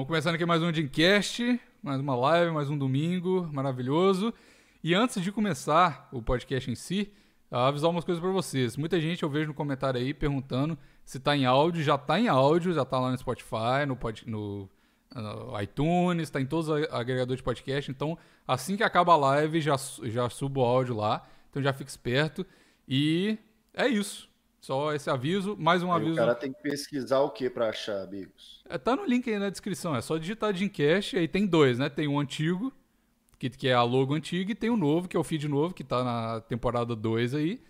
Estamos começando aqui mais um Dreamcast, mais uma live, mais um domingo maravilhoso. E antes de começar o podcast em si, avisar umas coisas para vocês. Muita gente eu vejo no comentário aí perguntando se está em áudio. Já está em áudio, já está lá no Spotify, no, pod, no, no iTunes, está em todos os agregadores de podcast. Então, assim que acaba a live, já, já subo o áudio lá. Então já fique esperto. E é isso. Só esse aviso, mais um aí aviso. O cara tem que pesquisar o que para achar, amigos? É, tá no link aí na descrição, é só digitar Dreamcast, aí tem dois, né? Tem o antigo, que, que é a logo antiga, e tem o novo, que é o feed novo, que tá na temporada 2 aí.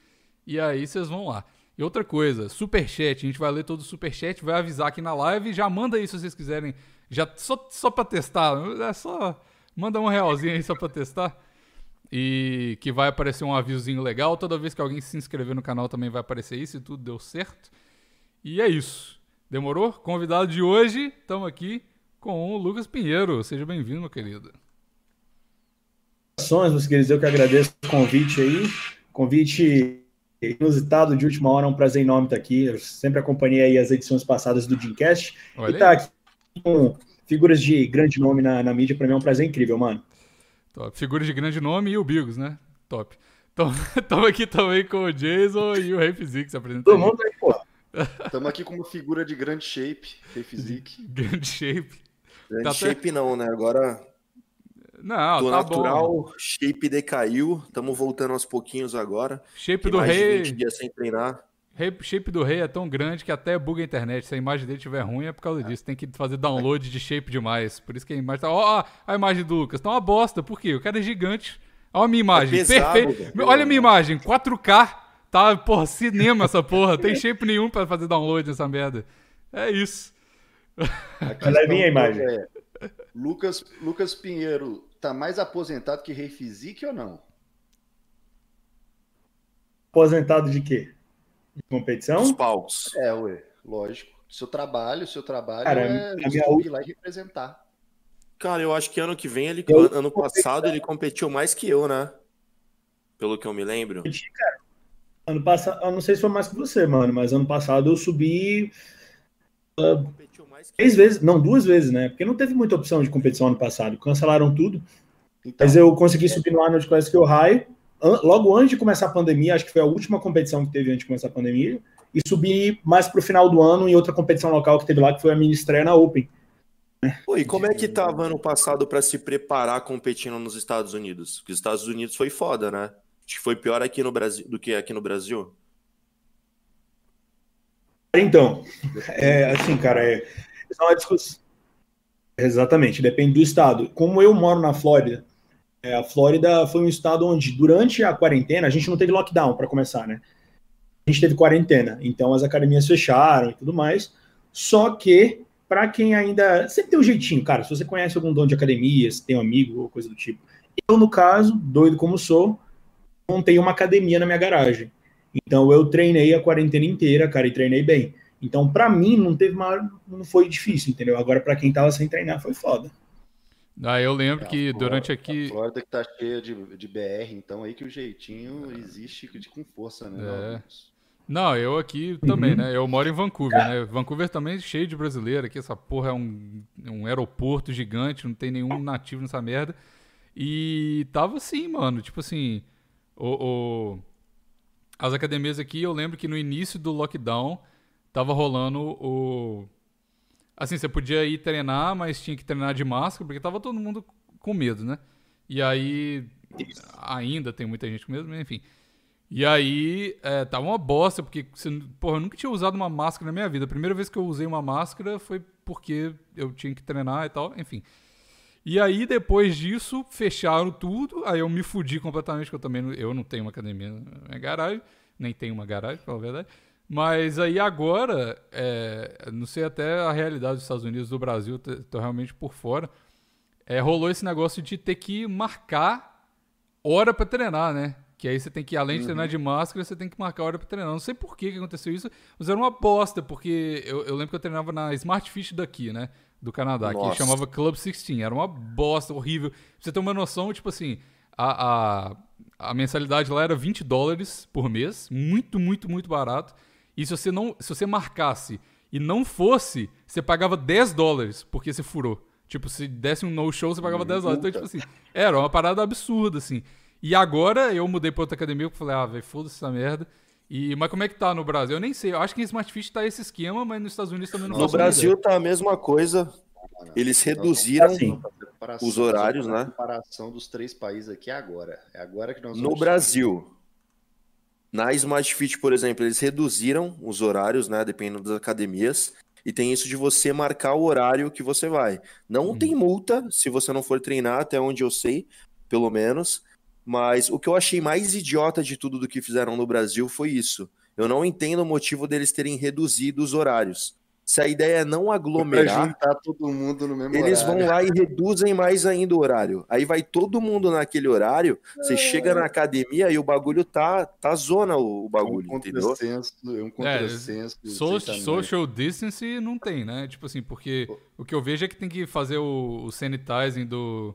E aí vocês vão lá. E outra coisa, superchat, a gente vai ler todo o superchat, vai avisar aqui na live, já manda aí se vocês quiserem, já só, só pra testar, é só, manda um realzinho aí só pra testar. E que vai aparecer um avisozinho legal. Toda vez que alguém se inscrever no canal também vai aparecer isso e tudo deu certo. E é isso. Demorou? Convidado de hoje, estamos aqui com o Lucas Pinheiro. Seja bem-vindo, meu querido. Meus queridos, eu que agradeço o convite aí. Convite inusitado de última hora, é um prazer enorme estar aqui. Eu sempre acompanhei aí as edições passadas do Dreamcast. Olha e estar tá aqui com figuras de grande nome na, na mídia, para mim é um prazer incrível, mano. Top. Figuras de grande nome e o Bigos, né? Top. Estamos aqui também com o Jason e o Rei Physique se apresentando. Todo mundo aí, pô. Estamos aqui com uma figura de grande shape, Rei Physique. grande shape. Grande tá shape até... não, né? Agora. Não, do tá natural, bom. shape decaiu. Estamos voltando aos pouquinhos agora. Shape Tem do mais Rei. De 20 dias sem treinar. Shape do rei é tão grande que até buga a internet. Se a imagem dele estiver ruim é por causa disso. Tem que fazer download de shape demais. Por isso que a imagem tá. Ó, a imagem do Lucas. Tá uma bosta. Por quê? O cara é gigante. Olha a minha imagem. É pesado, Perfeito. Olha a minha imagem. 4K. Tá, porra, cinema essa porra. Tem shape nenhum pra fazer download nessa merda. É isso. Olha a minha imagem. É, Lucas, Lucas Pinheiro tá mais aposentado que Rei Physique ou não? Aposentado de quê? De competição? Os palcos. É, ué, lógico. Seu trabalho, seu trabalho Cara, é subir última- lá e representar. Cara, eu acho que ano que vem ele. Eu- Ano passado ele competiu mais que eu, né? Pelo que eu me lembro. Cara, ano passado, eu não sei se foi mais que você, mano, mas ano passado eu subi que três vezes, não, duas vezes, né? Porque não teve muita opção de competição ano passado. Cancelaram tudo. Então, Mas eu consegui subir no Arnold Classic Ohio, logo antes de começar a pandemia, acho que foi a última competição que teve antes de começar a pandemia, e subi mais pro final do ano em outra competição local que teve lá, que foi a minha estreia na Open. Pô, e como é que tava ano passado pra se preparar competindo nos Estados Unidos? Porque os Estados Unidos foi foda, né? Acho que foi pior aqui no Brasil do que aqui no Brasil. Então, é assim, cara, é, é uma discussão. Exatamente, depende do estado. Como eu moro na Flórida, é, a Flórida foi um estado onde, durante a quarentena, a gente não teve lockdown, para começar, né? A gente teve quarentena, então as academias fecharam e tudo mais. Só que, para quem ainda. Sempre tem um jeitinho, cara. Se você conhece algum dono de academia, se tem um amigo ou coisa do tipo. Eu, no caso, doido como sou, montei uma academia na minha garagem. Então eu treinei a quarentena inteira, cara, e treinei bem. Então, pra mim, não teve maior, não foi difícil, entendeu? Agora, pra quem tava sem treinar, foi foda. Ah, eu lembro É, a que Flórida- durante A aqui. Flórida que tá cheia de, de BR, então aí que o jeitinho existe de- com força, né? É. Não, eu aqui também, Uhum. né? Eu moro em Vancouver, né? Vancouver também é cheio de brasileiro aqui. Essa porra é um, um aeroporto gigante, não tem nenhum nativo nessa merda. E tava assim, mano. Tipo assim, o, o- as academias aqui, eu lembro que no início do lockdown tava rolando o. Assim, você podia ir treinar, mas tinha que treinar de máscara, porque tava todo mundo com medo, né? E aí. Ainda tem muita gente com medo, mas enfim. E aí, é, tava uma bosta, porque, porra, eu nunca tinha usado uma máscara na minha vida. A primeira vez que eu usei uma máscara foi porque eu tinha que treinar e tal, enfim. E aí, depois disso, fecharam tudo. Aí eu me fudi completamente, porque eu também não, eu não tenho uma academia na minha garagem, nem tenho uma garagem, pra falar a verdade. Mas aí agora, é, não sei até a realidade dos Estados Unidos, do Brasil, tô, tô realmente por fora. É, rolou esse negócio de ter que marcar hora pra treinar, né? Que aí você tem que, além de treinar de máscara, você tem que marcar hora pra treinar. Não sei por que, que aconteceu isso, mas era uma bosta, porque eu, eu lembro que eu treinava na Smart Fish daqui, né? Do Canadá, que Nossa. chamava Club 16. Era uma bosta horrível. Pra você ter uma noção, tipo assim, a, a, a mensalidade lá era 20 dólares por mês. Muito, muito, muito barato. E se você não. Se você marcasse e não fosse, você pagava 10 dólares porque você furou. Tipo, se desse um no-show, você pagava 10 dólares. Então, tipo assim, era uma parada absurda, assim. E agora eu mudei pra outra academia e falei, ah, velho, foda-se essa merda. E, mas como é que tá no Brasil? Eu nem sei. Eu acho que em Smart Fit tá esse esquema, mas nos Estados Unidos também não No Brasil tá a mesma coisa. Eles reduziram Assim, os horários, né? A comparação dos três países aqui é agora. É agora que nós No Brasil, na Smart Fit, por exemplo, eles reduziram os horários, né? Dependendo das academias. E tem isso de você marcar o horário que você vai. Não Uhum. tem multa se você não for treinar, até onde eu sei, pelo menos. Mas o que eu achei mais idiota de tudo do que fizeram no Brasil foi isso. Eu não entendo o motivo deles terem reduzido os horários. Se a ideia é não aglomerar, juntar todo mundo no mesmo eles vão horário. lá e reduzem mais ainda o horário. Aí vai todo mundo naquele horário, você chega na academia e o bagulho tá, tá zona o, o É um bagulho, entendeu? contrassenso, é um contrassenso. So- sem tamanho. social distance não tem, né? Tipo assim, porque o que eu vejo é que tem que fazer o, o sanitizing do.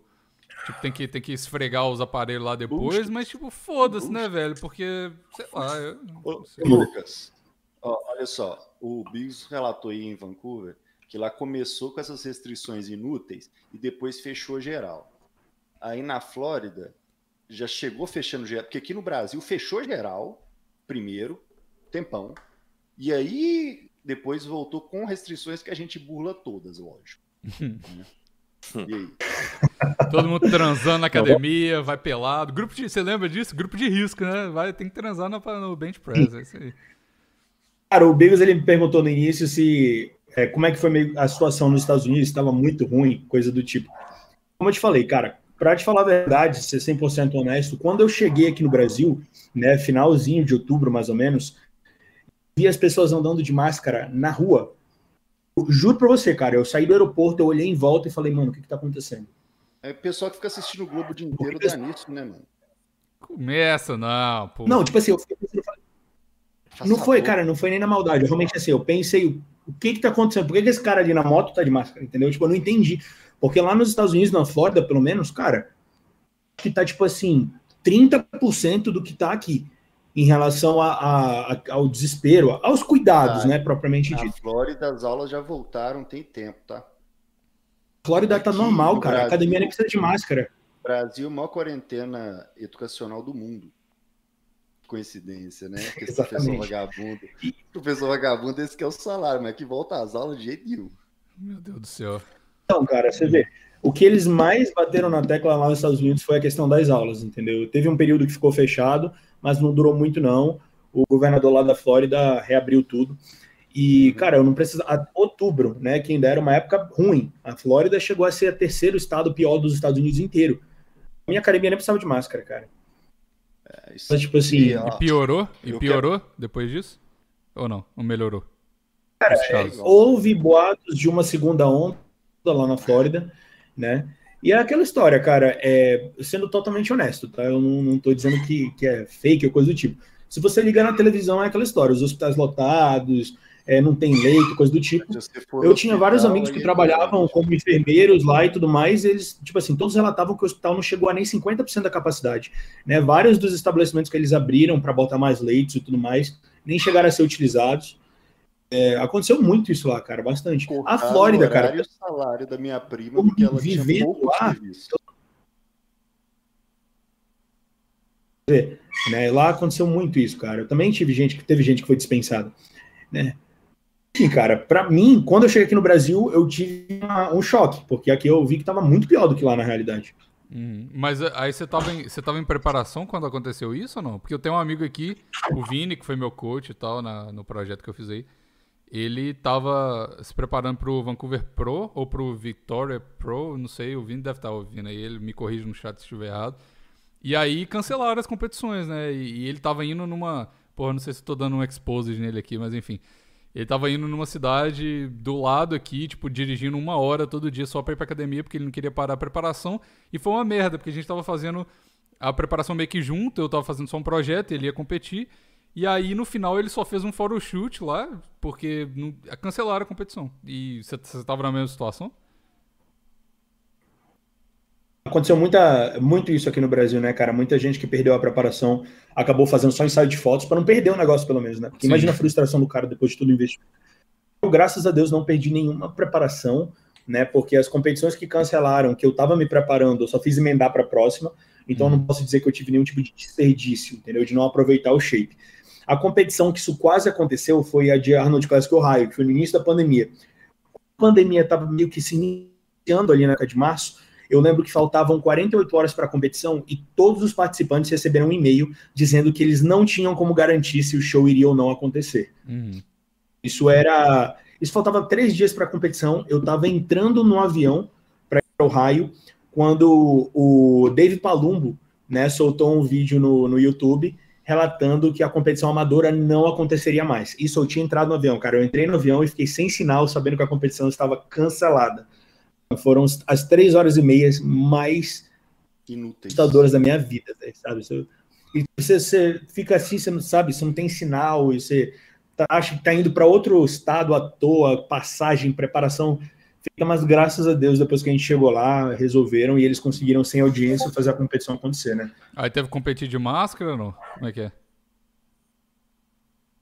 Tipo, tem que, tem que esfregar os aparelhos lá depois, Bullshit. mas, tipo, foda-se, né, velho? Porque, sei lá. Eu, ô, sei. Lucas, ó, olha só, o Biggs relatou aí em Vancouver que lá começou com essas restrições inúteis e depois fechou geral. Aí na Flórida já chegou fechando geral, porque aqui no Brasil fechou geral primeiro, tempão, e aí depois voltou com restrições que a gente burla todas, lógico. né? E aí? Todo mundo transando na academia, vai pelado. Grupo de. Você lembra disso? Grupo de risco, né? Vai, tem que transar no, no bench press. É isso aí. Cara, o Bigos ele me perguntou no início se é, como é que foi a situação nos Estados Unidos, estava muito ruim, coisa do tipo. Como eu te falei, cara, para te falar a verdade, ser 100% honesto, quando eu cheguei aqui no Brasil, né, finalzinho de outubro mais ou menos, vi as pessoas andando de máscara na rua. Eu juro pra você, cara, eu saí do aeroporto, eu olhei em volta e falei, mano, o que que tá acontecendo? É o pessoal que fica assistindo o Globo o dia inteiro dá nisso, né, mano? Começa, não, pô. Não, tipo assim, eu fiquei pensando, Não foi, cara, não foi nem na maldade. Realmente, assim, eu pensei, o o que que tá acontecendo? Por que, que esse cara ali na moto tá de máscara? Entendeu? Tipo, eu não entendi. Porque lá nos Estados Unidos, na Flórida, pelo menos, cara, que tá, tipo assim, 30% do que tá aqui em relação a, a- a- ao desespero, aos cuidados, Ah, né, propriamente Na dito. Flórida as aulas já voltaram tem tempo, tá? Flórida tá aqui normal, no cara. A Brasil- academia nem precisa de máscara. Brasil, maior quarentena educacional do mundo. Coincidência, né? Esse professor Exatamente. vagabundo. Professor vagabundo, esse que é o salário, mas que volta às aulas de jeito nenhum. Meu Deus do céu. Então, cara, você vê, o que eles mais bateram na tecla lá nos Estados Unidos foi a questão das aulas, entendeu? Teve um período que ficou fechado, mas não durou muito, não. O governador lá da Flórida reabriu tudo. E, cara, eu não preciso. A outubro, né, que ainda era uma época ruim. A Flórida chegou a ser o terceiro estado pior dos Estados Unidos inteiro. A minha academia nem precisava de máscara, cara. É, isso Mas, tipo assim, E, ó, E piorou? E eu piorou depois disso? Ou não? Ou melhorou? Cara, casos. houve boatos de uma segunda onda lá na Flórida, né? E é aquela história, cara, é, sendo totalmente honesto, tá? Eu não, não tô dizendo que, que é fake ou coisa do tipo. Se você ligar na televisão, é aquela história, os hospitais lotados, é, não tem leito, coisa do tipo. Eu tinha vários amigos que trabalhavam como enfermeiros lá e tudo mais, e eles, tipo assim, todos relatavam que o hospital não chegou a nem 50% da capacidade, né? Vários dos estabelecimentos que eles abriram para botar mais leitos e tudo mais, nem chegaram a ser utilizados. É, aconteceu muito isso lá, cara, bastante. A Cortaram Flórida, o horário cara, o salário da minha prima, porque ela Vivendo lá, né? Lá aconteceu muito isso, cara. Eu também tive gente que teve gente que foi dispensada, né? Enfim, cara, pra mim, quando eu cheguei aqui no Brasil, eu tive um choque, porque aqui eu vi que tava muito pior do que lá na realidade. Uhum. Mas eh, aí você tava, em, você tava em preparação quando aconteceu isso ou não? Porque eu tenho um amigo aqui, o Vini, que foi meu coach e tal na- no projeto que eu fiz aí. Ele tava se preparando pro Vancouver Pro ou pro Victoria Pro, não sei, o Vini deve estar ouvindo aí, ele me corrige no chat se estiver errado. E aí cancelaram as competições, né? E, e ele tava indo numa. Porra, não sei se eu tô dando um exposed nele aqui, mas enfim. Ele tava indo numa cidade do lado aqui, tipo, dirigindo uma hora todo dia só pra ir pra academia, porque ele não queria parar a preparação. E foi uma merda, porque a gente tava fazendo a preparação meio que junto, eu tava fazendo só um projeto, ele ia competir. E aí, no final, ele só fez um photoshoot lá, porque não, cancelaram a competição. E você tava na mesma situação? Aconteceu muita, muito isso aqui no Brasil, né, cara? Muita gente que perdeu a preparação acabou fazendo só ensaio de fotos para não perder o negócio, pelo menos, né? Porque Sim. imagina a frustração do cara depois de tudo investir. graças a Deus, não perdi nenhuma preparação, né? Porque as competições que cancelaram, que eu estava me preparando, eu só fiz emendar para a próxima. Então, não posso dizer que eu tive nenhum tipo de desperdício, entendeu? De não aproveitar o shape. A competição que isso quase aconteceu foi a de Arnold Classic Ohio, que foi no início da pandemia. A pandemia estava meio que se iniciando ali na época de março. Eu lembro que faltavam 48 horas para a competição e todos os participantes receberam um e-mail dizendo que eles não tinham como garantir se o show iria ou não acontecer. Uhum. Isso era. Isso faltava três dias para a competição. Eu estava entrando no avião para ir para Ohio quando o Dave Palumbo né, soltou um vídeo no, no YouTube relatando que a competição amadora não aconteceria mais. Isso eu tinha entrado no avião, cara. Eu entrei no avião e fiquei sem sinal, sabendo que a competição estava cancelada. Foram as três horas e meia mais Inúteis. assustadoras da minha vida, sabe? E você, você fica assim, você não sabe, você não tem sinal, e você tá, acha que tá indo para outro estado à toa, passagem, preparação. Fica, mas graças a Deus, depois que a gente chegou lá, resolveram e eles conseguiram, sem audiência, fazer a competição acontecer, né? Aí teve que competir de máscara ou não? Como é que é?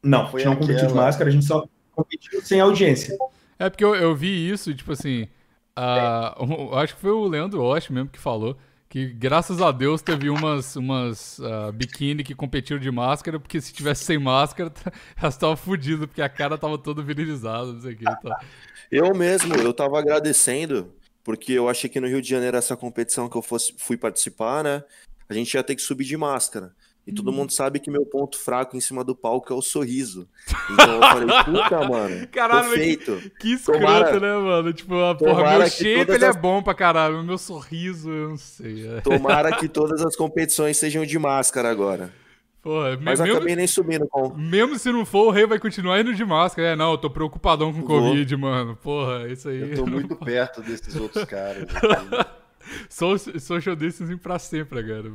Não, Foi a gente não competiu de máscara, a gente só competiu sem audiência. É porque eu, eu vi isso, tipo assim. Ah, acho que foi o Leandro Osh mesmo que falou. Que graças a Deus teve umas, umas ah, biquíni que competiram de máscara, porque se tivesse sem máscara, elas estavam fodidas, porque a cara tava toda virilizada, não sei o que. Então. Eu mesmo, eu tava agradecendo, porque eu achei que no Rio de Janeiro, essa competição que eu fosse, fui participar, né? A gente ia ter que subir de máscara. E todo Hum. mundo sabe que meu ponto fraco em cima do palco é o sorriso. Então eu falei, puta, mano, Caralho, tô mas feito. Que escroto, Tomara- né, mano? Tipo, a porra, tomara meu que shape ele as- é bom pra caralho, mas meu sorriso, eu não sei. É. Tomara que todas as competições sejam de máscara agora. Porra, Mas mesmo, acabei nem subindo com. mesmo se não for, o rei vai continuar indo de máscara. É, não, eu tô preocupadão com o. Covid, mano. Porra, isso aí. Eu tô muito perto desses outros caras. social distancing pra sempre agora.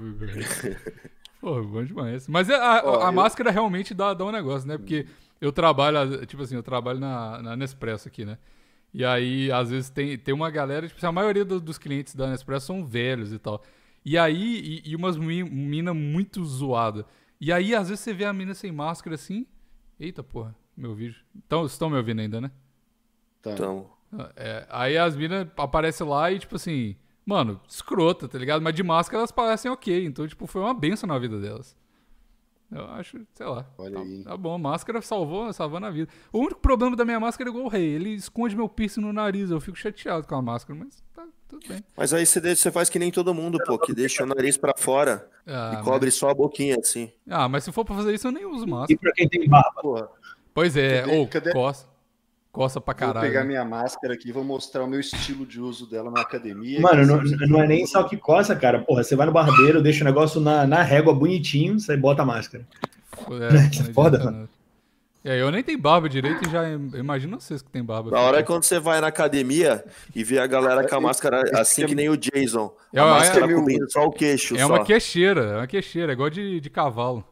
Pô, bom demais. Mas é, a, Ó, a eu- máscara realmente dá, dá um negócio, né? Porque eu trabalho, tipo assim, eu trabalho na, na Nespresso aqui, né? E aí, às vezes, tem, tem uma galera, tipo assim, a maioria do- dos clientes da Nespresso são velhos e tal. E aí, e, e umas mi- mina muito zoada. E aí, às vezes, você vê a mina sem máscara assim. Eita, porra, meu vídeo. Então, vocês estão me ouvindo ainda, né? Então, Então, É, aí as minas aparecem lá e, tipo assim, mano, escrota, tá ligado? Mas de máscara elas parecem ok. Então, tipo, foi uma benção na vida delas. Eu acho, sei lá. Olha tá, aí. tá bom, máscara salvou, salvando a vida. O único problema da minha máscara é igual o rei. Ele esconde meu piercing no nariz. Eu fico chateado com a máscara, mas tá tudo bem. mas aí você, deixa- você faz que nem todo mundo, pô, que deixa o nariz pra fora Ah, e cobre só a boquinha, assim. mas, ah, mas se for pra fazer isso, eu nem uso E máscara. para quem tem barba, porra, Pois é, Cadê- ou cadê- coça. Coça pra vou caralho. pegar né? minha máscara aqui e vou mostrar o meu estilo de uso dela na academia. Mano, não, não é nem só que coça, cara. Porra, você vai no barbeiro, deixa o negócio na, na régua bonitinho, você bota a máscara. É, adianta Foda, nada. É, eu nem tenho barba direito e já im- imagino vocês que tem barba. Na hora é quando você vai na academia e vê a galera com a máscara assim que nem o Jason. É, A é- máscara é- cobrindo só o queixo. É só. uma queixeira, é uma queixeira, é igual de, de cavalo.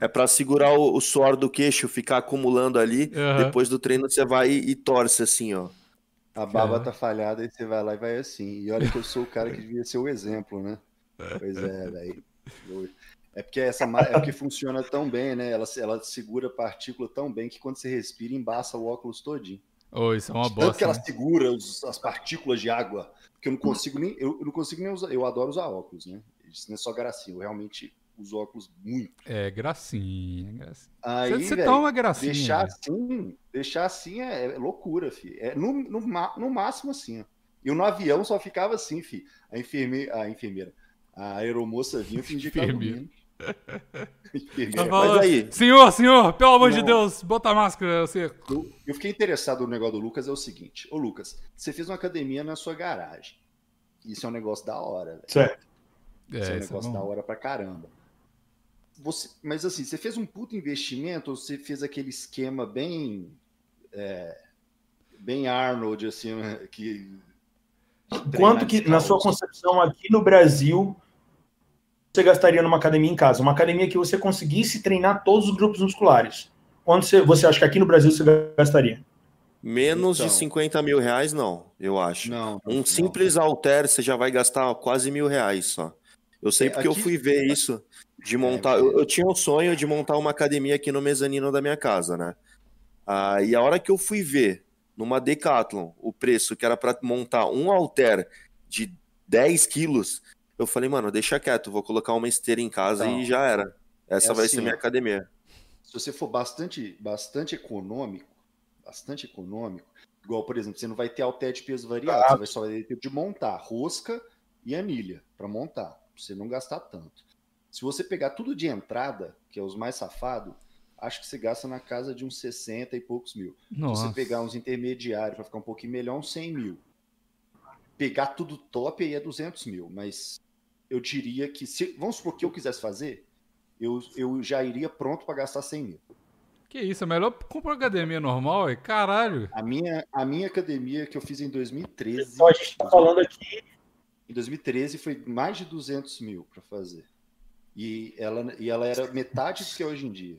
É pra segurar o, o suor do queixo, ficar acumulando ali. Aham. Depois do treino você vai e, e torce assim, ó. A barba tá falhada e você vai lá e vai assim. E olha que eu sou o cara que devia ser o exemplo, né? Pois é, velho. É porque essa é porque funciona tão bem, né? Ela, ela segura a partícula tão bem que quando você respira, embaça o óculos todinho. Ô, isso é uma Tanto que bosta. ela né? segura os- as partículas de água, que eu não consigo nem. Eu, eu não consigo nem usar. Eu adoro usar óculos, né? Isso não é só gracinha, eu realmente uso óculos muito. É, gracinha, gracinha. Aí, Você velho, toma gracinha. Deixar velho. assim, deixar assim é, é loucura, fi. É no, no, no máximo assim, ó. Eu no avião só ficava assim, fi. A enfermeira, a enfermeira, a aeromoça vinha e fingia que tava mas aí- Senhor, senhor, pelo amor de Não. Deus, bota a máscara. Você... Eu, eu fiquei interessado no negócio do Lucas, é o seguinte. Ô, Lucas, você fez uma academia na sua garagem. Isso é um negócio da hora, velho. Certo. Isso é um É, isso é negócio da bom. hora pra caramba. Você, mas assim, você fez um puto investimento ou você fez aquele esquema bem. é, bem Arnold, assim, né, que. Quanto que, na sua concepção, aqui no Brasil, você gastaria numa academia em casa? Uma academia que você conseguisse treinar todos os grupos musculares. Quanto você, você acha que aqui no Brasil você gastaria? Menos Então. de 50 mil reais, não, eu acho. Não. Um não. simples halter você já vai gastar quase mil reais só. Eu sei É, porque eu aqui- fui ver isso, de montar. É, Eu, eu tinha o sonho de montar uma academia aqui no mezanino da minha casa, né? Ah, e a hora que eu fui ver numa Decathlon o preço que era para montar um halter de 10 quilos, eu falei, mano, deixa quieto, vou colocar uma esteira em casa e já era. Essa é vai assim, ser minha academia. Se você for bastante, bastante econômico, bastante econômico, igual, por exemplo, você não vai ter halter de peso variado, ah. você vai só ter de montar rosca e anilha para montar, pra você não gastar tanto. Se você pegar tudo de entrada, que é os mais safados, acho que você gasta na casa de uns 60 e poucos mil. Nossa. Se você pegar uns intermediários para ficar um pouquinho melhor, uns 100 mil. Pegar tudo top aí é 200 mil, mas eu diria que, se, vamos supor que eu quisesse fazer, eu, eu já iria pronto para gastar 100 mil. Que isso, é melhor comprar academia normal, é caralho. A minha, a minha academia que eu fiz em 2013. Então a gente está falando aqui. Em 2013 foi mais de 200 mil para fazer. E ela, e ela era metade do que é hoje em dia.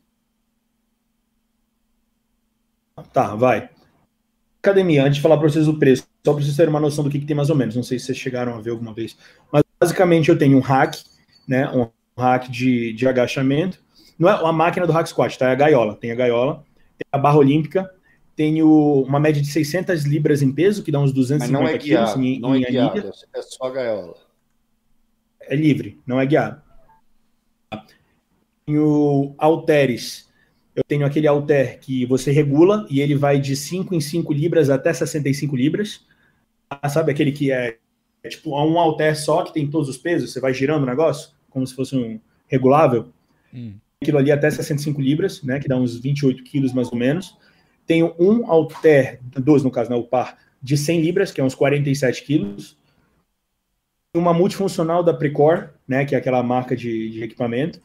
Tá, vai. Academia, antes de falar para vocês o preço, só para vocês terem uma noção do que, que, tem mais ou menos. Não sei se vocês chegaram a ver alguma vez. Mas basicamente eu tenho um hack, né? Um hack de, de agachamento. Não é uma máquina do hack squat, tá? É a gaiola. Tem a gaiola, tem a barra olímpica, tenho uma média de 600 libras em peso, que dá uns 250 Mas não é guiado, quilos em, não em é guiado, é só a gaiola. É livre, não é guiado. Tenho halteres. Eu tenho aquele halter que você regula e ele vai de 5 em 5 libras até 65 libras. Ah, sabe aquele que é, é tipo um halter só que tem todos os pesos? Você vai girando o negócio, como se fosse um regulável. Hum. Aquilo ali até 65 libras, né? Que dá uns 28 quilos mais ou menos. Tenho um halter, dois no caso, né, o par, de 100 libras, que é uns 47 quilos. Uma multifuncional da Precor, né? Que é aquela marca de, de equipamento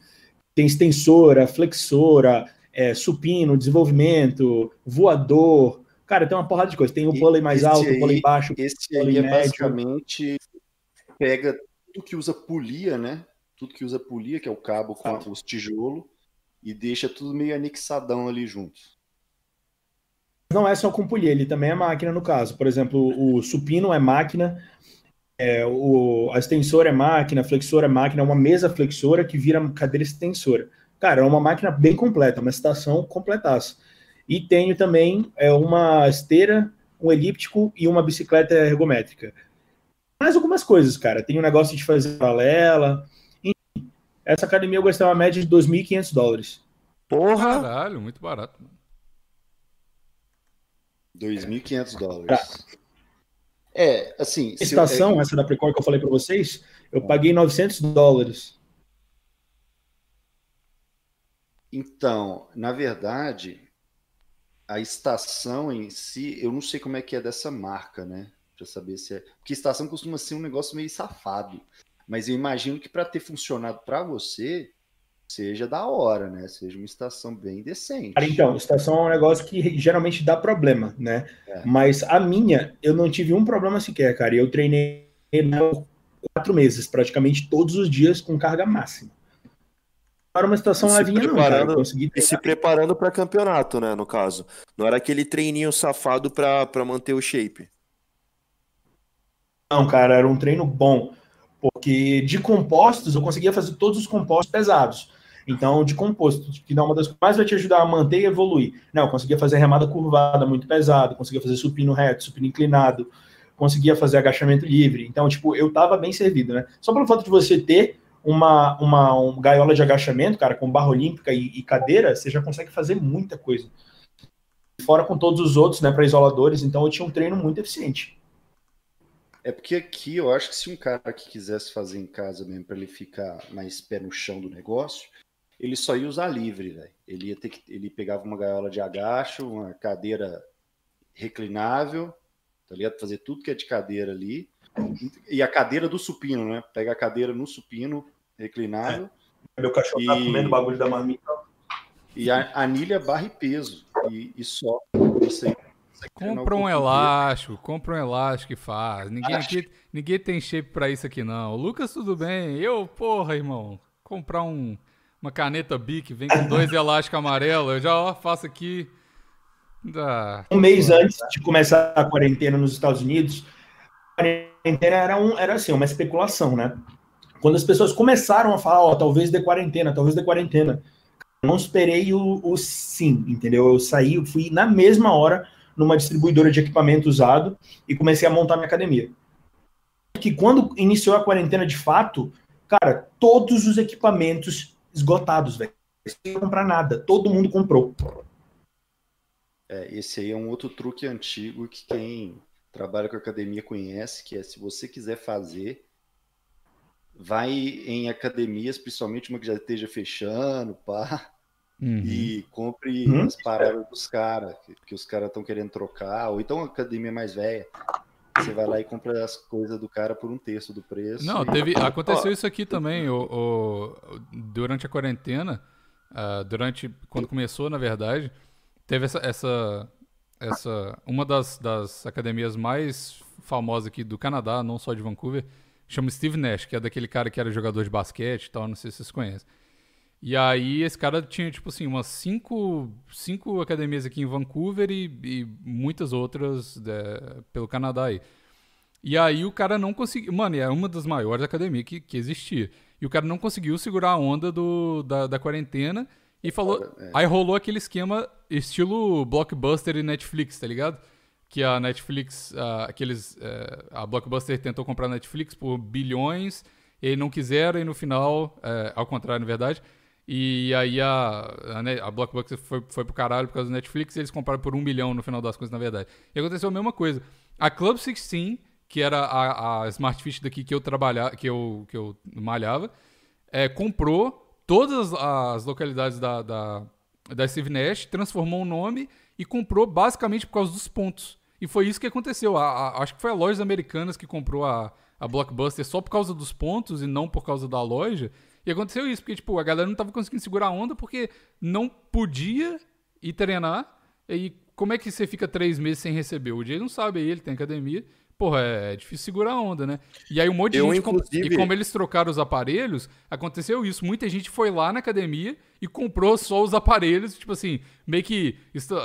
tem extensora, flexora, é, supino, desenvolvimento, voador. Cara, tem uma porrada de coisa. Tem o pulley mais alto, o pulley baixo. Esse aí é médio. basicamente pega tudo que usa polia, né? Tudo que usa polia, que é o cabo com os tijolos, e deixa tudo meio anexadão ali junto. Não é só com polia, ele também é máquina no caso. Por exemplo, o supino é máquina, é, o, a extensora é máquina, a flexora é máquina, é uma mesa flexora que vira cadeira extensora. Cara, é uma máquina bem completa, uma estação completaça. E tenho também é, uma esteira, um elíptico e uma bicicleta ergométrica. Mais algumas coisas, cara. Tem um negócio de fazer paralela. Enfim, essa academia eu gastei uma média de 2.500 dólares. Porra! Caralho, muito barato. 2.500 dólares. Tá. É, assim. estação, eu, é... essa da Precor que eu falei para vocês, eu paguei 900 dólares. Então, na verdade, a estação em si, eu não sei como é que é dessa marca, né? Para saber se é. Porque estação costuma ser um negócio meio safado. Mas eu imagino que para ter funcionado para você, seja da hora, né? Seja uma estação bem decente. Cara, então, estação é um negócio que geralmente dá problema, né? É. Mas a minha, eu não tive um problema sequer, cara. Eu treinei quatro meses, praticamente todos os dias, com carga máxima. Não era uma estação levinha, não, cara. Eu consegui e se preparando para campeonato, né? No caso. Não era aquele treininho safado para manter o shape. Não, cara, era um treino bom. Porque de compostos eu conseguia fazer todos os compostos pesados. Então, de composto, que dá uma das mais vai te ajudar a manter e evoluir. Não, eu conseguia fazer remada curvada muito pesado, conseguia fazer supino reto, supino inclinado, conseguia fazer agachamento livre. Então, tipo, eu tava bem servido, né? Só pelo fato de você ter uma, uma um gaiola de agachamento, cara, com barra olímpica e, e cadeira, você já consegue fazer muita coisa. Fora com todos os outros, né, para isoladores. Então, eu tinha um treino muito eficiente. É porque aqui eu acho que se um cara que quisesse fazer em casa mesmo para ele ficar mais pé no chão do negócio, ele só ia usar livre, velho. Ele ia ter que ele pegava uma gaiola de agacho, uma cadeira reclinável, tá ligado? Fazer tudo que é de cadeira ali. E a cadeira do supino, né? Pega a cadeira no supino reclinável. É. Meu cachorro tá e... tá comendo bagulho da mamita. E a anilha barra e peso. E, e só. Você, compra um elástico, compra um elástico e faz. Ninguém aqui, ninguém tem shape para isso aqui não. Lucas, tudo bem? Eu, porra, irmão, comprar um uma caneta Bic, vem com dois elásticos amarelos, eu já ó, faço aqui. Um mês antes de começar a quarentena nos Estados Unidos, a quarentena era, um, era assim, uma especulação, né? Quando as pessoas começaram a falar, ó, talvez de quarentena, talvez de quarentena, não esperei o, o sim, entendeu? Eu saí, eu fui na mesma hora numa distribuidora de equipamento usado e comecei a montar minha academia. Que quando iniciou a quarentena de fato, cara, todos os equipamentos esgotados, velho. Sem comprar nada, todo mundo comprou. É, esse aí é um outro truque antigo que quem trabalha com academia conhece, que é se você quiser fazer, vai em academias, principalmente uma que já esteja fechando, pá, uhum. e compre uhum. as paradas dos caras, que, que, os caras estão querendo trocar, ou então uma academia mais velha. Você vai lá e compra as coisas do cara por um terço do preço. Não, teve, aconteceu isso aqui também, o, o durante a quarentena, uh, durante quando começou, na verdade, teve essa, essa, essa uma das, das academias mais famosas aqui do Canadá, não só de Vancouver, chama Steve Nash, que é daquele cara que era jogador de basquete e tal, não sei se vocês conhecem. E aí esse cara tinha, tipo assim, umas cinco, cinco academias aqui em Vancouver e, e muitas outras né, pelo Canadá aí. E aí o cara não conseguiu... Mano, é uma das maiores academias que, que existia. E o cara não conseguiu segurar a onda do, da, da quarentena e falou... É. Aí rolou aquele esquema estilo Blockbuster e Netflix, tá ligado? que a Netflix, uh, aqueles, uh, a Blockbuster tentou comprar a Netflix por bilhões, e não quiseram, e no final, uh, ao contrário, na verdade, e aí a, a, Blockbuster foi, foi pro caralho por causa do Netflix, e eles compraram por um bilhão no final das coisas, na verdade. E aconteceu a mesma coisa. A Club 16, que era a, a Smart Fish daqui que eu trabalhava, que eu, que eu malhava, é, comprou todas as localidades da, da, da Steve Nash, transformou o nome e comprou basicamente por causa dos pontos. E foi isso que aconteceu. A, a, acho que foi a Lojas Americanas que comprou a, a Blockbuster só por causa dos pontos e não por causa da loja. E aconteceu isso, porque tipo, a galera não tava conseguindo segurar a onda porque não podia ir treinar. E como é que você fica três meses sem receber? O Jay não sabe aí, ele tem academia porra, é, é difícil segurar a onda, né? E aí um monte de eu, gente. Inclusive... E como eles trocaram os aparelhos, aconteceu isso. Muita gente foi lá na academia e comprou só os aparelhos, tipo assim, meio que.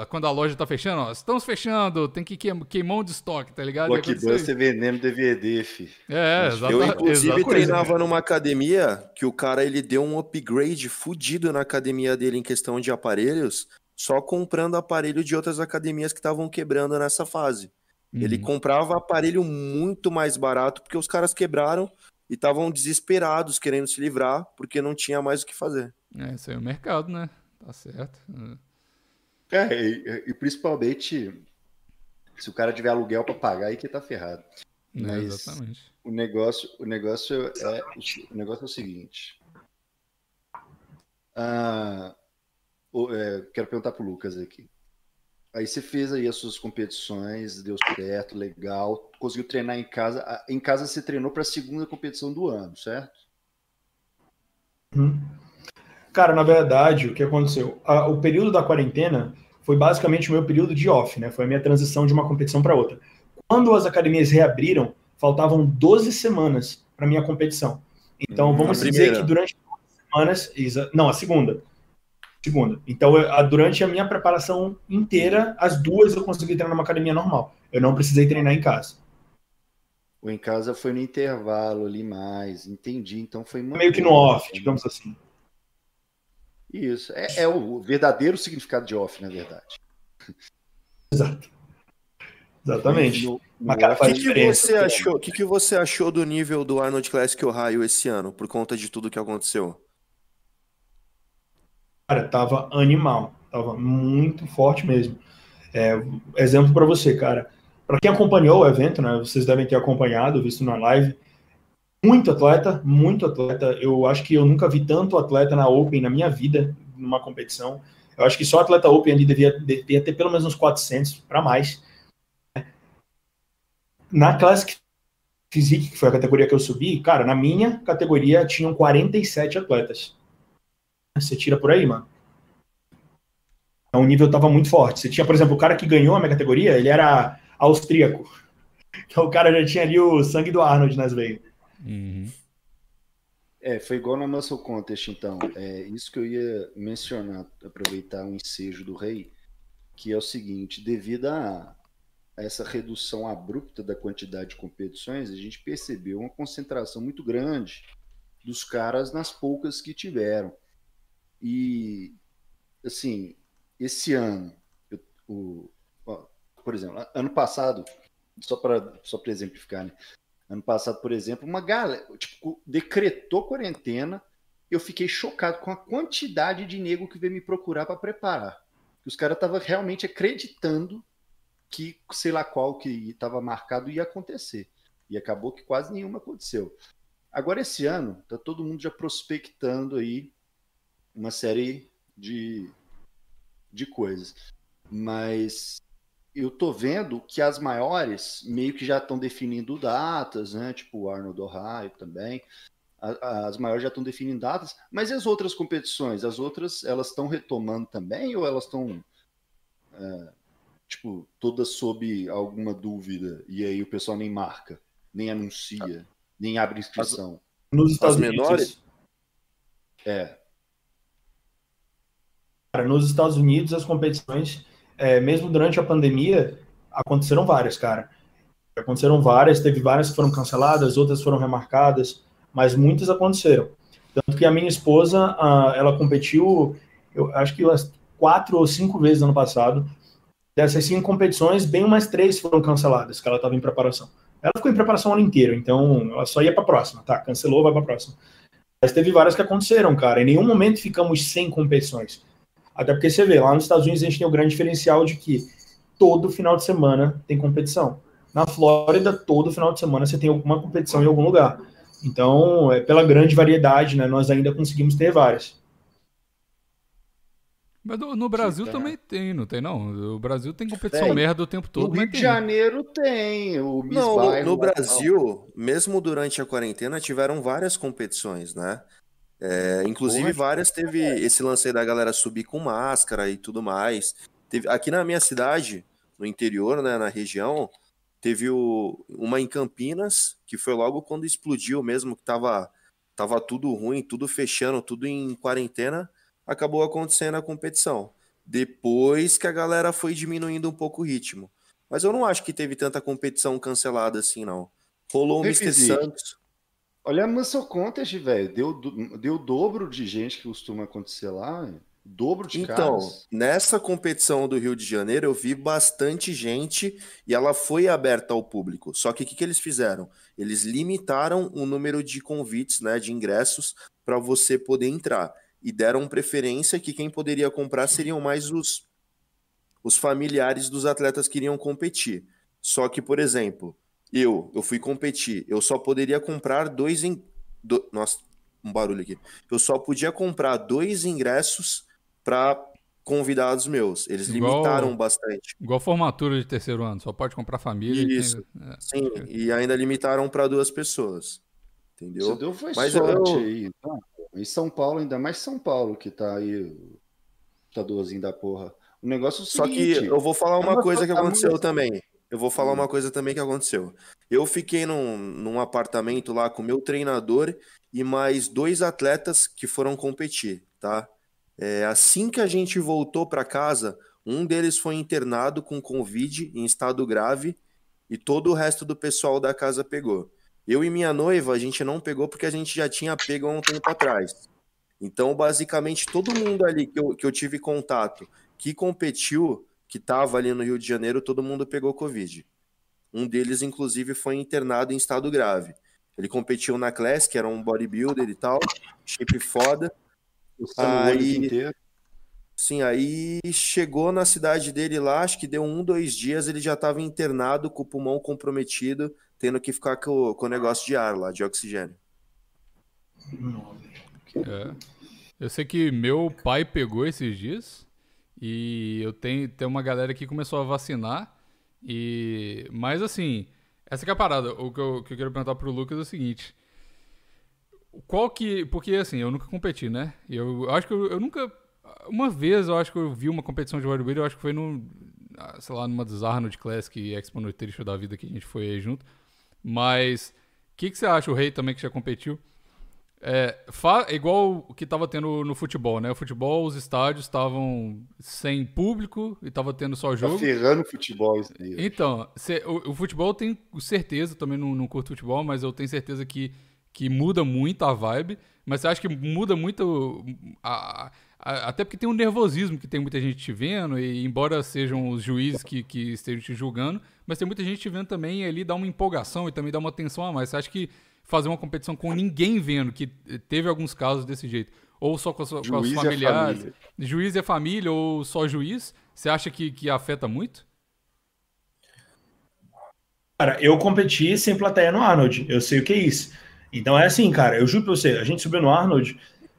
quando a loja tá fechando, ó, estamos fechando, tem que queimar um de estoque, tá ligado? Blockbuster vendendo DVD, fi. É, exatamente. Eu, inclusive, exatamente. treinava numa academia que o cara ele deu um upgrade fudido na academia dele em questão de aparelhos, só comprando aparelho de outras academias que estavam quebrando nessa fase. Uhum. Ele comprava aparelho muito mais barato porque os caras quebraram e estavam desesperados querendo se livrar porque não tinha mais o que fazer. É, isso aí é o mercado, né? Tá certo. É, e, e principalmente se o cara tiver aluguel para pagar, aí que tá ferrado. É, Mas exatamente. O negócio, o negócio é o negócio é o seguinte. Ah, é, quero perguntar pro Lucas aqui. Aí você fez aí as suas competições, deu certo, legal, conseguiu treinar em casa. Em casa você treinou para a segunda competição do ano, certo? Hum. Cara, na verdade, o que aconteceu? A, o período da quarentena foi basicamente o meu período de off, né? Foi a minha transição de uma competição para outra. Quando as academias reabriram, faltavam 12 semanas para minha competição. Então, hum, vamos dizer que durante semanas, não, a segunda segunda. Então, eu, durante a minha preparação inteira, as duas eu consegui treinar numa academia normal. Eu não precisei treinar em casa. O em casa foi no intervalo ali mais, entendi. Então foi meio que no off, digamos assim. Isso é, é o verdadeiro significado de off, na verdade. Exato. Exatamente. O que, que, você achou? O que, que você achou do nível do Arnold Classic Ohio esse ano, por conta de tudo que aconteceu? Cara, tava animal, tava muito forte mesmo. É, exemplo para você, cara. Para quem acompanhou o evento, né? Vocês devem ter acompanhado, visto na live. Muito atleta, muito atleta. Eu acho que eu nunca vi tanto atleta na Open na minha vida, numa competição. Eu acho que só atleta Open ali devia, devia ter pelo menos uns 400 para mais. Na Classic Physique, que foi a categoria que eu subi, cara, na minha categoria tinham 47 atletas. Você tira por aí, mano. Então o nível tava muito forte. Você tinha, por exemplo, o cara que ganhou a minha categoria, ele era austríaco. Então o cara já tinha ali o sangue do Arnold nas veias. Uhum. É, foi igual na Muscle Contest, então. É isso que eu ia mencionar, aproveitar um ensejo do rei, que é o seguinte, devido a essa redução abrupta da quantidade de competições, a gente percebeu uma concentração muito grande dos caras nas poucas que tiveram. E assim, esse ano, eu, o, por exemplo, ano passado, só para só exemplificar, né? Ano passado, por exemplo, uma galera tipo, decretou quarentena. Eu fiquei chocado com a quantidade de nego que veio me procurar para preparar. Os caras estavam realmente acreditando que sei lá qual que estava marcado ia acontecer. E acabou que quase nenhuma aconteceu. Agora, esse ano, tá todo mundo já prospectando aí uma série de, de coisas. Mas eu tô vendo que as maiores meio que já estão definindo datas, né? Tipo o Arnold Ohio também. As maiores já estão definindo datas, mas e as outras competições? As outras elas estão retomando também ou elas estão é, tipo todas sob alguma dúvida e aí o pessoal nem marca, nem anuncia, nem abre inscrição? Nos Estados Unidos menores? É. Nos Estados Unidos as competições é, mesmo durante a pandemia, aconteceram várias, cara. Aconteceram várias, teve várias que foram canceladas, outras foram remarcadas, mas muitas aconteceram. Tanto que a minha esposa, ela competiu, eu acho que umas quatro ou cinco vezes no ano passado. Dessas cinco competições, bem umas três foram canceladas, que ela estava em preparação. Ela ficou em preparação o ano inteiro, então ela só ia para a próxima, tá? Cancelou, vai para a próxima. Mas teve várias que aconteceram, cara. Em nenhum momento ficamos sem competições. Até porque você vê, lá nos Estados Unidos a gente tem o grande diferencial de que todo final de semana tem competição. Na Flórida, todo final de semana você tem alguma competição em algum lugar. Então, é, pela grande variedade, né, nós ainda conseguimos ter várias. Mas no Brasil Sim, tá. também tem, não tem não? O Brasil tem competição tem. merda o tempo todo. No Rio de Janeiro tem. O Miss não, Bairro, no Brasil, mesmo durante a quarentena, tiveram várias competições, né? É, inclusive, Porra, várias teve esse lance aí da galera subir com máscara e tudo mais. Teve, aqui na minha cidade, no interior, né, na região, teve o, uma em Campinas, que foi logo quando explodiu mesmo, que tava, tava tudo ruim, tudo fechando, tudo em quarentena, acabou acontecendo a competição. Depois que a galera foi diminuindo um pouco o ritmo. Mas eu não acho que teve tanta competição cancelada assim, não. Rolou o Mr. Santos. Olha a Muscle Contest, velho. Deu, deu o dobro de gente que costuma acontecer lá. Dobro de então, caras. nessa competição do Rio de Janeiro, eu vi bastante gente e ela foi aberta ao público. Só que o que, que eles fizeram? Eles limitaram o número de convites, né, de ingressos, para você poder entrar. E deram preferência que quem poderia comprar seriam mais os, os familiares dos atletas que iriam competir. Só que, por exemplo, eu, eu fui competir, eu só poderia comprar dois em do, nossa, um barulho aqui. Eu só podia comprar dois ingressos para convidados meus. Eles igual, limitaram bastante. Igual formatura de terceiro ano, só pode comprar família. Isso. Tem... É. Sim, e ainda limitaram para duas pessoas. Entendeu? Você deu foi Mas sorte eu... aí. Tá? Em São Paulo, ainda mais São Paulo, que tá aí, lutadorzinho da porra. O negócio é o seguinte, Só que eu vou falar uma coisa que aconteceu também. Eu vou falar uma coisa também que aconteceu. Eu fiquei num, num apartamento lá com meu treinador e mais dois atletas que foram competir, tá? É, assim que a gente voltou para casa, um deles foi internado com Covid em estado grave e todo o resto do pessoal da casa pegou. Eu e minha noiva, a gente não pegou porque a gente já tinha pego há um tempo atrás. Então, basicamente, todo mundo ali que eu, que eu tive contato que competiu que estava ali no Rio de Janeiro, todo mundo pegou Covid. Um deles, inclusive, foi internado em estado grave. Ele competiu na Class, que era um bodybuilder e tal, shape foda. Aí, sim, aí chegou na cidade dele lá, acho que deu um, dois dias, ele já estava internado com o pulmão comprometido, tendo que ficar com, com o negócio de ar lá, de oxigênio. É. Eu sei que meu pai pegou esses dias. E eu tenho, tem uma galera que começou a vacinar. E mas assim, essa é a parada. O que eu, que eu quero perguntar pro Lucas é o seguinte: qual que, porque assim, eu nunca competi, né? Eu, eu acho que eu, eu, nunca uma vez eu acho que eu vi uma competição de bodybuilding, eu acho que foi no sei lá, numa dos Arnold Classic Expo Nutrition da vida que a gente foi aí junto. Mas o que, que você acha, o Rei também que já competiu? É, igual o que estava tendo no futebol, né? O futebol, os estádios estavam sem público e estava tendo só jogo. Tá ferrando o futebol isso Então, cê, o, o, futebol tem certeza, também não, não curto futebol, mas eu tenho certeza que que muda muito a vibe, mas você acha que muda muito a, a, até porque tem um nervosismo que tem muita gente te vendo, e embora sejam os juízes que, que estejam te julgando, mas tem muita gente te vendo também e ali dá uma empolgação e também dá uma atenção a mais. Você acha que fazer uma competição com ninguém vendo, que teve alguns casos desse jeito, ou só com, a, com os familiares, juiz e a família, ou só juiz, você acha que, que afeta muito? Cara, eu competi sem plateia no Arnold, eu sei o que é isso. Então é assim, cara, eu juro pra você, a gente subiu no Arnold,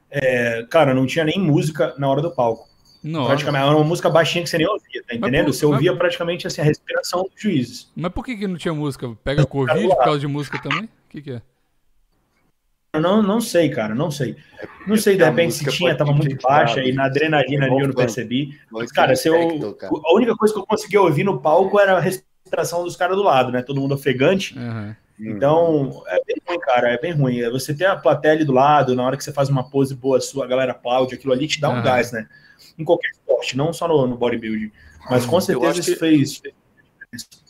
é, cara, não tinha nem música na hora do palco. Nossa. Praticamente, era uma música baixinha que você nem ouvia, tá entendendo? Por, você ouvia mas... praticamente assim, a respiração dos juízes. Mas por que, que não tinha música? Pega Covid por causa de música também? O que, que é? Não, não sei, cara, não sei. Não sei, de repente, se tinha, tava muito baixa e na adrenalina ali eu não percebi. Mas, cara, se eu, a única coisa que eu conseguia ouvir no palco era a respiração dos caras do lado, né? Todo mundo ofegante. Uhum. Então, é bem ruim, cara, é bem ruim. É você ter a plateia ali do lado, na hora que você faz uma pose boa sua, a galera aplaude, aquilo ali te dá um uhum. gás, né? Em qualquer esporte, não só no, no bodybuilding. Mas com certeza isso que... fez, fez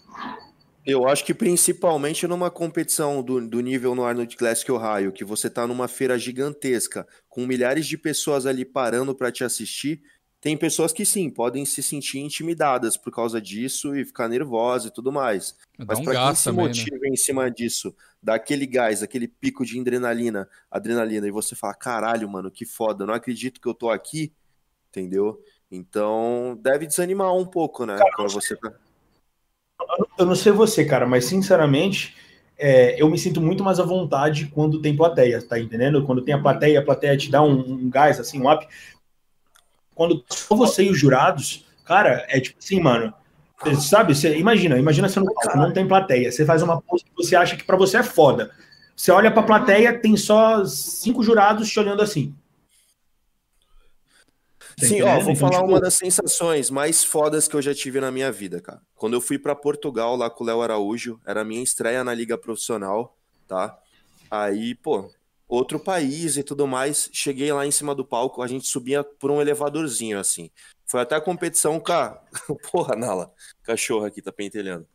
eu acho que principalmente numa competição do, do nível no Arnold Classic Ohio, que você tá numa feira gigantesca, com milhares de pessoas ali parando para te assistir, tem pessoas que sim, podem se sentir intimidadas por causa disso e ficar nervosas e tudo mais. Mas um para quem se também, né? motiva né? em cima disso, dá aquele gás, aquele pico de adrenalina, adrenalina, e você fala, caralho, mano, que foda, não acredito que eu tô aqui, entendeu? Então, deve desanimar um pouco, né? Cara, você tá eu não sei você, cara, mas sinceramente, é, eu me sinto muito mais à vontade quando tem plateia, tá entendendo? Quando tem a plateia, a plateia te dá um, um gás, assim, um up. Quando só você e os jurados, cara, é tipo assim, mano. Sabe, você, imagina, imagina você palco, não tem plateia. Você faz uma pose que você acha que para você é foda. Você olha pra plateia, tem só cinco jurados te olhando assim. Sim, ó, vou então, falar tipo... uma das sensações mais fodas que eu já tive na minha vida, cara. Quando eu fui para Portugal lá com o Léo Araújo, era a minha estreia na liga profissional, tá? Aí, pô, outro país e tudo mais, cheguei lá em cima do palco, a gente subia por um elevadorzinho assim. Foi até a competição com a... Porra, Nala, cachorro aqui tá pentelhando.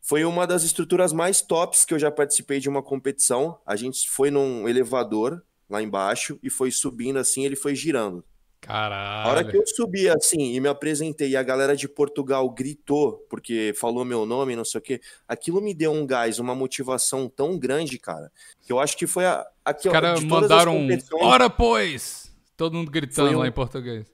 Foi uma das estruturas mais tops que eu já participei de uma competição. A gente foi num elevador lá embaixo e foi subindo assim, ele foi girando. Caralho. A hora que eu subi assim e me apresentei e a galera de Portugal gritou porque falou meu nome, não sei o quê, aquilo me deu um gás, uma motivação tão grande, cara, que eu acho que foi a. a Os caras mandaram competições... Ora, pois! Todo mundo gritando um... lá em português.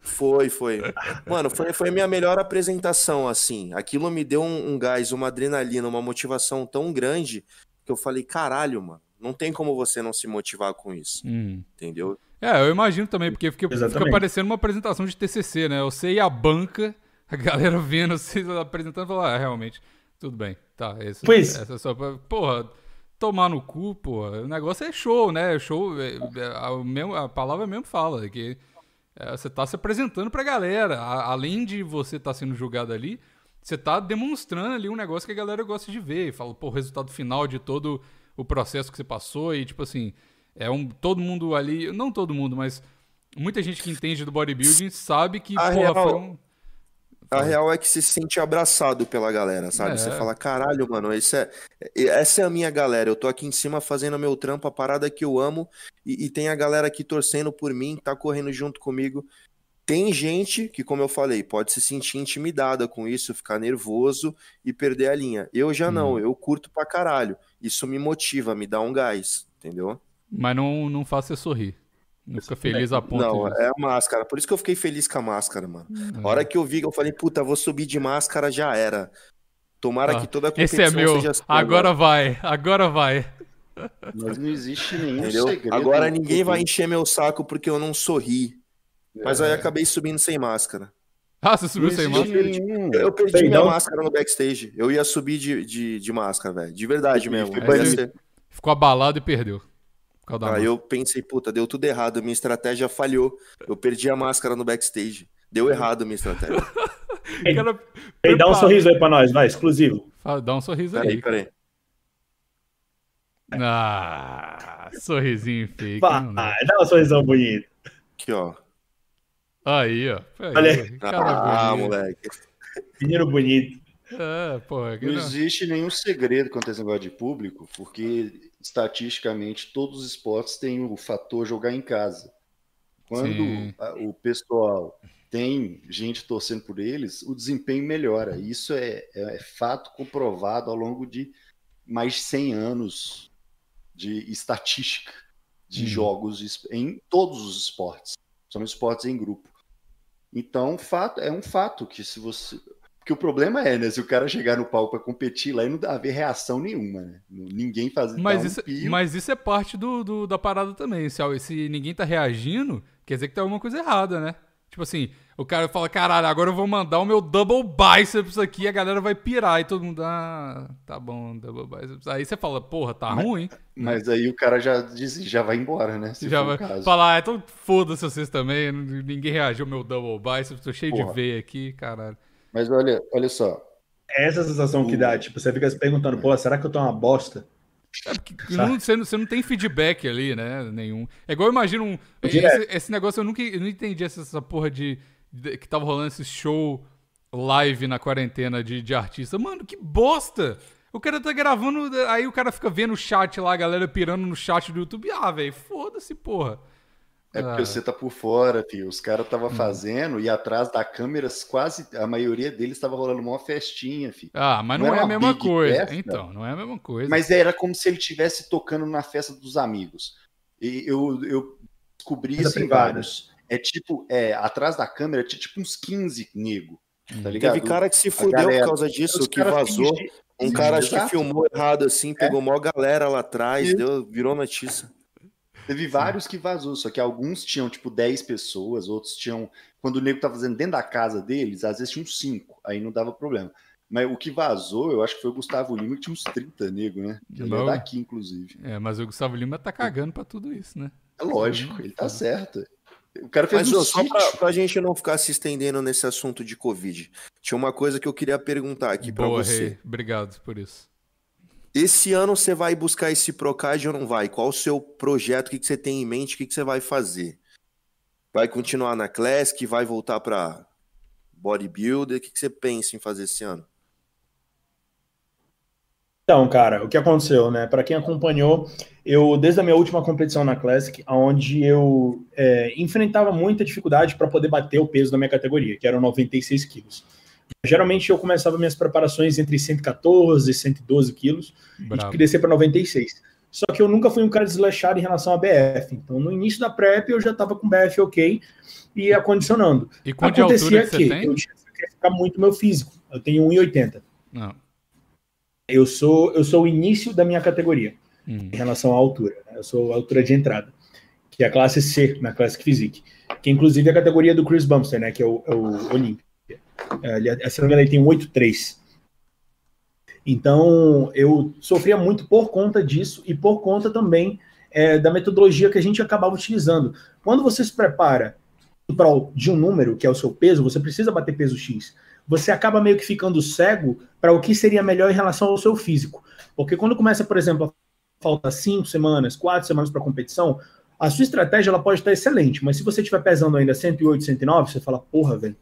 Foi, foi. Mano, foi, foi a minha melhor apresentação, assim. Aquilo me deu um, um gás, uma adrenalina, uma motivação tão grande que eu falei, caralho, mano, não tem como você não se motivar com isso. Hum. Entendeu? É, eu imagino também, porque fica, fica parecendo uma apresentação de TCC, né? Eu sei a banca, a galera vendo vocês apresentando e falar, ah, realmente, tudo bem, tá. Esse, pois. Essa é só, porra, tomar no cu, porra. O negócio é show, né? Show, é, é, a, mesmo, a palavra mesmo fala, que é, você tá se apresentando pra galera. A, além de você estar tá sendo julgado ali, você tá demonstrando ali um negócio que a galera gosta de ver. Fala, pô, o resultado final de todo o processo que você passou e, tipo assim é um, todo mundo ali, não todo mundo, mas muita gente que entende do bodybuilding sabe que, a porra, real, foi um... A real é que se sente abraçado pela galera, sabe? É. Você fala, caralho, mano, esse é, essa é a minha galera. Eu tô aqui em cima fazendo meu trampo, a parada que eu amo, e, e tem a galera aqui torcendo por mim, tá correndo junto comigo. Tem gente que, como eu falei, pode se sentir intimidada com isso, ficar nervoso e perder a linha. Eu já hum. não, eu curto pra caralho. Isso me motiva, me dá um gás, entendeu? Mas não, não faz você sorrir. Não fica feliz a ponto. Não, de... é a máscara. Por isso que eu fiquei feliz com a máscara, mano. É. A hora que eu vi, eu falei, puta, vou subir de máscara, já era. Tomara ah, que toda a competição Esse é meu. Seja assim, agora vai, agora vai. Mas não existe nenhum Entendeu? segredo. Agora ninguém vai encher meu saco porque eu não sorri. É. Mas aí acabei subindo sem máscara. Ah, você subiu sem máscara? Eu, eu perdi minha máscara no backstage. Eu ia subir de, de, de máscara, velho. De verdade mesmo. Ficou abalado e perdeu. Aí eu pensei, puta, deu tudo errado, minha estratégia falhou. Eu perdi a máscara no backstage. Deu errado a minha estratégia. Ei, dá um sorriso aí pra nós, vai, exclusivo. Dá um sorriso aí. Peraí, peraí. Ah, sorrisinho fake. Vai, dá um sorrisão bonito. Aqui, ó. Aí, ó. Olha aí. Ah, bonito. moleque. Menino bonito. É, porra, não, não existe nenhum segredo quanto a esse negócio de público, porque estatisticamente todos os esportes têm o fator jogar em casa. Quando o pessoal tem gente torcendo por eles, o desempenho melhora. Isso é, é, é fato comprovado ao longo de mais de 100 anos de estatística de hum. jogos em todos os esportes, são esportes em grupo. Então, fato, é um fato que se você. Porque o problema é, né? Se o cara chegar no palco para competir lá e não haver reação nenhuma, né? Ninguém faz mas, isso, um mas isso é parte do, do, da parada também. Se, se ninguém tá reagindo, quer dizer que tá alguma coisa errada, né? Tipo assim, o cara fala, caralho, agora eu vou mandar o meu double biceps aqui e a galera vai pirar. E todo mundo, ah, tá bom, double biceps. Aí você fala, porra, tá mas, ruim. Mas aí o cara já diz, já vai embora, né? já vai falar, ah, então foda-se vocês também. Ninguém reagiu ao meu double biceps, tô cheio porra. de veia aqui, caralho. Mas olha, olha só. É essa sensação que dá, tipo, você fica se perguntando, pô, será que eu tô uma bosta? É não, você, não, você, não, tem feedback ali, né? Nenhum. É igual eu imagino um. Esse, esse, negócio eu nunca eu não entendi essa, essa porra de que tava rolando esse show live na quarentena de, de artista. Mano, que bosta! O cara tá gravando, aí o cara fica vendo o chat lá, a galera pirando no chat do YouTube. Ah, velho, foda-se, porra. É porque ah. você tá por fora, filho. Os caras tava hum. fazendo e atrás da câmera, quase a maioria deles tava rolando uma festinha, filho. Ah, mas não, não é a mesma coisa. Festa, então, não é a mesma coisa. Mas era como se ele estivesse tocando na festa dos amigos. E eu, eu descobri isso em vários. É tipo, é, atrás da câmera tinha tipo uns 15 nego. Tá ligado? Teve cara que se fudeu por causa disso, que vazou. Um cara acho que filmou errado assim, pegou é. mó galera lá atrás, deu, virou notícia. Teve vários que vazou, só que alguns tinham tipo 10 pessoas, outros tinham. Quando o nego tá fazendo dentro da casa deles, às vezes tinham 5, aí não dava problema. Mas o que vazou, eu acho que foi o Gustavo Lima, que tinha uns 30 nego, né? Que ele é daqui, inclusive. É, mas o Gustavo Lima tá cagando pra tudo isso, né? É lógico, ele tá certo. O cara fez Mas, um só para pra gente não ficar se estendendo nesse assunto de Covid, tinha uma coisa que eu queria perguntar aqui para você. Rei. Obrigado por isso. Esse ano você vai buscar esse Procad ou não vai? Qual o seu projeto? O que, você tem em mente? O que, que você vai fazer? Vai continuar na Classic? Vai voltar para bodybuilder? O que, que você pensa em fazer esse ano? Então, cara, o que aconteceu, né? Para quem acompanhou, eu desde a minha última competição na Classic, onde eu é, enfrentava muita dificuldade para poder bater o peso da minha categoria, que era 96 quilos. Geralmente eu começava minhas preparações entre 114 e 112 quilos Bravo. e descer para 96. Só que eu nunca fui um cara desleixado em relação a BF. Então, no início da prep, eu já estava com BF ok e acondicionando. E quanto Acontecia de que, que eu tinha ficar muito meu físico. Eu tenho 1,80. Não. Eu sou, eu sou o início da minha categoria hum. em relação à altura. Né? Eu sou a altura de entrada, que é a classe C na Classic Physique, que inclusive é a categoria do Chris Bumster, né? Que é o, é o Olímpia. É, ele, se não me engano, ele tem 8,3. Então, eu sofria muito por conta disso e por conta também é, da metodologia que a gente acabava utilizando. Quando você se prepara de um número, que é o seu peso, você precisa bater peso X você acaba meio que ficando cego para o que seria melhor em relação ao seu físico. Porque quando começa, por exemplo, a falta cinco semanas, quatro semanas para competição, a sua estratégia ela pode estar excelente, mas se você estiver pesando ainda 108, 109, você fala, porra, velho,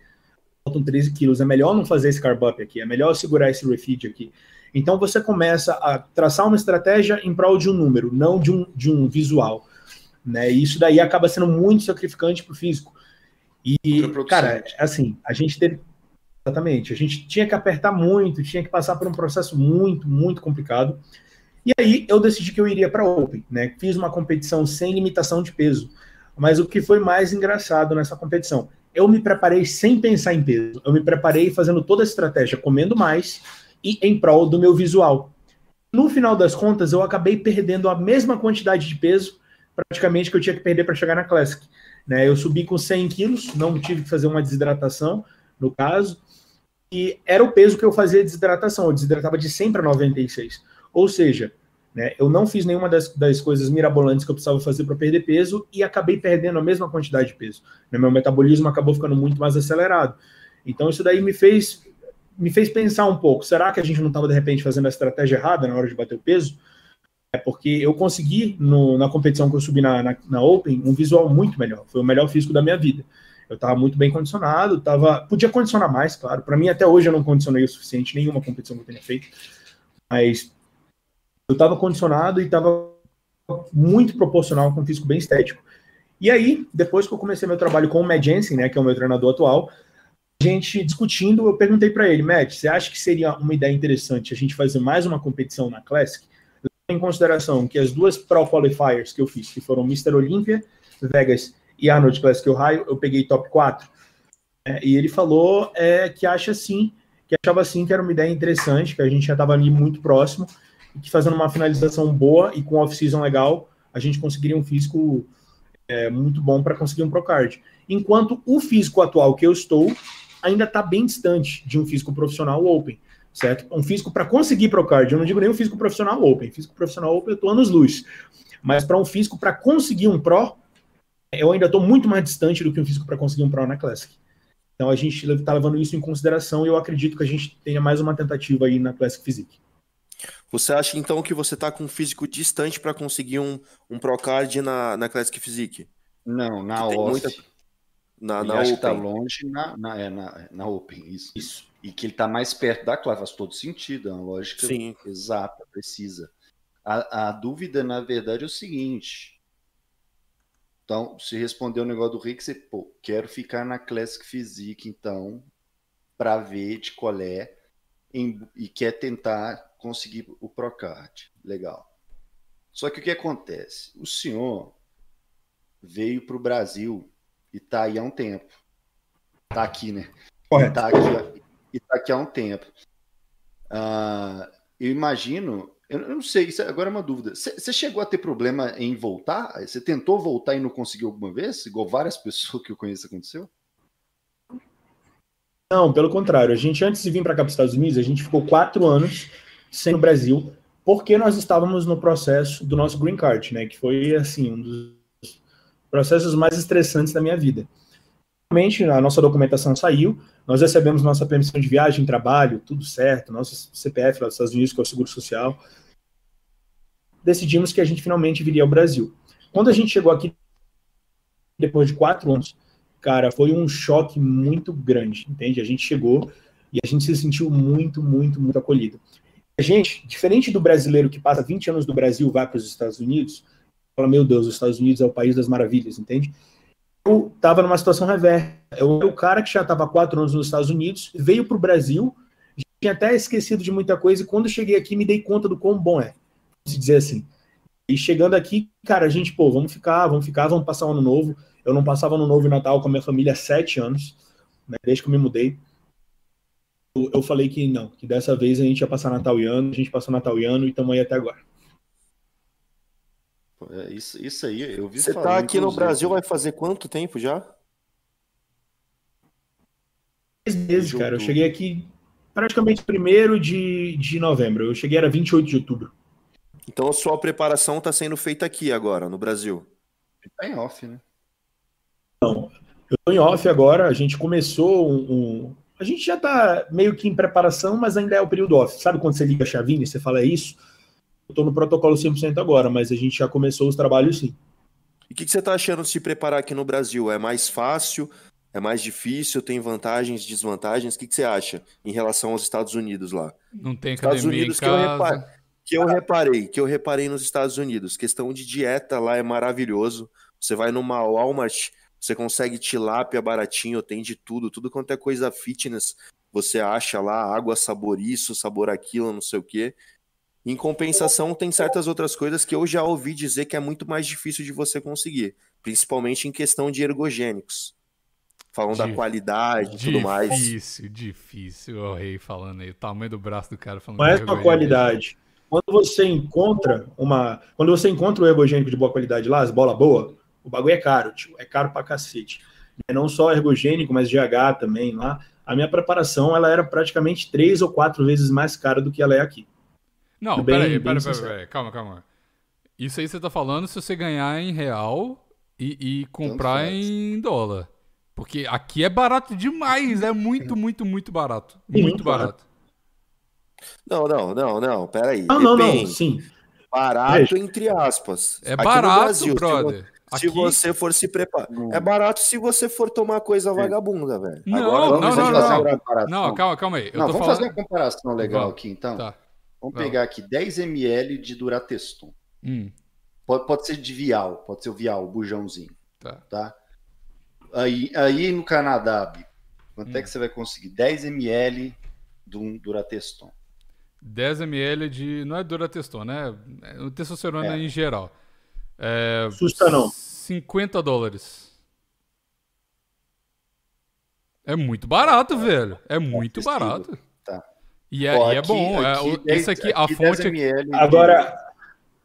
faltam 13 quilos, é melhor não fazer esse carb up aqui, é melhor segurar esse refeed aqui. Então você começa a traçar uma estratégia em prol de um número, não de um, de um visual. Né? E isso daí acaba sendo muito sacrificante para o físico. E, cara, assim, a gente teve Exatamente. A gente tinha que apertar muito, tinha que passar por um processo muito, muito complicado. E aí eu decidi que eu iria para Open, né? Fiz uma competição sem limitação de peso. Mas o que foi mais engraçado nessa competição? Eu me preparei sem pensar em peso. Eu me preparei fazendo toda a estratégia, comendo mais e em prol do meu visual. No final das contas, eu acabei perdendo a mesma quantidade de peso, praticamente, que eu tinha que perder para chegar na Classic. Né? Eu subi com 100 quilos, não tive que fazer uma desidratação, no caso, e era o peso que eu fazia desidratação, eu desidratava de 100 para 96. Ou seja, né, eu não fiz nenhuma das, das coisas mirabolantes que eu precisava fazer para perder peso e acabei perdendo a mesma quantidade de peso. Né, meu metabolismo acabou ficando muito mais acelerado. Então isso daí me fez me fez pensar um pouco, será que a gente não estava de repente fazendo a estratégia errada na hora de bater o peso? É porque eu consegui, no, na competição que eu subi na, na, na, Open, um visual muito melhor. Foi o melhor físico da minha vida. Eu estava muito bem condicionado, tava, podia condicionar mais, claro. Para mim, até hoje, eu não condicionei o suficiente nenhuma competição que eu tenha feito, mas eu estava condicionado e estava muito proporcional com um físico bem estético. E aí, depois que eu comecei meu trabalho com o Matt Jensen, né, que é o meu treinador atual, a gente discutindo, eu perguntei para ele, Matt, você acha que seria uma ideia interessante a gente fazer mais uma competição na Classic? em consideração que as duas Pro Qualifiers que eu fiz, que foram Mr. Olympia, Vegas e Arnold Classic Ohio, eu peguei top 4. É, e ele falou é, que acha sim, que achava sim que era uma ideia interessante, que a gente já estava ali muito próximo, e que fazendo uma finalização boa e com off-season legal, a gente conseguiria um físico é, muito bom para conseguir um Procard. Enquanto o físico atual que eu estou ainda está bem distante de um físico profissional Open certo? Um físico para conseguir Procard, eu não digo nem um físico profissional Open, físico profissional Open eu estou anos luz, mas para um físico para conseguir um Pro, eu ainda estou muito mais distante do que um físico para conseguir um Pro na Classic. Então a gente está levando isso em consideração e eu acredito que a gente tenha mais uma tentativa aí na Classic Physique. Você acha então que você está com um físico distante para conseguir um, um Procard na, na Classic Physique? Não, na OSS. Muita... Na, na Open. Tá longe na, na, é, na, na Open, isso. isso e que ele está mais perto da clave, faz todo sentido, é uma lógica Sim. exata, precisa. A, a, dúvida, na verdade, é o seguinte. Então, se responder o negócio do Rick, você, pô, quero ficar na Classic Physique, então, para ver de colé em, e quer tentar conseguir o Procard. Legal. Só que o que acontece? O senhor veio para o Brasil e está aí há um tempo. Está aqui, né? Correto. Tá aqui, e está aqui há um tempo. Uh, eu imagino, eu não sei, isso agora é uma dúvida. Você chegou a ter problema em voltar? Você tentou voltar e não conseguiu alguma vez? Igual várias pessoas que eu conheço aconteceu? Não, pelo contrário. A gente, antes de vir para cá para os Estados Unidos, a gente ficou quatro anos sem o Brasil, porque nós estávamos no processo do nosso green card, né? Que foi, assim, um dos processos mais estressantes da minha vida. Realmente, a nossa documentação saiu, nós recebemos nossa permissão de viagem, trabalho, tudo certo, nosso CPF lá dos Estados Unidos, que é o Seguro Social. Decidimos que a gente finalmente viria ao Brasil. Quando a gente chegou aqui, depois de quatro anos, cara, foi um choque muito grande, entende? A gente chegou e a gente se sentiu muito, muito, muito acolhido. Gente, diferente do brasileiro que passa 20 anos do Brasil vai para os Estados Unidos, fala, meu Deus, os Estados Unidos é o país das maravilhas, entende? eu estava numa situação reversa. Eu era o cara que já estava quatro anos nos Estados Unidos, veio para o Brasil, tinha até esquecido de muita coisa, e quando cheguei aqui me dei conta do quão bom é, se dizer assim. E chegando aqui, cara, a gente, pô, vamos ficar, vamos ficar, vamos passar o ano novo. Eu não passava ano novo e Natal com a minha família há sete anos, né, desde que eu me mudei. Eu, falei que não, que dessa vez a gente ia passar Natal e ano, a gente passou Natal e ano e estamos aí até agora. É, isso, isso aí, eu vi Você tá aqui no Brasil vai fazer quanto tempo já? Três meses, cara. Eu cheguei aqui praticamente primeiro de, de novembro. Eu cheguei era 28 de outubro. Então a sua preparação está sendo feita aqui agora, no Brasil? Tá em off, né? Não, eu tô em off agora. A gente começou um, um... A gente já tá meio que em preparação, mas ainda é o período off. Sabe quando você liga a chavinha e você fala é isso? estou no protocolo 100% agora, mas a gente já começou os trabalhos sim. E o que, que, você está achando de se preparar aqui no Brasil? É mais fácil? É mais difícil? Tem vantagens, desvantagens? O que, que você acha em relação aos Estados Unidos lá? Não tem Estados Unidos que eu, reparei, que eu reparei, que eu reparei nos Estados Unidos, questão de dieta lá é maravilhoso. Você vai numa Walmart, você consegue tilápia baratinho, tem de tudo, tudo quanto é coisa fitness, você acha lá água sabor isso, sabor aquilo, não sei o quê. Em compensação, tem certas outras coisas que eu já ouvi dizer que é muito mais difícil de você conseguir, principalmente em questão de ergogênicos. Falando Dif da qualidade e tudo mais. Difícil, difícil. O rei falando aí, o tamanho do braço do cara falando. Não é só qualidade. Quando você encontra uma. Quando você encontra o ergogênico de boa qualidade lá, as bolas boas, o bagulho é caro, tio. É caro pra cacete. É não só ergogênico, mas GH também lá. A minha preparação ela era praticamente três ou quatro vezes mais cara do que ela é aqui. Não, peraí, peraí, peraí, peraí, calma, calma. Isso aí você tá falando se você ganhar em real e, e comprar em dólar. Porque aqui é barato demais, é muito, muito, muito barato. Muito, muito barato. Não, não, não, não, peraí. Não, não, não, sim. Barato entre aspas. É aqui barato, Brasil, brother. Se você for se preparar. É barato se você for tomar coisa vagabunda, velho. Não, Agora, não, vamos não, fazer não. uma comparação. Não, calma, calma aí. Eu Não, tô vamos falando... fazer uma comparação legal Vamos. aqui, então. Tá. Vamos Vamos. pegar aqui 10 ml de Durateston. Hum, Pode, pode ser de Vial, pode ser o Vial, o bujãozinho, tá. tá? Aí, aí no Canadá, quanto Hum. é que você vai conseguir? 10 ml de um Durateston. 10 ml de. Não é Durateston, né? É o testosterona É. em geral. É, Assusta não. 50 dólares. É muito barato, velho. É muito acessível. barato. Tá. E é, Ó, e é aqui- bom. é, aqui 10 esse aqui, a aqui fonte. 10 ml de- Agora,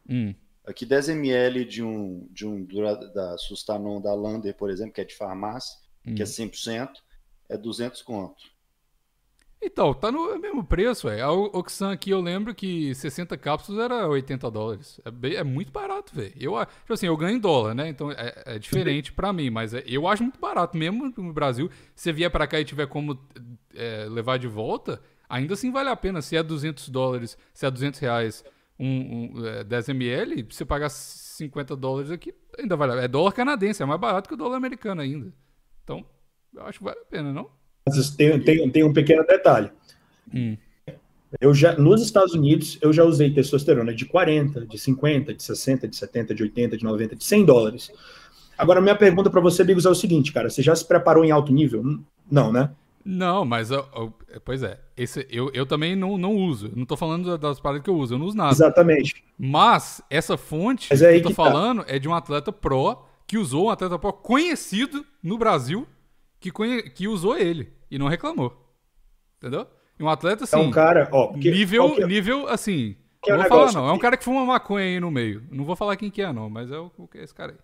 Hum, Aqui 10 ml de um, de um da Sustanon da Lander, por exemplo, que é de farmácia, hum. que é 100%, é 200 conto. Então, tá no mesmo preço, velho. A Oxan aqui eu lembro que 60 cápsulas era 80 dólares. É, bem- é muito barato, velho. Eu, tipo assim, eu ganho em dólar, né? Então é, é diferente pra mim, mas é- eu acho muito barato. Mesmo no Brasil, se vier pra cá e tiver como é, levar de volta, ainda assim vale a pena. Se é 200 dólares, se é 200 reais um, um, é, 10 ml, você pagar 50 dólares aqui, ainda vale a pena. É dólar canadense, é mais barato que o dólar americano ainda. Então, eu acho que vale a pena, não? Tem, tem, tem um pequeno detalhe. Hum. Eu já, nos Estados Unidos, eu já usei testosterona de 40, de 50, de 60, de 70, de 80, de 90, de 100 dólares. Agora, minha pergunta para você, Bigos, é o seguinte, cara. Você já se preparou em alto nível? Não, né? Não, mas eu- eu- pois é, esse, eu, eu também não, não uso. Não tô falando das paradas que eu uso, eu não uso nada. Exatamente. Mas essa fonte Mas que é aí eu tô que tá. falando é de um atleta pro que usou um atleta pro conhecido no Brasil que, conhe, que usou ele e não reclamou. Entendeu? E um atleta assim, É um cara, ó, porque nível, que é- nível assim. que é não o vou falar não, é um cara que fuma maconha aí no meio. Não vou falar quem que é não, mas é o, o que é esse cara aí.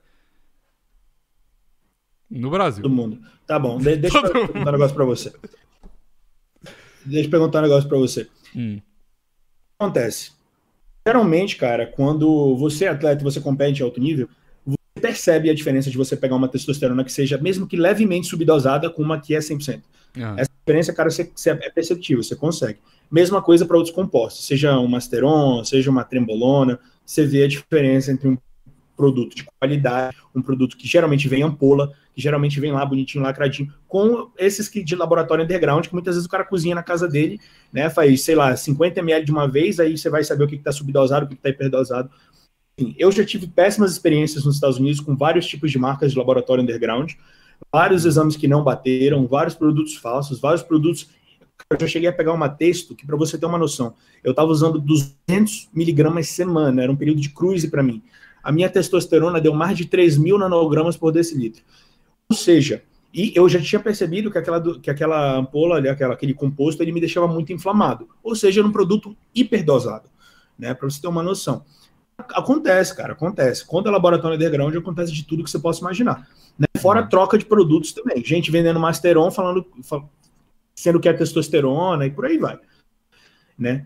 No Brasil. todo mundo. Tá bom, de- deixa eu perguntar um negócio para você. Deixa eu perguntar um negócio para você. Hum, acontece? Geralmente, cara, quando você é atleta e você compete em alto nível, percebe a diferença de você pegar uma testosterona que seja, mesmo que levemente subdosada, com uma que é 100%. ah, Essa diferença, cara, você, você é perceptível, você consegue. Mesma coisa para outros compostos, seja uma asteron, seja uma trembolona, você vê a diferença entre um produto de qualidade, um produto que geralmente vem em ampola, que geralmente vem lá bonitinho, lacradinho, com esses que de laboratório underground, que muitas vezes o cara cozinha na casa dele, né, faz, sei lá, 50 ml de uma vez, aí você vai saber o que está subdosado, o que está hiperdosado. Eu já tive péssimas experiências nos Estados Unidos com vários tipos de marcas de laboratório underground, vários exames que não bateram, vários produtos falsos, vários produtos. Eu já cheguei a pegar uma texto que, para você ter uma noção, eu estava usando 200 miligramas semana, era um período de cruise para mim. A minha testosterona deu mais de 3 mil nanogramas por decilitro. Ou seja, e eu já tinha percebido que aquela, que aquela ampola, ali, aquela, aquele composto, ele me deixava muito inflamado. Ou seja, era um produto hiperdosado, né? Para você ter uma noção. Acontece, cara, acontece. Quando é laboratório underground, acontece de tudo que você possa imaginar. né? Fora a troca de produtos também. Gente vendendo Masteron, falando, fa- sendo que é testosterona e por aí vai. Né?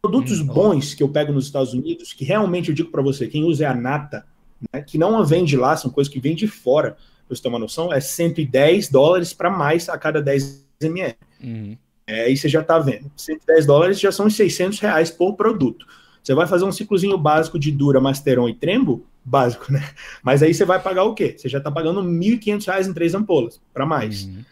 Produtos Hum, bons que eu pego nos Estados Unidos, que realmente eu digo para você, quem usa é a Nata, né? que não a vende lá, são coisas que vêm de fora, pra você ter uma noção, é 110 dólares para mais a cada 10 ml. uhum. É, aí você já está vendo. 110 dólares já são uns 600 reais por produto. Você vai fazer um ciclozinho básico de Dura, Masteron e Trembo? Básico, né? Mas aí você vai pagar o quê? Você já está pagando 1.500 reais em três ampolas, para mais. Uhum.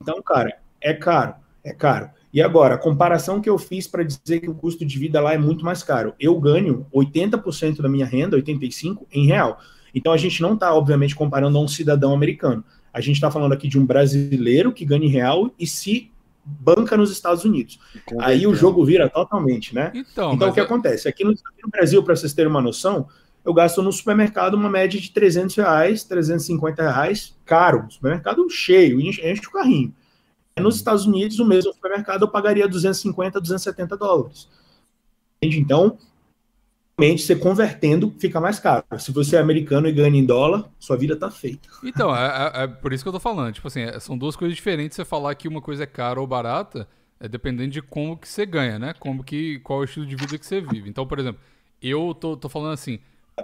Então, cara, é caro, é caro. E agora, a comparação que eu fiz para dizer que o custo de vida lá é muito mais caro. Eu ganho 80% da minha renda, 85% em real. Então a gente não está, obviamente, comparando a um cidadão americano. A gente está falando aqui de um brasileiro que ganha em real e se banca nos Estados Unidos. Aí o jogo vira totalmente, né? Então, Então, o que é- acontece? Aqui no, aqui no Brasil, para vocês terem uma noção, eu gasto no supermercado uma média de 300 reais, 350 reais, caro. Supermercado cheio, enche, enche o carrinho. Nos Estados Unidos, o mesmo supermercado eu pagaria 250, 270 dólares. Entende? Então, você convertendo fica mais caro. Se você é americano e ganha em dólar, sua vida tá feita. Então, é, é- é por isso que eu tô falando. Tipo assim, é- são duas coisas diferentes. Você falar que uma coisa é cara ou barata, é dependendo de como que você ganha, né? Como que, qual é o estilo de vida que você vive. Então, por exemplo, eu tô, tô falando assim,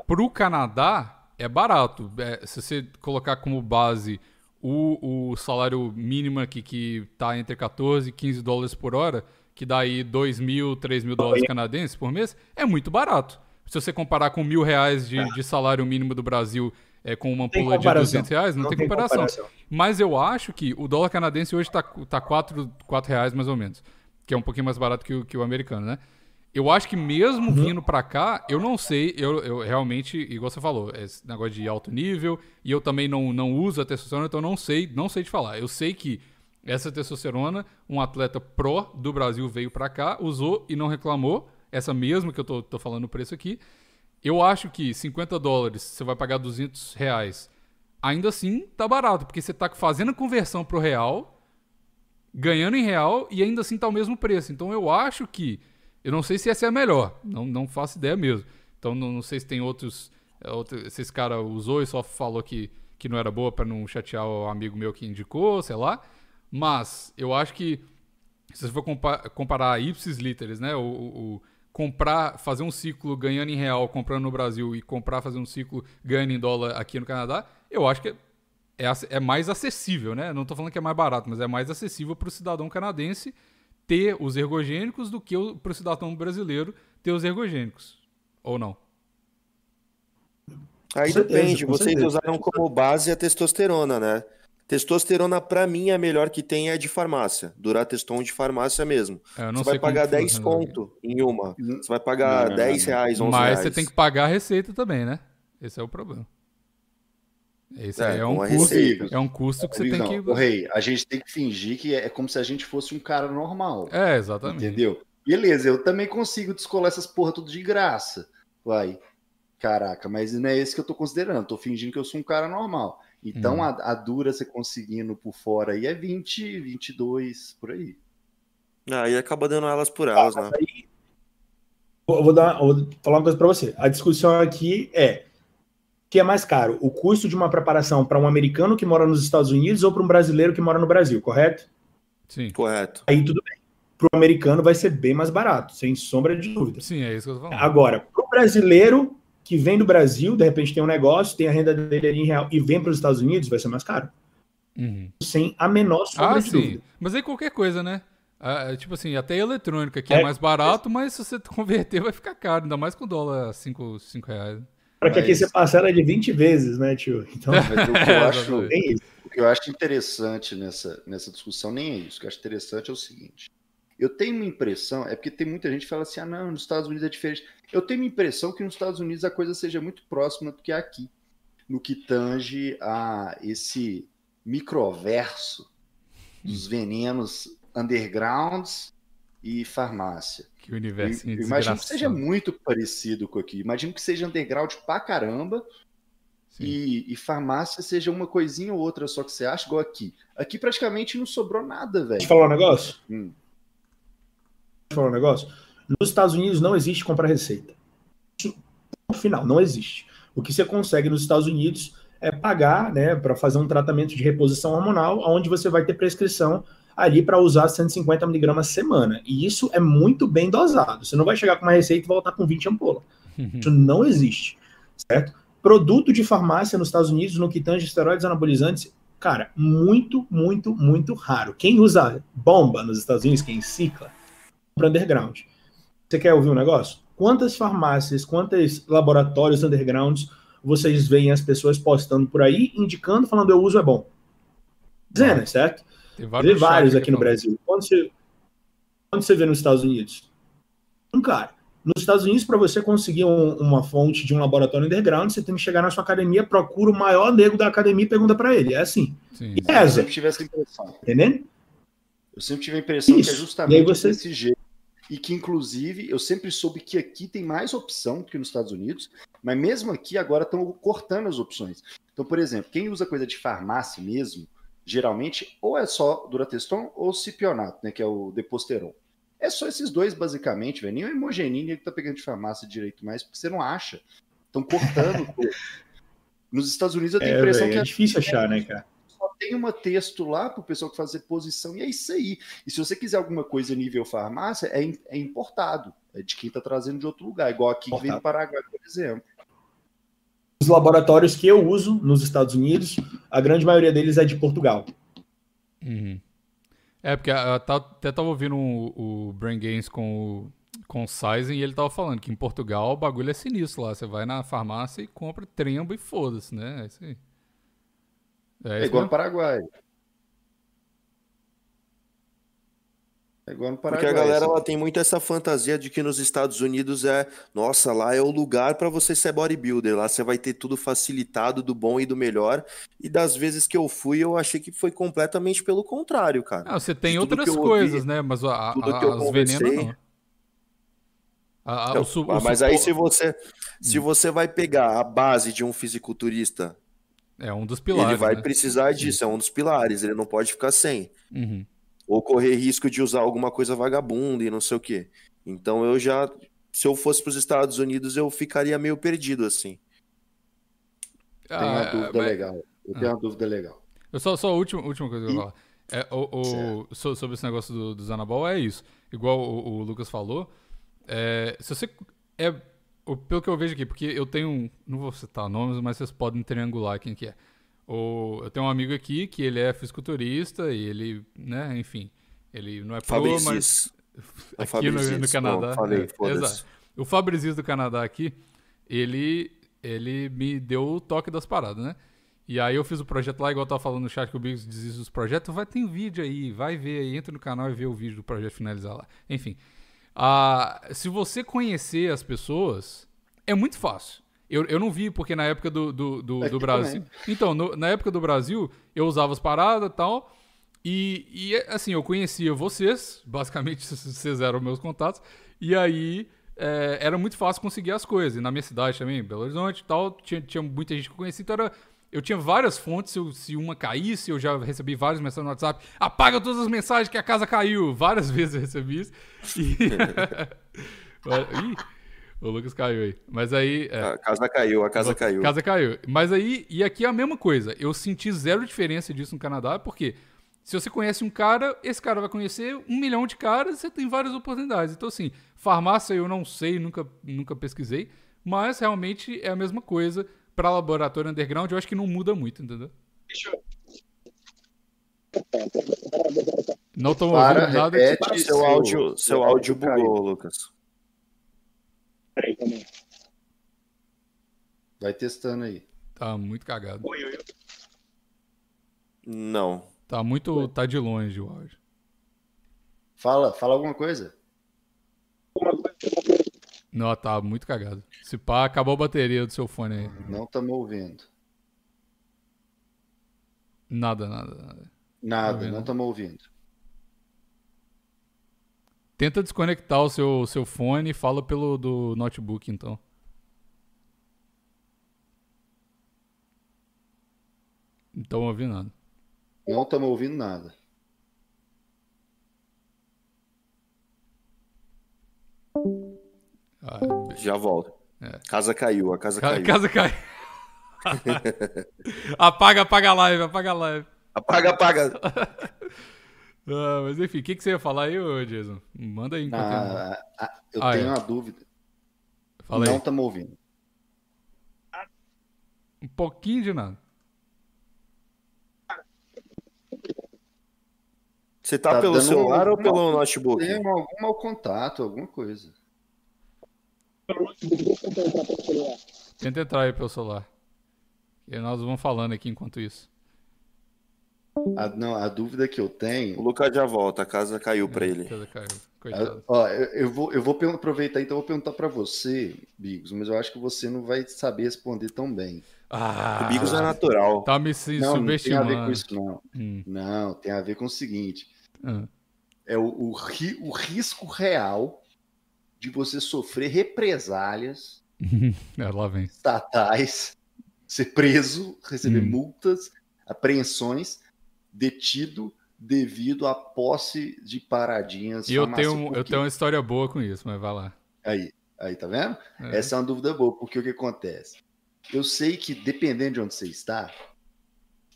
pro Canadá é barato. É, se você colocar como base o, o salário mínimo aqui, que tá entre 14 e 15 dólares por hora, que dá aí 2 mil, 3 mil dólares canadenses por mês, é muito barato. Se você comparar com mil reais de, de salário mínimo do Brasil é, com uma pula de 200 reais, não, não tem, tem comparação. comparação. Mas eu acho que o dólar canadense hoje está tá 4, 4 reais mais ou menos, que é um pouquinho mais barato que o, que o americano, né? Eu acho que mesmo uhum. vindo para cá, eu não sei, eu, eu realmente, igual você falou, esse negócio de alto nível, e eu também não, não uso a testosterona, então não sei, não sei te falar. Eu sei que essa testosterona, um atleta pró do Brasil veio para cá, usou e não reclamou, essa mesma que eu tô, tô falando o preço aqui. Eu acho que 50 dólares, você vai pagar 200 reais. Ainda assim, tá barato, porque você tá fazendo a conversão pro real, ganhando em real e ainda assim tá o mesmo preço. Então eu acho que. Eu não sei se essa é a melhor, não, não faço ideia mesmo. Então não, não sei se tem outros. É, outro, se esse cara usou e só falou que, que não era boa para não chatear o amigo meu que indicou, sei lá. Mas eu acho que se você for comparar ipsis literis, né? o, o comprar, fazer um ciclo ganhando em real, comprando no Brasil e comprar, fazer um ciclo ganhando em dólar aqui no Canadá, eu acho que é, é mais acessível, né? Não estou falando que é mais barato, mas é mais acessível para o cidadão canadense ter os ergogênicos do que para o cidadão brasileiro ter os ergogênicos. Ou não? Aí certeza, depende. Vocês certeza. usaram como base a testosterona, né? Testosterona, para mim, a melhor que tem é de farmácia. Durateston de farmácia mesmo. É, você vai pagar 10 conto em uma. Você vai pagar não, 10 reais, 11 Mas reais. você tem que pagar a receita também, né? Esse é o problema. Esse é, é um custo, é um custo que você tem que. O rei, a gente tem que fingir que é como se a gente fosse um cara normal. É, exatamente. Entendeu? Beleza, eu também consigo descolar essas porra tudo de graça. Vai. Caraca, mas não é esse que eu tô considerando. Tô fingindo que eu sou um cara normal. Então, hum. a, a, dura você conseguindo por fora aí é 20, 22, por aí. Aí acaba dando elas por elas, ah, né? Aí, eu vou, dar, eu vou falar uma coisa para você. A discussão aqui é que é mais caro, o custo de uma preparação para um americano que mora nos Estados Unidos ou para um brasileiro que mora no Brasil, correto? Sim. Correto. Aí tudo bem. Para o americano vai ser bem mais barato, sem sombra de dúvida. Sim, é isso que eu tô falando. Agora, para o brasileiro, que vem do Brasil, de repente tem um negócio, tem a renda dele ali em real e vem para os Estados Unidos, vai ser mais caro. Uhum. Sem a menor sombra ah, de sim. dúvida. Mas aí qualquer coisa, né? Ah, é, tipo assim, até eletrônica, que é, é mais barato, mas se você converter vai ficar caro, ainda mais com dólar 5 reais. Para que aqui você parcela de 20 vezes, né, tio? Então, mas o que eu acho, o que eu acho interessante nessa, nessa discussão nem é isso. O que eu acho interessante é o seguinte: eu tenho uma impressão, é porque tem muita gente que fala assim, ah, não, nos Estados Unidos é diferente. Eu tenho uma impressão que nos Estados Unidos a coisa seja muito próxima do que aqui, no que tange a esse microverso dos venenos undergrounds e farmácia. Que universo eu, Imagino que seja muito parecido com aqui. Imagino que seja underground pra caramba e, e, farmácia seja uma coisinha ou outra só que você acha igual aqui. Aqui praticamente não sobrou nada, velho. Deixa eu falar um negócio? Hum falar um negócio? Nos Estados Unidos não existe comprar receita. No final, não existe. O que você consegue nos Estados Unidos é pagar, né, para fazer um tratamento de reposição hormonal, onde você vai ter prescrição ali para usar 150 miligramas semana. E isso é muito bem dosado. Você não vai chegar com uma receita e voltar com 20 ampolas. Isso não existe, certo? Produto de farmácia nos Estados Unidos, no que tange esteroides anabolizantes, cara, muito, muito, muito raro. Quem usa bomba nos Estados Unidos, quem cicla, para underground. Você quer ouvir um negócio? Quantas farmácias, quantos laboratórios undergrounds vocês veem as pessoas postando por aí, indicando, falando eu uso é bom? Dezenas, certo? Tem vários, vários aqui no Brasil. Quando você, quando você vê nos Estados Unidos? Um cara. Nos Estados Unidos, para você conseguir um, uma fonte de um laboratório underground, você tem que chegar na sua academia, procura o maior nego da academia e pergunta para ele. É assim. Sim. E é, eu sempre tive essa impressão. Entendendo? Eu sempre tive a impressão Isso. que é justamente você... desse jeito e que, inclusive, eu sempre soube que aqui tem mais opção que nos Estados Unidos, mas mesmo aqui agora estão cortando as opções. Então, por exemplo, quem usa coisa de farmácia mesmo, geralmente, ou é só Durateston ou Cipionato, né, que é o Deposteron. É só esses dois, basicamente, velho. Nem o Hemogenine que tá pegando de farmácia direito mais, porque você não acha. Estão cortando. Nos Estados Unidos eu tenho a é, impressão véio, que. É difícil achar, né, cara? Tem um texto lá para o pessoal fazer posição, e é isso aí. E se você quiser alguma coisa nível farmácia, é, é importado. É de quem está trazendo de outro lugar, igual aqui que vem do Paraguai, por exemplo. Os laboratórios que eu uso nos Estados Unidos, a grande maioria deles é de Portugal. Uhum. É, porque até estava ouvindo o, o Brain Games com o, com sizing e ele tava falando que em Portugal o bagulho é sinistro lá. Você vai na farmácia e compra trembo e foda-se, né? É isso aí. É, é igual no Paraguai. É igual no Paraguai. Porque a galera assim. ela tem muito essa fantasia de que nos Estados Unidos é, nossa, lá é o lugar para você ser bodybuilder. Lá você vai ter tudo facilitado do bom e do melhor. E das vezes que eu fui, eu achei que foi completamente pelo contrário, cara. Não, você tem outras coisas, ouvi, né? Mas a, a, a, os venenos não. A, então, o, o, mas aí se você se hum. você vai pegar a base de um fisiculturista, é um dos pilares. Ele vai né? precisar disso, é um dos pilares. Ele não pode ficar sem. Uhum ou correr risco de usar alguma coisa vagabunda e não sei o quê. Então eu já, se eu fosse para os Estados Unidos, eu ficaria meio perdido assim. Tem uma ah, dúvida mas... legal. Eu tenho ah. uma dúvida legal. Eu só, só a última, última coisa que eu vou falar. É, o, o sobre esse negócio do, do Zanabol é isso. Igual o, o Lucas falou. É, se você. É, pelo que eu vejo aqui, porque eu tenho. Não vou citar nomes, mas vocês podem triangular quem que é. O, eu tenho um amigo aqui que ele é fisiculturista e ele, né, enfim, ele não é pro, mas é aqui no, no, Canadá. Bom, falei, é, exato. O Fabrizio do Canadá aqui, ele ele me deu o toque das paradas, né? E aí eu fiz o projeto lá, igual eu tava falando no chat que o Biggs desiste dos projetos, vai ter um vídeo aí, vai ver aí, entra no canal e vê o vídeo do projeto finalizar lá. Enfim, ah, se você conhecer as pessoas, é muito fácil. Eu, eu não vi, porque na época do, do, do, é do Brasil. Também. Então, no, na época do Brasil, eu usava as paradas e tal. E, e, assim, eu conhecia vocês, basicamente vocês eram meus contatos. E aí é, era muito fácil conseguir as coisas. E na minha cidade também, Belo Horizonte e tal, tinha, tinha muita gente que eu conhecia. Então era, eu tinha várias fontes. Se, se uma caísse, eu já recebi várias mensagens no WhatsApp. Apaga todas as mensagens que a casa caiu. Várias vezes eu recebi isso. E... Ih, o Lucas caiu aí. Mas aí. É, a casa caiu, a casa caiu. A casa caiu. Mas aí, e aqui é a mesma coisa. Eu senti zero diferença disso no Canadá, porque se você conhece um cara, esse cara vai conhecer um milhão de caras, você tem várias oportunidades. Então, assim, farmácia eu não sei, nunca, nunca pesquisei, mas realmente é a mesma coisa. Para laboratório underground, eu acho que não muda muito, entendeu? Deixa eu. Não tô ouvindo nada. Repete, seu, áudio, seu áudio bugou, Lucas. Peraí também. Vai testando aí. Tá muito cagado. Oi, oi, oi. Não. Tá muito. Oi. Tá de longe o áudio. Fala, fala alguma coisa. Não, tá muito cagado. Se pá, acabou a bateria do seu fone aí. Não estamos ouvindo. Nada, nada, nada. Nada, não estamos ouvindo. Tenta desconectar o seu, seu fone e fala pelo do notebook, então. Não estamos ouvindo nada. Não estamos ouvindo nada. Ah, Já volto. É. Casa caiu, a casa Ca caiu. Casa caiu. apaga, apaga a live, apaga a live. Apaga, apaga. Ah, mas enfim, o que, que você ia falar aí, Jason? Manda aí. Ah, ah, eu ah, tenho é. uma dúvida. Fala Não estamos ouvindo. Um pouquinho de nada. Você tá, tá pelo celular ou pelo notebook? Tem algum mau contato, alguma coisa. Tenta entrar aí pelo celular. E nós vamos falando aqui enquanto isso. A, não, a dúvida que eu tenho. O Lucas já volta, a casa caiu para ele. A casa caiu. Coitado. ó, eu, eu, vou, eu vou aproveitar então, vou perguntar para você, Bigos, mas eu acho que você não vai saber responder tão bem. Ah, o Bigos é natural. Tá me não, não tem a ver com isso, não. Hum. Não, tem a ver com o seguinte: hum. é o, o, o risco real de você sofrer represálias é, estatais, ser preso, receber hum. multas, apreensões detido devido à posse de paradinhas. E eu tenho, eu tenho uma história boa com isso, mas vai lá. Aí, aí tá vendo? É. Essa é uma dúvida boa, porque o que acontece? Eu sei que dependendo de onde você está,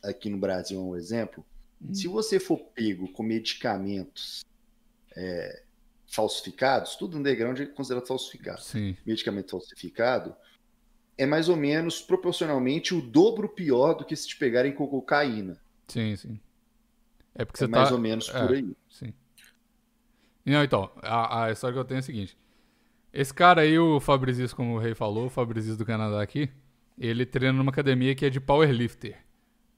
aqui no Brasil é um exemplo, hum. se você for pego com medicamentos é, falsificados, tudo underground é considerado falsificado. Sim. Medicamento falsificado é mais ou menos proporcionalmente o dobro pior do que se te pegarem com cocaína. Sim, sim. É porque é você mais tá... ou menos por é, aí. Sim. Não, então, a, a, história que eu tenho é a seguinte. Esse cara aí, o Fabrizio, como o Rei falou, o Fabrizio do Canadá aqui, ele treina numa academia que é de powerlifter.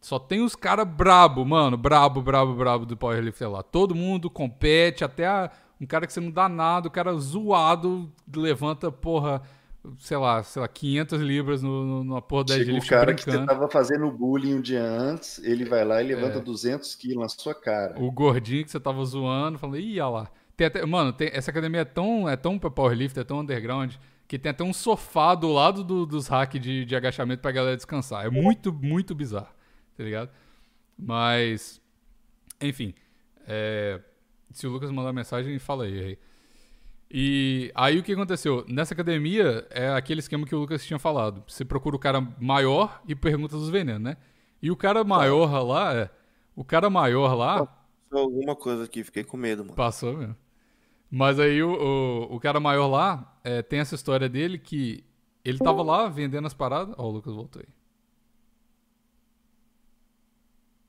Só tem os caras brabo, mano, brabo, brabo, brabo do powerlifter lá. Todo mundo compete, até a, um cara que você não dá nada, o cara zoado levanta, porra, sei lá, sei lá, 500 libras no, no, numa porra da Chega o cara brincando. que você tava fazendo bullying um dia antes, ele vai lá e levanta é. 200 quilos na sua cara. O gordinho que você tava zoando, falando, ih, olha lá. Tem até, mano, tem, essa academia é tão, é tão powerlifter, é tão underground, que tem até um sofá do lado do, dos hacks de, de agachamento pra galera descansar. É muito, muito bizarro tá ligado? Mas, enfim, é, se o Lucas mandar mensagem, fala aí, aí. E aí o que aconteceu? Nessa academia é aquele esquema que o Lucas tinha falado. Você procura o cara maior e pergunta dos venenos, né? E o cara maior lá, é, o cara maior lá. Passou alguma coisa aqui, fiquei com medo, mano. Passou mesmo. Mas aí o, o, o cara maior lá é, tem essa história dele que ele tava lá vendendo as paradas. Ó, o Lucas voltou aí.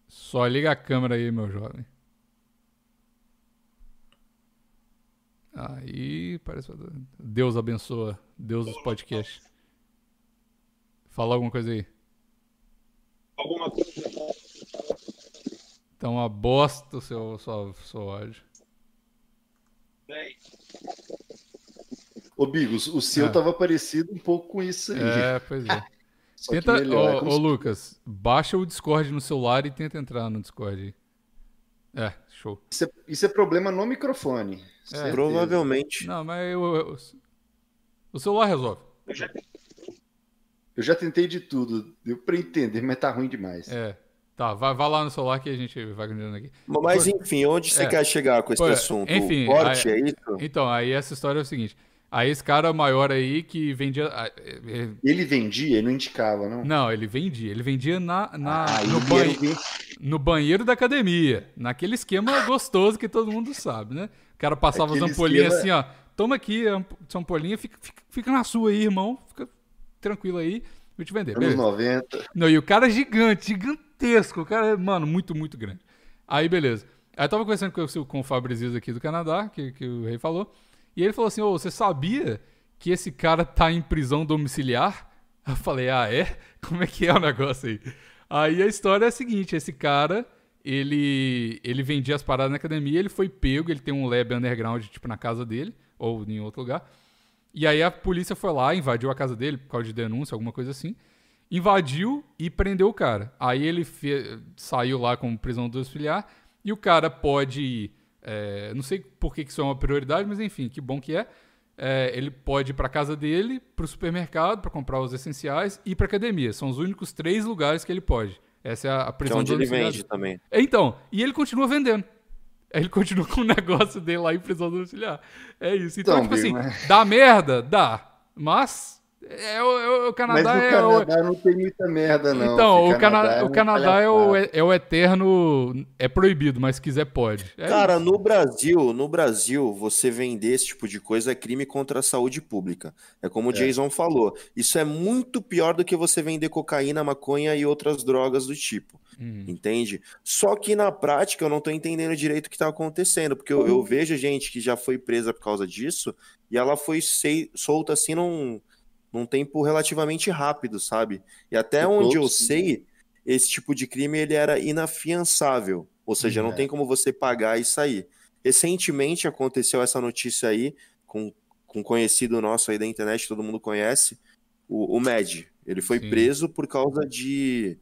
Só liga a câmera aí, meu jovem. Aí parece. Deus abençoa. Deus dos podcasts. Fala alguma coisa aí. Alguma coisa. Então uma bosta o seu, seu, seu áudio. Ô Bigos, o seu é. tava parecido um pouco com isso aí. É, pois é. tenta, melhor, ô, é ô Lucas, baixa o Discord no celular e tenta entrar no Discord. É, show. Isso é, isso é problema no microfone. É, provavelmente. Não, mas eu, eu, o celular resolve. Eu já tentei de tudo, deu pra entender, mas tá ruim demais. É. Tá, vai, vai lá no celular que a gente vai continuando aqui. Mas enfim, onde você é. quer chegar com esse Pô, assunto? Enfim, o aí, é isso? Então, aí essa história é o seguinte. Aí esse cara maior aí que vendia. É, é, ele vendia, ele não indicava, não? Não, ele vendia. Ele vendia na, na ah, no, banhe... no banheiro da academia. Naquele esquema gostoso que todo mundo sabe, né? O cara passava Aquele as ampolinhas esquema... assim, ó. Toma aqui essa ampolinha, fica, fica, fica, na sua aí, irmão. Fica tranquilo aí. Vou te vender. Anos 90. Não, e o cara é gigante, gigantesco. O cara é, mano, muito, muito grande. Aí, beleza. Aí eu tava conversando com, com o Fabrizio aqui do Canadá, que, que o rei falou. E ele falou assim: Ô, você sabia que esse cara tá em prisão domiciliar? Eu falei: Ah, é? Como é que é o negócio aí? Aí a história é a seguinte: esse cara, ele, ele vendia as paradas na academia, ele foi pego, ele tem um lab underground, tipo, na casa dele, ou em outro lugar. E aí a polícia foi lá, invadiu a casa dele por causa de denúncia, alguma coisa assim. Invadiu e prendeu o cara. Aí ele saiu lá com prisão domiciliar e o cara pode é, não sei por que isso é uma prioridade, mas enfim, que bom que é. é ele pode ir para casa dele, para o supermercado para comprar os essenciais e para academia. São os únicos três lugares que ele pode. Essa é a, a prisão que é onde ele vende também. Então, e ele continua vendendo. Ele continua com o negócio dele lá em prisão domiciliar. É isso. Então, então tipo assim, mas... dá merda? Dá. Mas é, o, é o Canadá Mas o é Canadá o... não tem muita merda, não. Então, o, Cana... é o Canadá é o, é o eterno. É proibido, mas se quiser pode. É Cara, isso. no Brasil, no Brasil, você vender esse tipo de coisa é crime contra a saúde pública. É como o é. Jason falou. Isso é muito pior do que você vender cocaína, maconha e outras drogas do tipo. Hum. Entende? Só que na prática eu não tô entendendo direito o que tá acontecendo, porque eu, eu uhum. vejo gente que já foi presa por causa disso e ela foi sei, solta assim num num tempo relativamente rápido, sabe? E até onde eu sei, esse tipo de crime ele era inafiançável, ou seja, é. não tem como você pagar e sair. Recentemente aconteceu essa notícia aí com, com um conhecido nosso aí da internet, todo mundo conhece, o, o Med. Ele foi Sim. preso por causa de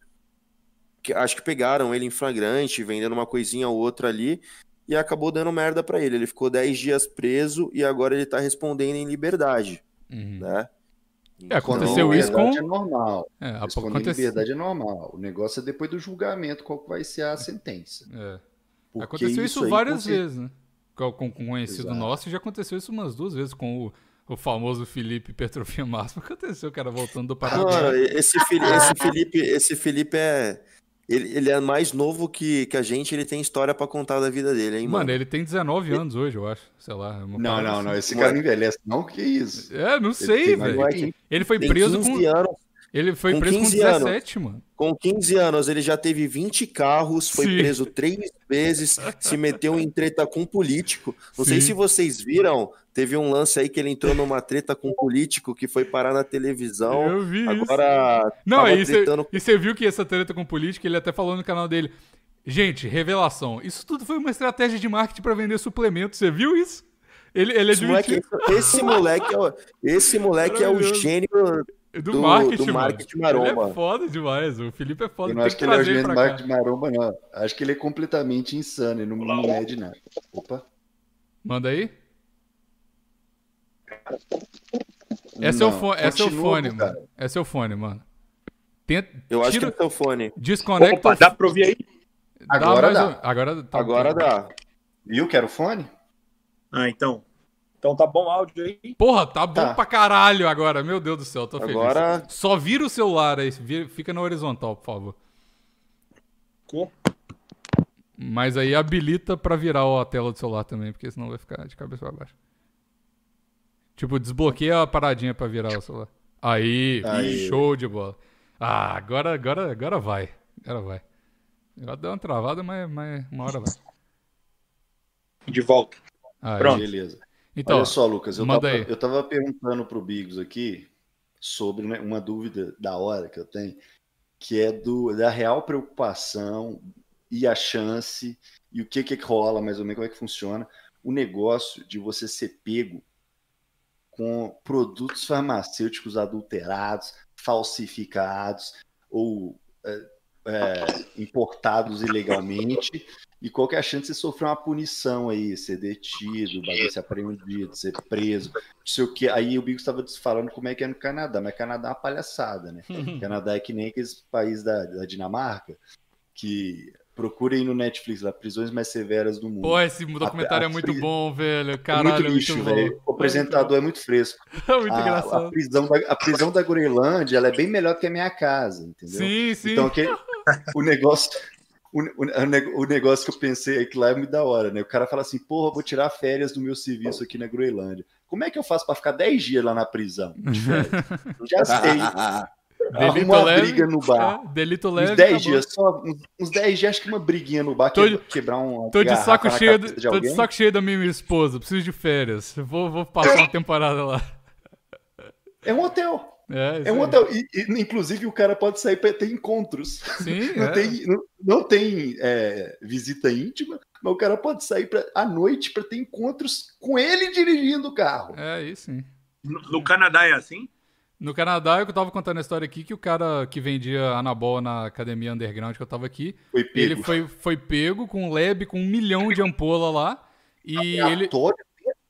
que acho que pegaram ele em flagrante, vendendo uma coisinha ou outra ali, e acabou dando merda para ele. Ele ficou 10 dias preso e agora ele tá respondendo em liberdade, uhum. né? É, aconteceu isso com. É normal. É, acontece... liberdade é normal. O negócio é depois do julgamento qual vai ser a sentença. É. Aconteceu isso, isso várias vezes, né? Com, com um conhecido Exato. nosso, já aconteceu isso umas duas vezes com o, o famoso Felipe Petrofia Máximo. Aconteceu, o cara voltando do Paraná. esse, esse, Felipe, esse Felipe é ele, ele é mais novo que, que a gente, ele tem história para contar da vida dele, hein, mano? Mano, ele tem 19 anos hoje, eu acho. Sei lá. Não, não, assim. não. Esse cara não envelhece, não. Que isso? É, não sei, velho. Ele, ele, foi preso com. Anos, Ele foi Com preso com 15 17, mano. Com 15 anos, ele já teve 20 carros, foi Sim. preso três vezes, se meteu em treta com político. Não sei Sim. se vocês viram, teve um lance aí que ele entrou numa treta com político que foi parar na televisão. Eu vi isso. Agora Não, tava aí você tretando- e você viu que essa treta com política, ele até falou no canal dele. Gente, revelação. Isso tudo foi uma estratégia de marketing pra vender suplementos. Você viu isso? Ele, ele Esse moleque, admitiu. esse moleque é o, esse moleque é o Maravilhoso. gênio Do, do- marketing, do mano. marketing Ele maromba. é foda demais. O Felipe é foda. Eu não acho que que ele é o gênio do marketing maromba, não. Acho que ele é completamente insano, ele não, não mede nada. Opa. Manda aí. É seu fone, é seu fone, cara. mano. É seu fone, mano. Tenta, Eu acho tira, que é seu fone. desconecta. Opa, dá pra ouvir aí? dá Agora dá. um- Agora tá Agora dá. Viu que era o fone? Ah, então. Então tá bom o áudio aí? Porra, tá bom Tá. pra caralho agora. Meu Deus do céu, tô feliz. Agora- Só vira o celular aí. vira- fica na horizontal, por favor. Ficou? Mas aí habilita pra virar a tela do celular também, porque senão vai ficar de cabeça pra baixo. Tipo, desbloqueia a paradinha pra virar o celular. Aí, Aí. show de bola. Ah, agora, agora, agora vai. Agora vai. Agora deu uma travada, mas, mas uma hora vai. De volta. Aí. Pronto. Beleza. Então, Olha só, Lucas, eu tava, eu tava perguntando pro Bigos aqui sobre né, uma dúvida da hora que eu tenho, que é do, da real preocupação e a chance e o que que rola, mais ou menos, como é que funciona o negócio de você ser pego com produtos farmacêuticos adulterados, falsificados ou é, é, importados ilegalmente e qual que é a chance de você sofrer uma punição aí, ser detido, bagulho ser apreendido, ser preso, não sei o que. Aí o Bigo estava falando como é que é no Canadá, mas Canadá é uma palhaçada, né? Canadá é que nem aqueles países da, da Dinamarca que procurem no Netflix lá, prisões mais severas do mundo. Pô, esse documentário a é muito pri- bom, velho. é Caralho, muito lixo, bom. velho. O apresentador é muito fresco. É muito a, a engraçado. prisão da, a prisão da Groenlândia ela é bem melhor do que a minha casa, entendeu? Sim, sim. Então, que, o negócio. O, o- o negócio que eu pensei é que lá é muito da hora, né? O cara fala assim, porra, vou tirar férias do meu serviço aqui na Groenlândia. Como é que eu faço pra ficar 10 dias lá na prisão? Já sei. Delito uma leve. briga no bar. É, delito leve. Uns 10 acabou. dias, só uns, uns 10 dias, acho que uma briguinha no bar, Tô que, de- quebrar um. Tô de saco cheio, do- de tô de saco cheio da minha esposa. Preciso de férias. Vou, vou passar uma temporada lá. É um hotel. É, isso É um hotel. E, e, inclusive, o cara pode sair para ter encontros. Sim, Não é. tem, não, não tem é, visita íntima, mas o cara pode sair pra, à noite para ter encontros com ele dirigindo o carro. É, aí sim. No, no Canadá é assim? No Canadá, eu tava contando a história aqui que o cara que vendia anabol na academia underground que eu tava aqui, Foi pego. ele foi, foi pego com um lab com um milhão de ampola lá. E ele. Dentro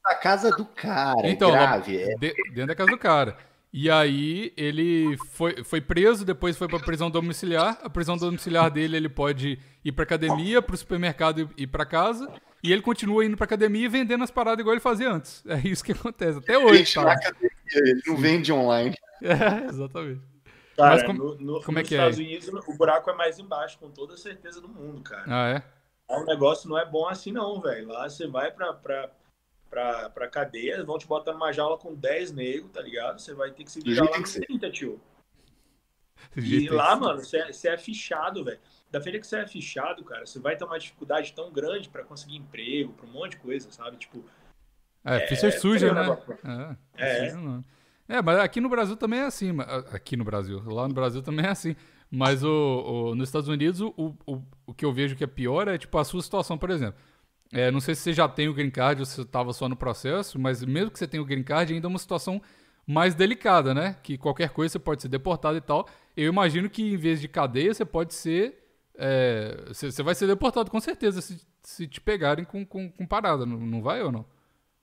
da casa do cara. Então, é lá- grave. É. de- dentro da casa do cara. E aí ele foi, foi preso, depois foi pra prisão domiciliar. A prisão domiciliar dele, ele pode ir pra academia, pro supermercado e ir pra casa. E ele continua indo pra academia e vendendo as paradas igual ele fazia antes. É isso que acontece. Até hoje, tá? academia, ele não vende online. É, exatamente. Cara, Mas como- no, no, como é nos que é Estados? Unidos o buraco é mais embaixo, com toda a certeza do mundo, cara. Ah, é? O negócio não é bom assim, não, velho. Lá você vai pra, pra, pra, pra cadeia, vão te botar numa jaula com 10 negros, tá ligado? Você vai ter que se virar lá que nos ser. 30, tio. E lá, mano, você é, você é fichado, velho. Da feira que você é fichado, cara, você vai ter uma dificuldade tão grande pra conseguir emprego, pra um monte de coisa, sabe? Tipo, É, ficha suja, feio o né? É, É. suja. É, mas aqui no Brasil também é assim. Aqui no Brasil. Lá no Brasil também é assim. Mas o, o- nos Estados Unidos, o, o, o que eu vejo que é pior é, tipo, a sua situação, por exemplo. É, não sei se você já tem o green card ou se você estava só no processo, mas mesmo que você tenha o green card, ainda é uma situação mais delicada, né? Que qualquer coisa você pode ser deportado e tal. Eu imagino que em vez de cadeia, você pode ser. É, você, você vai ser deportado com certeza se, se te pegarem com, com, com parada, não, não vai ou não?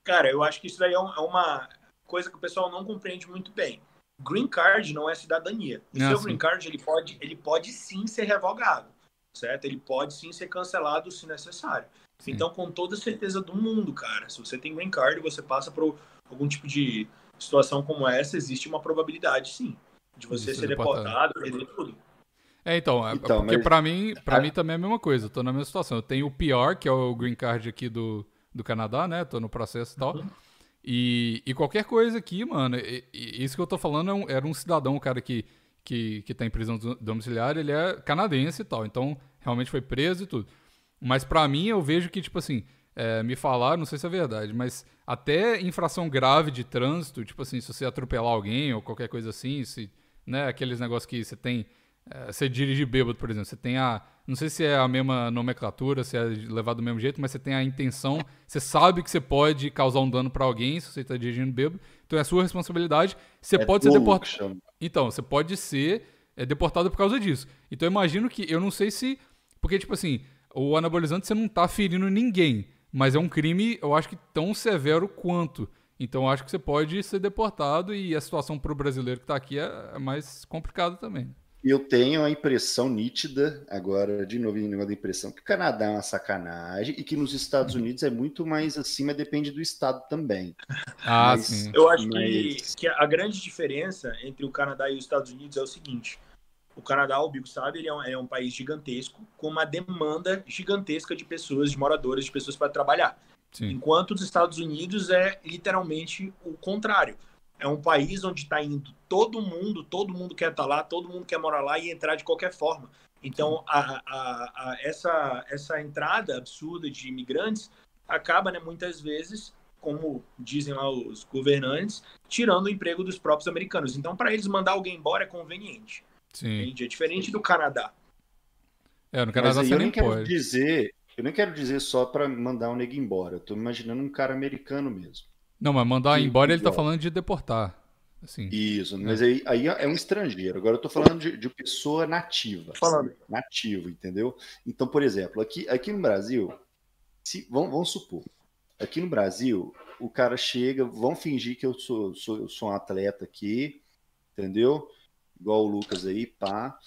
Cara, eu acho que isso daí é um- é uma coisa que o pessoal não compreende muito bem. Green card não é cidadania. O Ah, seu sim. green card ele pode, ele pode sim ser revogado, certo? Ele pode sim ser cancelado se necessário. Sim. Então, com toda certeza do mundo, cara, se você tem green card e você passa por algum tipo de situação como essa, existe uma probabilidade, sim, de você De ser ser deportado. deportado, perder tudo. É, então, é Então, porque mas- pra mim, pra Ah. mim também é a mesma coisa. Eu tô na mesma situação. Eu tenho o PR, que é o green card aqui do, do Canadá, né? Tô no processo e tal. Uhum. E, e qualquer coisa aqui, mano, e- e isso que eu tô falando é um- era um cidadão, um cara que, que, que tá em prisão domiciliar, ele é canadense e tal. Então, realmente foi preso e tudo. Mas para mim, eu vejo que, tipo assim, é, me falaram, não sei se é verdade, mas até infração grave de trânsito, tipo assim, se você atropelar alguém ou qualquer coisa assim, se, né, aqueles negócios que você tem, você dirige bêbado, por exemplo, você tem a, não sei se é a mesma nomenclatura, se é levado do mesmo jeito, mas você tem a intenção, você sabe que você pode causar um dano para alguém se você está dirigindo bêbado, então é a sua responsabilidade, você é pode ser deportado. Então, você pode ser é, deportado por causa disso. Então eu imagino que, eu não sei se, porque tipo assim, o anabolizante você não está ferindo ninguém, mas é um crime, eu acho que tão severo quanto. Então eu acho que você pode ser deportado e a situação para o brasileiro que está aqui é, é mais complicada também. Eu tenho a impressão nítida, agora, de novo, em negócio da impressão, que o Canadá é uma sacanagem e que nos Estados Unidos é muito mais assim, mas depende do estado também. Ah, mas, sim. Eu acho mas... que, que a grande diferença entre o Canadá e os Estados Unidos é o seguinte: o Canadá, o Bico sabe, ele é um, é um, país gigantesco, com uma demanda gigantesca de pessoas, de moradores, de pessoas para trabalhar. Sim. Enquanto os Estados Unidos é literalmente o contrário. É um país onde está indo todo mundo, todo mundo quer estar tá lá, todo mundo quer morar lá e entrar de qualquer forma. Então, a, a, a, essa, essa entrada absurda de imigrantes acaba, né, muitas vezes, como dizem lá os governantes, tirando o emprego dos próprios americanos. Então, para eles mandar alguém embora é conveniente. Sim. Entende? É diferente do Canadá. É, no Canadá você eu nem quero dizer, eu nem quero dizer só para mandar um nego embora. Eu tô imaginando um cara americano mesmo. Não, mas mandar que, embora ele tá falando de deportar. Assim, Isso, mas aí, aí é um estrangeiro. Agora eu tô falando de, de pessoa nativa. Falando. Nativo, entendeu? Então, por exemplo, aqui, aqui no Brasil, se, vamos, vamos supor, aqui no Brasil, o cara chega, vão fingir que eu sou, sou, eu sou um atleta aqui, entendeu? igual o Lucas aí, pá,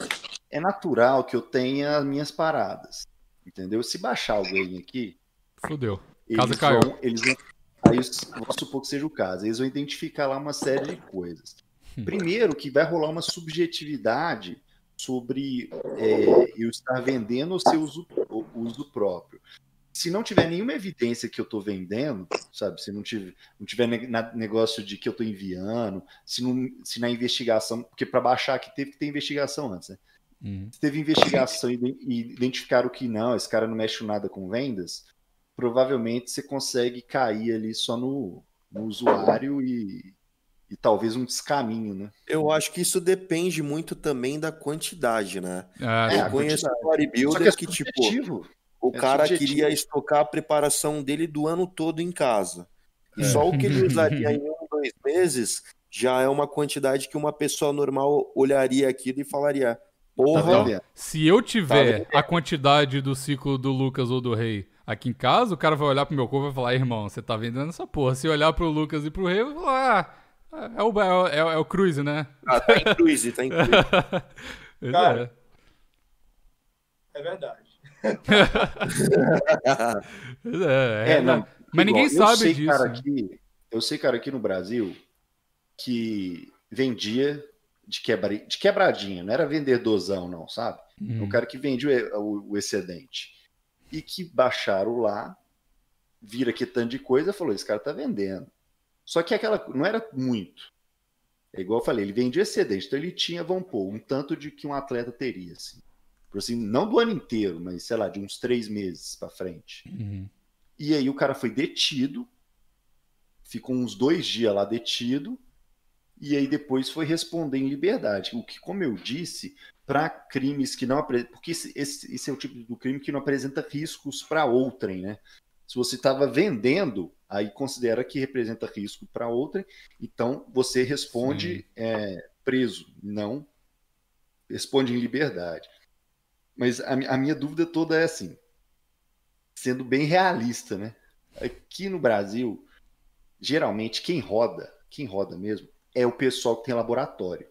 é natural que eu tenha as minhas paradas. Entendeu? Se baixar alguém aqui. Fudeu. Casa caiu. Vão, eles vão, aí vamos supor que seja o caso. Eles vão identificar lá uma série de coisas. Hum. Primeiro, que vai rolar uma subjetividade sobre é, eu estar vendendo o seu uso, uso próprio se não tiver nenhuma evidência que eu estou vendendo, sabe? Se não tiver, não tiver negócio de que eu estou enviando, se, não, se na investigação, porque para baixar aqui teve que ter investigação antes, né? Uhum. Se teve investigação e, identificaram que não, esse cara não mexe nada com vendas, provavelmente você consegue cair ali só no, no usuário e, e talvez um descaminho, né? Eu acho que isso depende muito também da quantidade, né? Ah, é, eu conheço bodybuilders que, é que tipo o é cara subjetivo. queria estocar a preparação dele do ano todo em casa. E é. só o que ele usaria em um, dois meses já é uma quantidade que uma pessoa normal olharia aquilo e falaria: Porra, tá se eu tiver tá a quantidade do ciclo do Lucas ou do Rei aqui em casa, o cara vai olhar pro meu corpo e vai falar: Irmão, você tá vendendo essa porra. Se olhar pro Lucas e pro Rei, vai falar: Ah, é o, é, é o Cruise, né? Ah, tá em Cruise, tá em Cruise. cara, é. é verdade é, é, não, mas ninguém sabe sei, disso. Cara, aqui, eu sei, cara, aqui no Brasil que vendia de, quebra, de quebradinha, não era vendedorzão, não, sabe? Hum. O cara que vendia o, o, excedente. E que baixaram lá, vira que tanto de coisa, falou: esse cara tá vendendo. Só que aquela não era muito. É igual eu falei, ele vendia excedente, então ele tinha, vamos pôr, um tanto de que um atleta teria, assim assim, não do ano inteiro, mas sei lá, de uns três meses para frente. Uhum. E aí o cara foi detido, ficou uns dois dias lá detido, e aí depois foi responder em liberdade. O que, como eu disse, para crimes que não apresentam. Porque esse, esse, esse, é o tipo do crime que não apresenta riscos para outrem, né? Se você estava vendendo, aí considera que representa risco para outrem, então você responde é, preso, não responde em liberdade. Mas a, a minha dúvida toda é assim, sendo bem realista, né? Aqui no Brasil, geralmente quem roda, quem roda mesmo, é o pessoal que tem laboratório.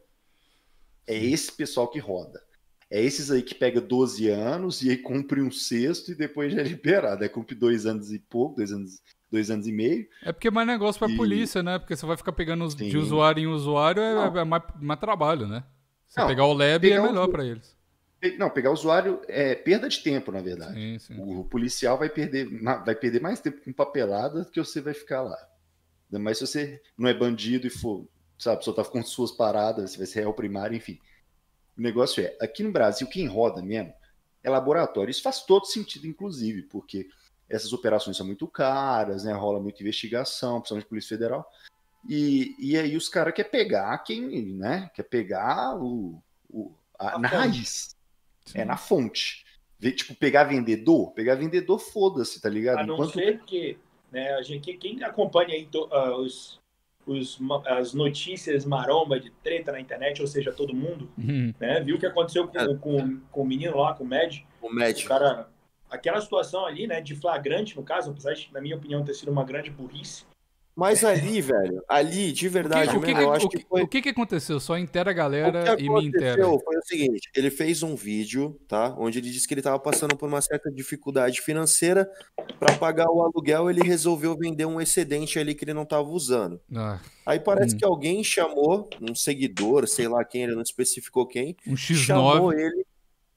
É esse pessoal que roda. É esses aí que pega 12 anos e aí cumpre um sexto e depois já é liberado. É cumpre dois anos e pouco, dois anos, dois anos e meio. É porque é mais negócio pra e... polícia, né? Porque você vai ficar pegando de usuário em usuário, é, é mais, mais, trabalho, né? Você Não, pegar o lab é melhor para eles. Não, pegar o usuário é perda de tempo, na verdade. Sim, sim. O, policial vai perder, vai perder mais tempo com papelada do que você vai ficar lá. Mais se você não é bandido e for, sabe, só tá com suas paradas, vai ser réu primário, enfim. O negócio é, aqui no Brasil, quem roda mesmo é laboratório. Isso faz todo sentido, inclusive, porque essas operações são muito caras, né? Rola muita investigação, principalmente Polícia Federal. E, e aí os caras querem pegar quem, né? Quer pegar o, o a, a na fonte. raiz. Sim. É, na fonte. Tipo, pegar vendedor, pegar vendedor, foda-se, tá ligado? A não Enquanto... ser que, né, a gente, quem acompanha aí uh, os, os, as notícias maromba de treta na internet, ou seja, todo mundo, uhum. né? Viu o que aconteceu com, é. com, com o menino lá, com o Med? O Med. O cara, aquela situação ali, né, de flagrante, no caso, apesar de, na minha opinião, ter sido uma grande burrice, mas ali, velho, ali, de verdade, o que, mesmo, o que, eu acho que, que foi... O que, que aconteceu? Só inteira a galera e me inteira. foi o seguinte, ele fez um vídeo, tá? Onde ele disse que ele tava passando por uma certa dificuldade financeira para pagar o aluguel, ele resolveu vender um excedente ali que ele não tava usando. Ah. Aí parece hum. que alguém chamou, um seguidor, sei lá quem, ele não especificou quem, um X9. chamou ele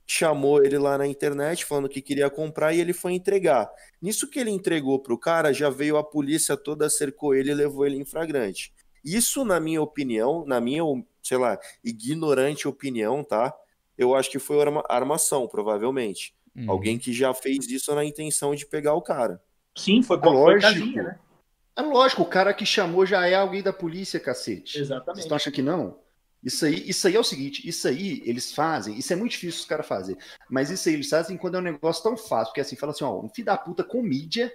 chamou ele lá na internet falando que queria comprar e ele foi entregar. Nisso que ele entregou pro cara, já veio a polícia toda, cercou ele e levou ele em flagrante. Isso, na minha opinião, na minha, sei lá, ignorante opinião, tá? Eu acho que foi arma armação, provavelmente. Uhum. Alguém que já fez isso na intenção de pegar o cara. Sim, foi com lógico. né? É lógico, o cara que chamou já é alguém da polícia, cacete. Exatamente. Você acha que não? Isso aí, isso aí é o seguinte, isso aí eles fazem, isso é muito difícil os caras fazer, mas isso aí eles fazem quando é um negócio tão fácil, porque assim, fala assim, ó, um filho da puta com mídia,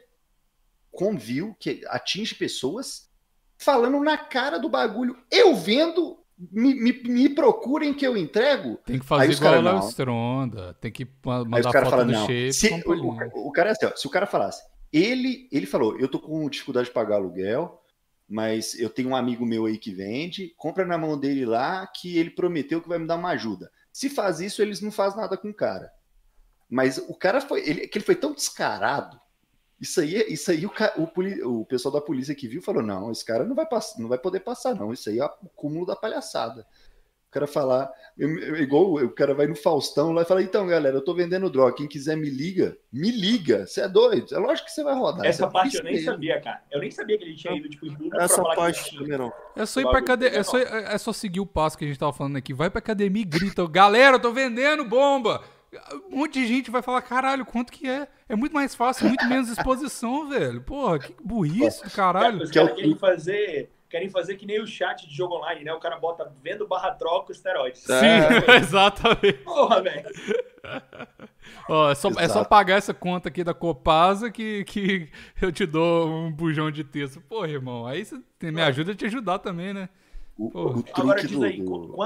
com view, que atinge pessoas, falando na cara do bagulho, eu vendo, me, me, me procurem que eu entrego. Tem que fazer igual a Stronda, tem que mandar foto fala, do não. shape. Se, o, o, cara é assim, ó, se o cara falasse, ele, ele falou, eu tô com dificuldade de pagar aluguel, mas eu tenho um amigo meu aí que vende, compra na mão dele lá que ele prometeu que vai me dar uma ajuda. Se faz isso, eles não fazem nada com o cara. Mas o cara foi, ele, ele foi tão descarado. Isso aí, isso aí o, o, o pessoal da polícia que viu falou: não, esse cara não vai, passar, não vai poder passar, não. Isso aí é o cúmulo da palhaçada. O cara falar, igual o cara vai no Faustão lá e fala: então, galera, eu tô vendendo droga. Quem quiser me liga, me liga. Você é doido. É lógico que você vai rodar. Essa é parte eu nem sabia, cara. Eu nem sabia que ele tinha ido tipo, em público Essa parte também não. É só ir pra academia. É só, é só seguir o passo que a gente tava falando aqui. Vai pra academia e grita: galera, eu tô vendendo bomba. Um monte de gente vai falar, caralho, quanto que é? É muito mais fácil, muito menos exposição, velho. Porra, que burrice do caralho. Os caras querem fazer querem fazer que nem o chat de jogo online, né? O cara bota vendo barra troca esteroides. Sim, é. exatamente. Porra, velho. Ó, é, só, é só pagar essa conta aqui da Copasa que, que eu te dou um bujão de texto. Porra, irmão, aí você me ajuda a te ajudar também, né? O, o Agora diz aí, do...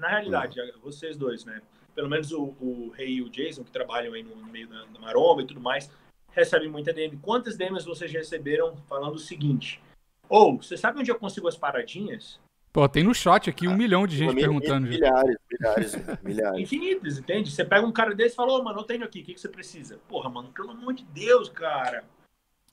na realidade, vocês dois, né? Pelo menos o, o Rei e o Jason, que trabalham aí no, no meio da, da maromba e tudo mais, recebem muita DM. Quantas DMs vocês receberam falando o seguinte? Ou, você sabe onde eu consigo as paradinhas? Pô, tem no chat aqui um ah, milhão de gente perguntando. Milhares, milhares, milhares. Infinitas, entende? Você pega um cara desse e fala, ô, oh, mano, eu tenho aqui, o que, que você precisa? Porra, mano, pelo amor de Deus, cara.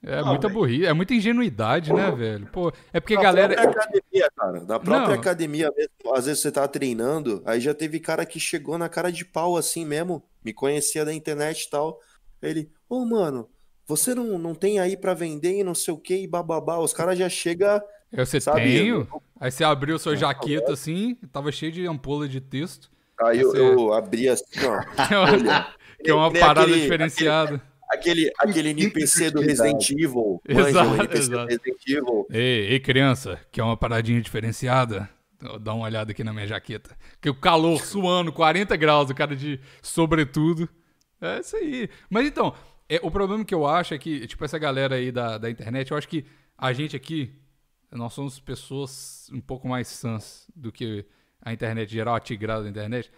É ah, muita burrice, é muita ingenuidade, né, velho? Pô, é porque a galera. Da própria academia, cara. Da própria Não. academia mesmo. Às vezes você tá treinando, aí já teve cara que chegou na cara de pau assim mesmo, me conhecia da internet e tal. Ele, ô, oh, mano, você não, não tem aí para vender e não sei o que e bababá. Os caras já chegam. Eu você sabe, tenho. Aí você abriu sua jaqueta assim, tava cheio de ampulha de texto. Aí, eu, você... eu, abri assim, ó. que é uma parada aquele, diferenciada. Aquele, aquele, aquele NPC do Resident Evil. Exato, NPC exato. Resident Evil. Ei, ei, criança, que é uma paradinha diferenciada. Dá uma olhada aqui na minha jaqueta. Que o calor suando, 40 graus, o cara de sobretudo. É isso aí. Mas então, é, o problema que eu acho é que, tipo, essa galera aí da, da internet, eu acho que a gente aqui, nós somos pessoas um pouco mais sãs do que a internet geral, a tigrada da internet.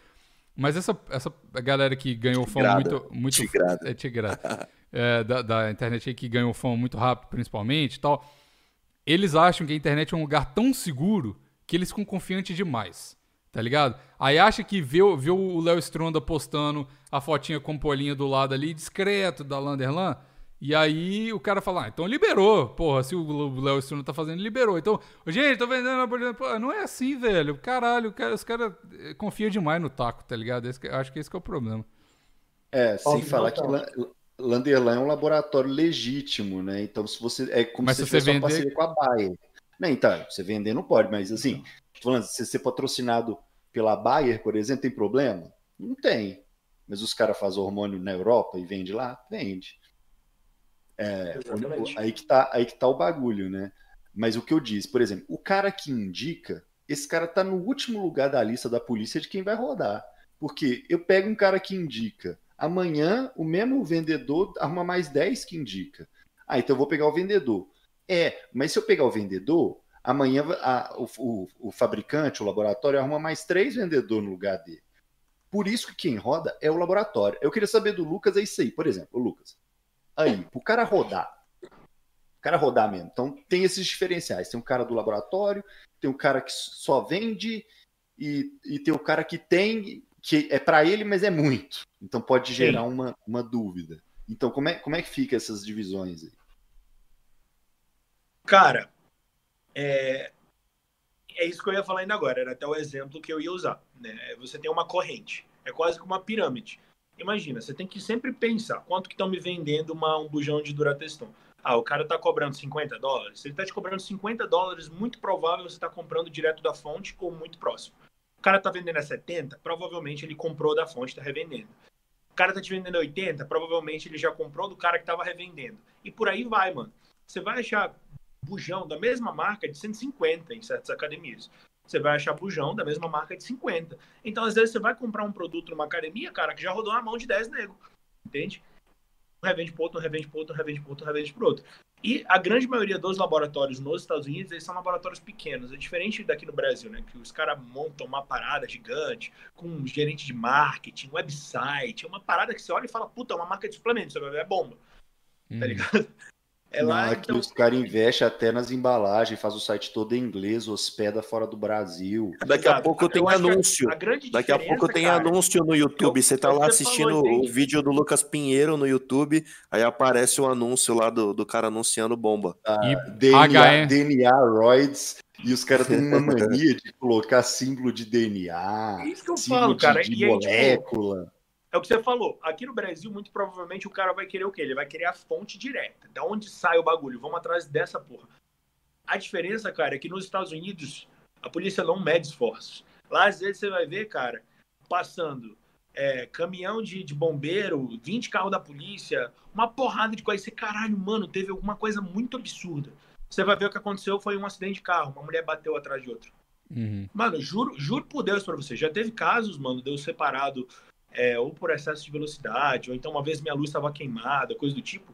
Mas essa, essa galera que ganhou fama muito. muito tigrada. É, tigrada. é, da, da internet aí que ganhou fama muito rápido, principalmente e tal. Eles acham que a internet é um lugar tão seguro que eles ficam confiantes demais. Tá ligado? Aí acha que vê, vê o Léo Stronda postando a fotinha com polinha do lado ali, discreto da Landerlan. E aí o cara fala, ah, então liberou. Porra, se o Léo Stronda tá fazendo, liberou. Então, gente, tô vendendo a Pô, Não é assim, velho. Caralho, cara, os caras eh, confiam demais no taco, tá ligado? Esse, acho que esse que é o problema. É, sem falar que Landerlan é um laboratório legítimo, né? Então, se você. É como mas se você vender... parceria com a Bayer. Não, então, você vender não pode, mas assim, falando, se ser patrocinado pela Bayer, por exemplo, tem problema? Não tem. Mas os caras fazem hormônio na Europa e vende lá? Vende. É, aí, que tá, aí que tá o bagulho, né? Mas o que eu disse, por exemplo, o cara que indica, esse cara tá no último lugar da lista da polícia de quem vai rodar. Porque eu pego um cara que indica, amanhã o mesmo vendedor arruma mais 10 que indica. Ah, então eu vou pegar o vendedor. É, mas se eu pegar o vendedor, amanhã a, o, o, o, fabricante, o laboratório, arruma mais três vendedores no lugar dele. Por isso que quem roda é o laboratório. Eu queria saber do Lucas, é isso aí. Por exemplo, o Lucas. Aí, o cara rodar. O cara rodar mesmo. Então, tem esses diferenciais. Tem um cara do laboratório, tem um cara que só vende e, e tem o um cara que tem, que é para ele, mas é muito. Então, pode gerar uma, uma dúvida. Então, como é, como é que fica essas divisões aí? Cara, é, é isso que eu ia falar ainda agora, era até o exemplo que eu ia usar. Né? Você tem uma corrente, é quase que uma pirâmide. Imagina, você tem que sempre pensar quanto que estão me vendendo uma, um bujão de Durateston. Ah, o cara está cobrando 50 dólares. Se ele está te cobrando 50 dólares, muito provável você está comprando direto da fonte ou muito próximo. O cara está vendendo a 70, provavelmente ele comprou da fonte e está revendendo. O cara está te vendendo a 80, provavelmente ele já comprou do cara que estava revendendo. E por aí vai, mano. Você vai achar bujão da mesma marca de 150 em certas academias. Você vai achar bujão da mesma marca de 50. Então, às vezes, você vai comprar um produto numa academia, cara, que já rodou na mão de 10 nego. Entende? Um revende por outro, um revende por outro, um revende por outro, um revende por outro. E a grande maioria dos laboratórios nos Estados Unidos, eles são laboratórios pequenos. É diferente daqui no Brasil, né? Que os caras montam uma parada gigante, com um gerente de marketing, website, é uma parada que você olha e fala, puta, é uma marca de suplemento, você vai ver, é bomba. Tá hum. Tá ligado? É lá, Não, aqui então... os caras investem até nas embalagens, faz o site todo em inglês, hospeda fora do Brasil. Daqui a pouco tem anúncio. Daqui a pouco tem cara, anúncio no YouTube. Você tá lá assistindo o vídeo do Lucas Pinheiro no YouTube, aí aparece o anúncio lá do, do cara anunciando bomba. Ah, DNA, DNA Roids. E os caras têm uma mania de colocar símbolo de DNA. É isso que eu falo, cara. De, de molécula. É o que você falou. Aqui no Brasil, muito provavelmente o cara vai querer o quê? Ele vai querer a fonte direta. Da onde sai o bagulho? Vamos atrás dessa porra. A diferença, cara, é que nos Estados Unidos a polícia não mede esforços. Lá, às vezes, você vai ver, cara, passando é, caminhão de, de, bombeiro, 20 carros da polícia, uma porrada de coisa. Você, caralho, mano, teve alguma coisa muito absurda. Você vai ver o que aconteceu foi um acidente de carro. Uma mulher bateu atrás de outra. Uhum. Mano, juro, juro por Deus pra você. Já teve casos, mano, deu separado é, ou por excesso de velocidade, ou então uma vez minha luz estava queimada, coisa do tipo,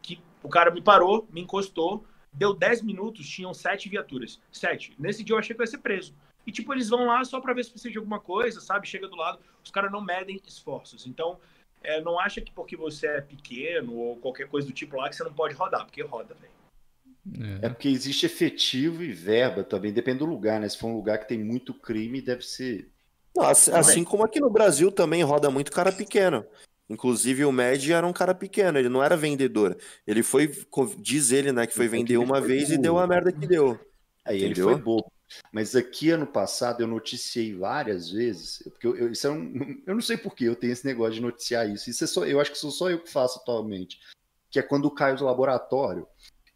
que o cara me parou, me encostou, deu 10 minutos, tinham sete viaturas. Sete. Nesse dia eu achei que eu ia ser preso. E, tipo, eles vão lá só para ver se precisa de alguma coisa, sabe? Chega do lado. Os caras não medem esforços. Então, é, não acha que porque você é pequeno ou qualquer coisa do tipo lá que você não pode rodar, porque roda, velho. É. é porque existe efetivo e verba também, depende do lugar, né? Se for um lugar que tem muito crime, deve ser assim, assim como aqui no Brasil também roda muito cara pequeno. Inclusive o Med era um cara pequeno, ele não era vendedor. Ele foi, diz ele, né, que foi vender uma vez e deu a merda que deu. Aí ele foi bobo. Mas aqui ano passado eu noticiei várias vezes, porque eu, eu, isso é um, eu não sei por que eu tenho esse negócio de noticiar isso. Isso é só, eu acho que sou só eu que faço atualmente. Que é quando cai o laboratório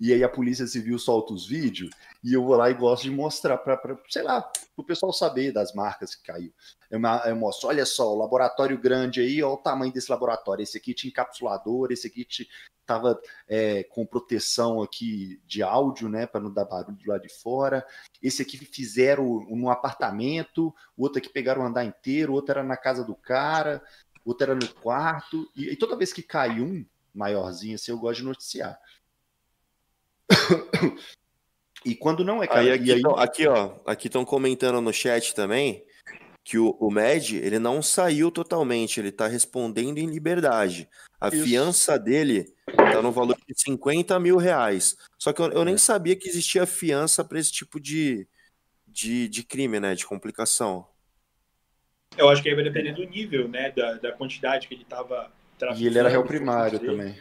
e aí a polícia civil solta os vídeos e eu vou lá e gosto de mostrar para, sei lá, o pessoal saber das marcas que caiu. Eu, eu, mostro, olha só, o laboratório grande aí, olha o tamanho desse laboratório. Esse aqui tinha encapsulador, esse aqui estava é, com proteção aqui de áudio, né, para não dar barulho do lado de fora. Esse aqui fizeram num apartamento, o outro aqui pegaram o andar inteiro, outro era na casa do cara, outro era no quarto. E, e toda vez que cai um maiorzinho assim, eu gosto de noticiar. e quando não é cara, aí, aqui, aí... aqui ó, aqui estão comentando no chat também que o, o MED ele não saiu totalmente, ele está respondendo em liberdade. A Isso. fiança dele está no valor de 50 mil reais. Só que eu, eu nem é. sabia que existia fiança para esse tipo de, de, de crime, né? De complicação. Eu acho que aí vai depender do nível, né? Da, da quantidade que ele estava E ele era réu primário também.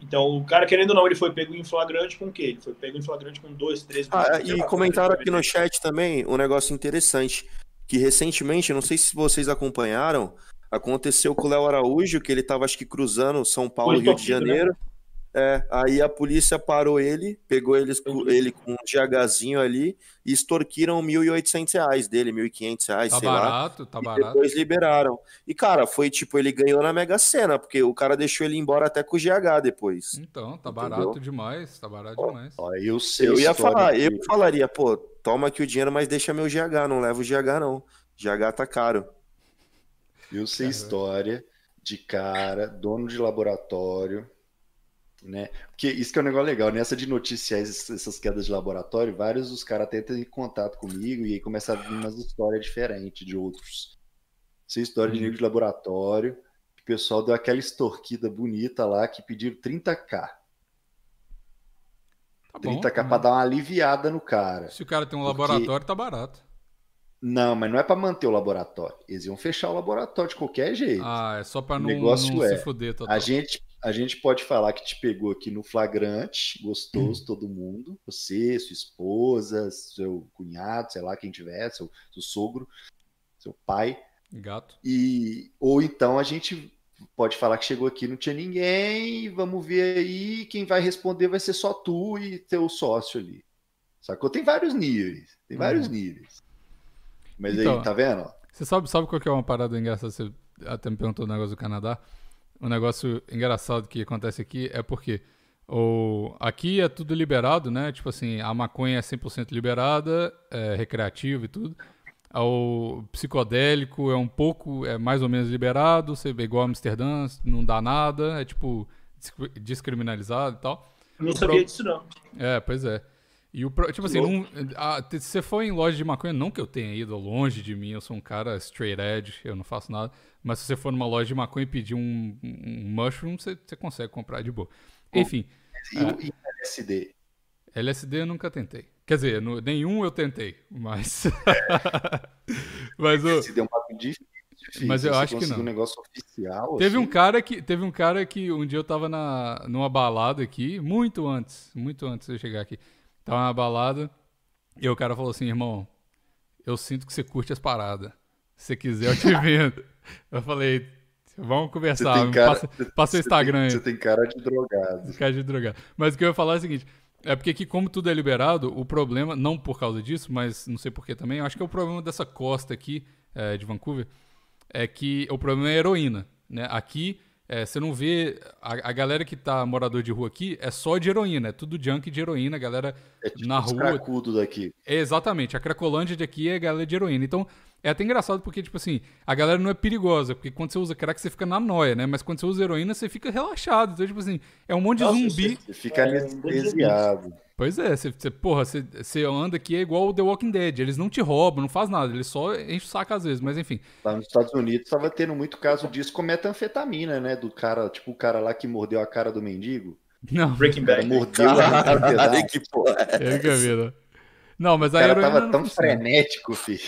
Então. O cara, querendo ou não, ele foi pego em flagrante com o quê? Ele foi pego em flagrante com dois, três... Ah, e comentaram aqui no chat também um negócio interessante, que recentemente, não sei se vocês acompanharam, aconteceu com o Léo Araújo, que ele estava, acho que, cruzando São Paulo e Rio de? Janeiro. Né? É, aí a polícia parou ele, pegou eles, ele com um GHzinho ali e extorquiram 1.800 reais dele, 1.500 reais, tá sei barato, lá. Tá e barato, depois liberaram. E, cara, foi tipo, ele ganhou na Mega Sena, porque o cara deixou ele embora até com o GH depois. Então, tá Entendeu? barato demais, tá barato demais. Ó, eu sei Eu ia falar, que- eu falaria, pô, toma aqui o dinheiro, mas deixa meu GH, não leva o GH não. GH tá caro. Eu sei história de cara, dono de laboratório, né? Porque isso que é um negócio legal, nessa de noticiar essas quedas de laboratório, vários dos caras tentam em contato comigo e aí começa a vir umas histórias diferentes de outros. Essa história de nego de laboratório, que o pessoal deu aquela extorquida bonita lá que pediram 30k. Tá bom. 30k pra dar uma aliviada no cara. Se o cara tem um Porque- laboratório, tá barato. Não, mas não é pra manter o laboratório. Eles iam fechar o laboratório de qualquer jeito. Ah, é só pra O não, negócio não é, se fuder total. A gente, a gente pode falar que te pegou aqui no flagrante, Hum. gostoso todo mundo, você, sua esposa, seu cunhado, sei lá quem tiver, seu, seu sogro, seu pai, Gato. e ou então a gente pode falar que chegou aqui não tinha ninguém, vamos ver aí, quem vai responder vai ser só tu e teu sócio ali. Sacou? Tem vários níveis, tem vários níveis. Mas. Então, aí, tá vendo? Você sabe, sabe qual que é uma parada engraçada? Você até me perguntou o negócio do Canadá. Um negócio engraçado que acontece aqui é porque o, aqui é tudo liberado, né? Tipo assim, a maconha é 100% liberada, é recreativo e tudo. O psicodélico é um pouco, é mais ou menos liberado, você é igual a Amsterdã, não dá nada, é tipo descriminalizado e tal. Não O sabia pro- disso, não. É, pois é. E o tipo assim, não, a- te- se você for em loja de maconha, não que eu tenha ido longe de mim, eu sou um cara straight edge, eu não faço nada. Mas se você for numa loja de maconha e pedir um, um mushroom, você, você consegue comprar de boa. Enfim, E o LSD? LSD eu nunca tentei. Quer dizer, no- nenhum eu tentei, mas. mas o, Se deu um papo difícil. Mas eu acho que não. um negócio oficial. Teve um assim, cara que teve um cara que um dia eu tava na numa balada aqui, muito antes, muito antes de eu chegar aqui. Tava na balada e o cara falou assim, irmão, eu sinto que você curte as paradas. Se você quiser eu te vendo. eu falei, vamos conversar, cara, passa, passa o Instagram tem- aí. Você tem cara de drogado. Cara de drogar. Mas o que eu ia falar é o seguinte: é porque aqui, como tudo é liberado, o problema, não por causa disso, mas não sei por que também, acho que é o problema dessa costa aqui é, de Vancouver, é que o problema é a heroína. Né? Aqui, é, você não vê. A, a galera que tá morador de rua aqui é só de heroína, é tudo junk de heroína, a galera É tipo na rua. cracudo daqui. É, exatamente, a Cracolândia de aqui é a galera de heroína. Então, é até engraçado porque, tipo assim, a galera não é perigosa, porque quando você usa crack, você fica na noia, né? Mas quando você usa heroína, você fica relaxado. Então, tipo assim, é um monte de Nossa, zumbi. Você fica É, anestesiado. Pois é, você, você- porra, você, você anda aqui é igual o The Walking Dead. Eles não te roubam, não faz nada, eles só enchem o saco às vezes, mas enfim. Lá nos Estados Unidos estava tendo muito caso disso com metanfetamina, né? Do cara, tipo o cara lá que mordeu a cara do mendigo. Não, Breaking O cara Bad. mordeu a cara que porra é que? Não, mas O a cara tava tão frenético, filho.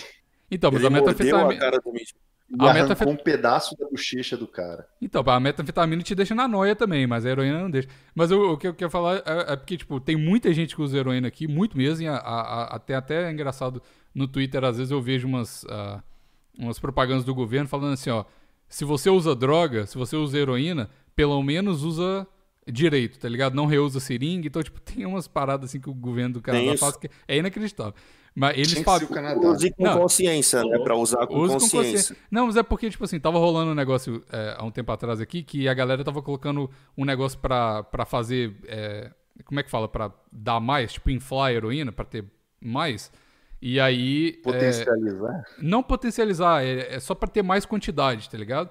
Então, mas Ele a mordeu a metanfetamina. cara do mendigo. E A metanfet- um pedaço da bochecha do cara. Então, a metanfetamina te deixa na noia também, mas a heroína não deixa. Mas o, o que eu quero falar é, é porque, tipo, tem muita gente que usa heroína aqui, muito mesmo, e a- a- a- até, até é engraçado no Twitter, às vezes eu vejo umas, ah, umas propagandas do governo falando assim, ó, se você usa droga, se você usa heroína, pelo menos usa direito, tá ligado? Não reusa seringa, então, tipo, tem umas paradas assim que o governo do Canadá faz que é inacreditável. Mas eles falam... Use com Não. consciência, né? Pra usar com Use com consciência. consciência. Não, mas é porque, tipo assim, tava rolando um negócio é, há um tempo atrás aqui que a galera tava colocando um negócio pra, pra fazer. é, como é que fala? Pra dar mais, tipo, inflar a heroína, pra ter mais. E aí. é, Potencializar. não potencializar, é, é só pra ter mais quantidade, tá ligado?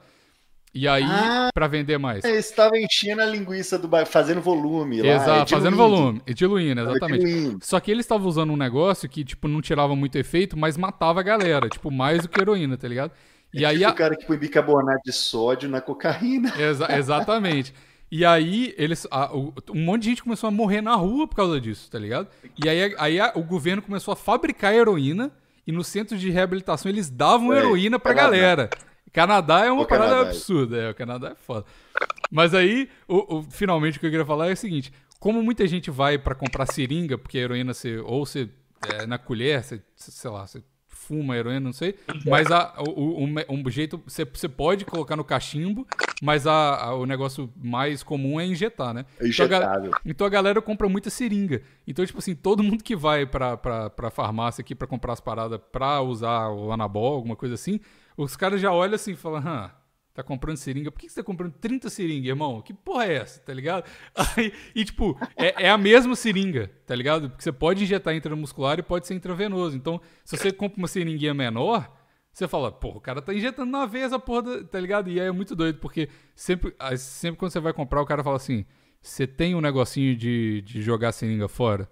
E aí, Ah. pra vender mais. Eles estavam enchendo a linguiça do bairro, fazendo volume lá. Exato, fazendo diluindo. volume. E diluindo, exatamente. Só que eles estavam usando um negócio que, tipo, não tirava muito efeito, mas matava a galera. Tipo, mais do que heroína, tá ligado? E aí Tipo a, o cara que põe bicarbonato de sódio na cocaína. Exa- exatamente. E aí, eles, a- o- um monte de gente começou a morrer na rua por causa disso, tá ligado? E aí, aí a- o governo começou a fabricar heroína e no centro de reabilitação eles davam É, heroína pra galera. Canadá é uma O parada Canadá. absurda, é, o Canadá é foda. Mas aí, o, o- finalmente, o que eu queria falar é o seguinte: como muita gente vai pra comprar seringa, porque a heroína você, ou você, é, na colher, você, sei lá, você fuma heroína, não sei. Mas a, o, o, um jeito. Você, você pode colocar no cachimbo, mas a, a, o negócio mais comum é injetar, né? É então, a, então a galera compra muita seringa. Então, tipo assim, todo mundo que vai pra, pra, pra farmácia aqui pra comprar as paradas pra usar o anabol, alguma coisa assim, os caras já olham assim e falam, hã tá comprando seringa. Por que você tá comprando 30 seringas, irmão? Que porra é essa, tá ligado? Aí, e, tipo, é, é, a mesma seringa, tá ligado? Porque você pode injetar intramuscular e pode ser intravenoso. Então, se você compra uma seringuinha menor, você fala, porra, o cara tá injetando na vez a porra, da, tá ligado? E aí é muito doido, porque sempre, sempre quando você vai comprar, o cara fala assim, você tem um negocinho de, de jogar seringa fora?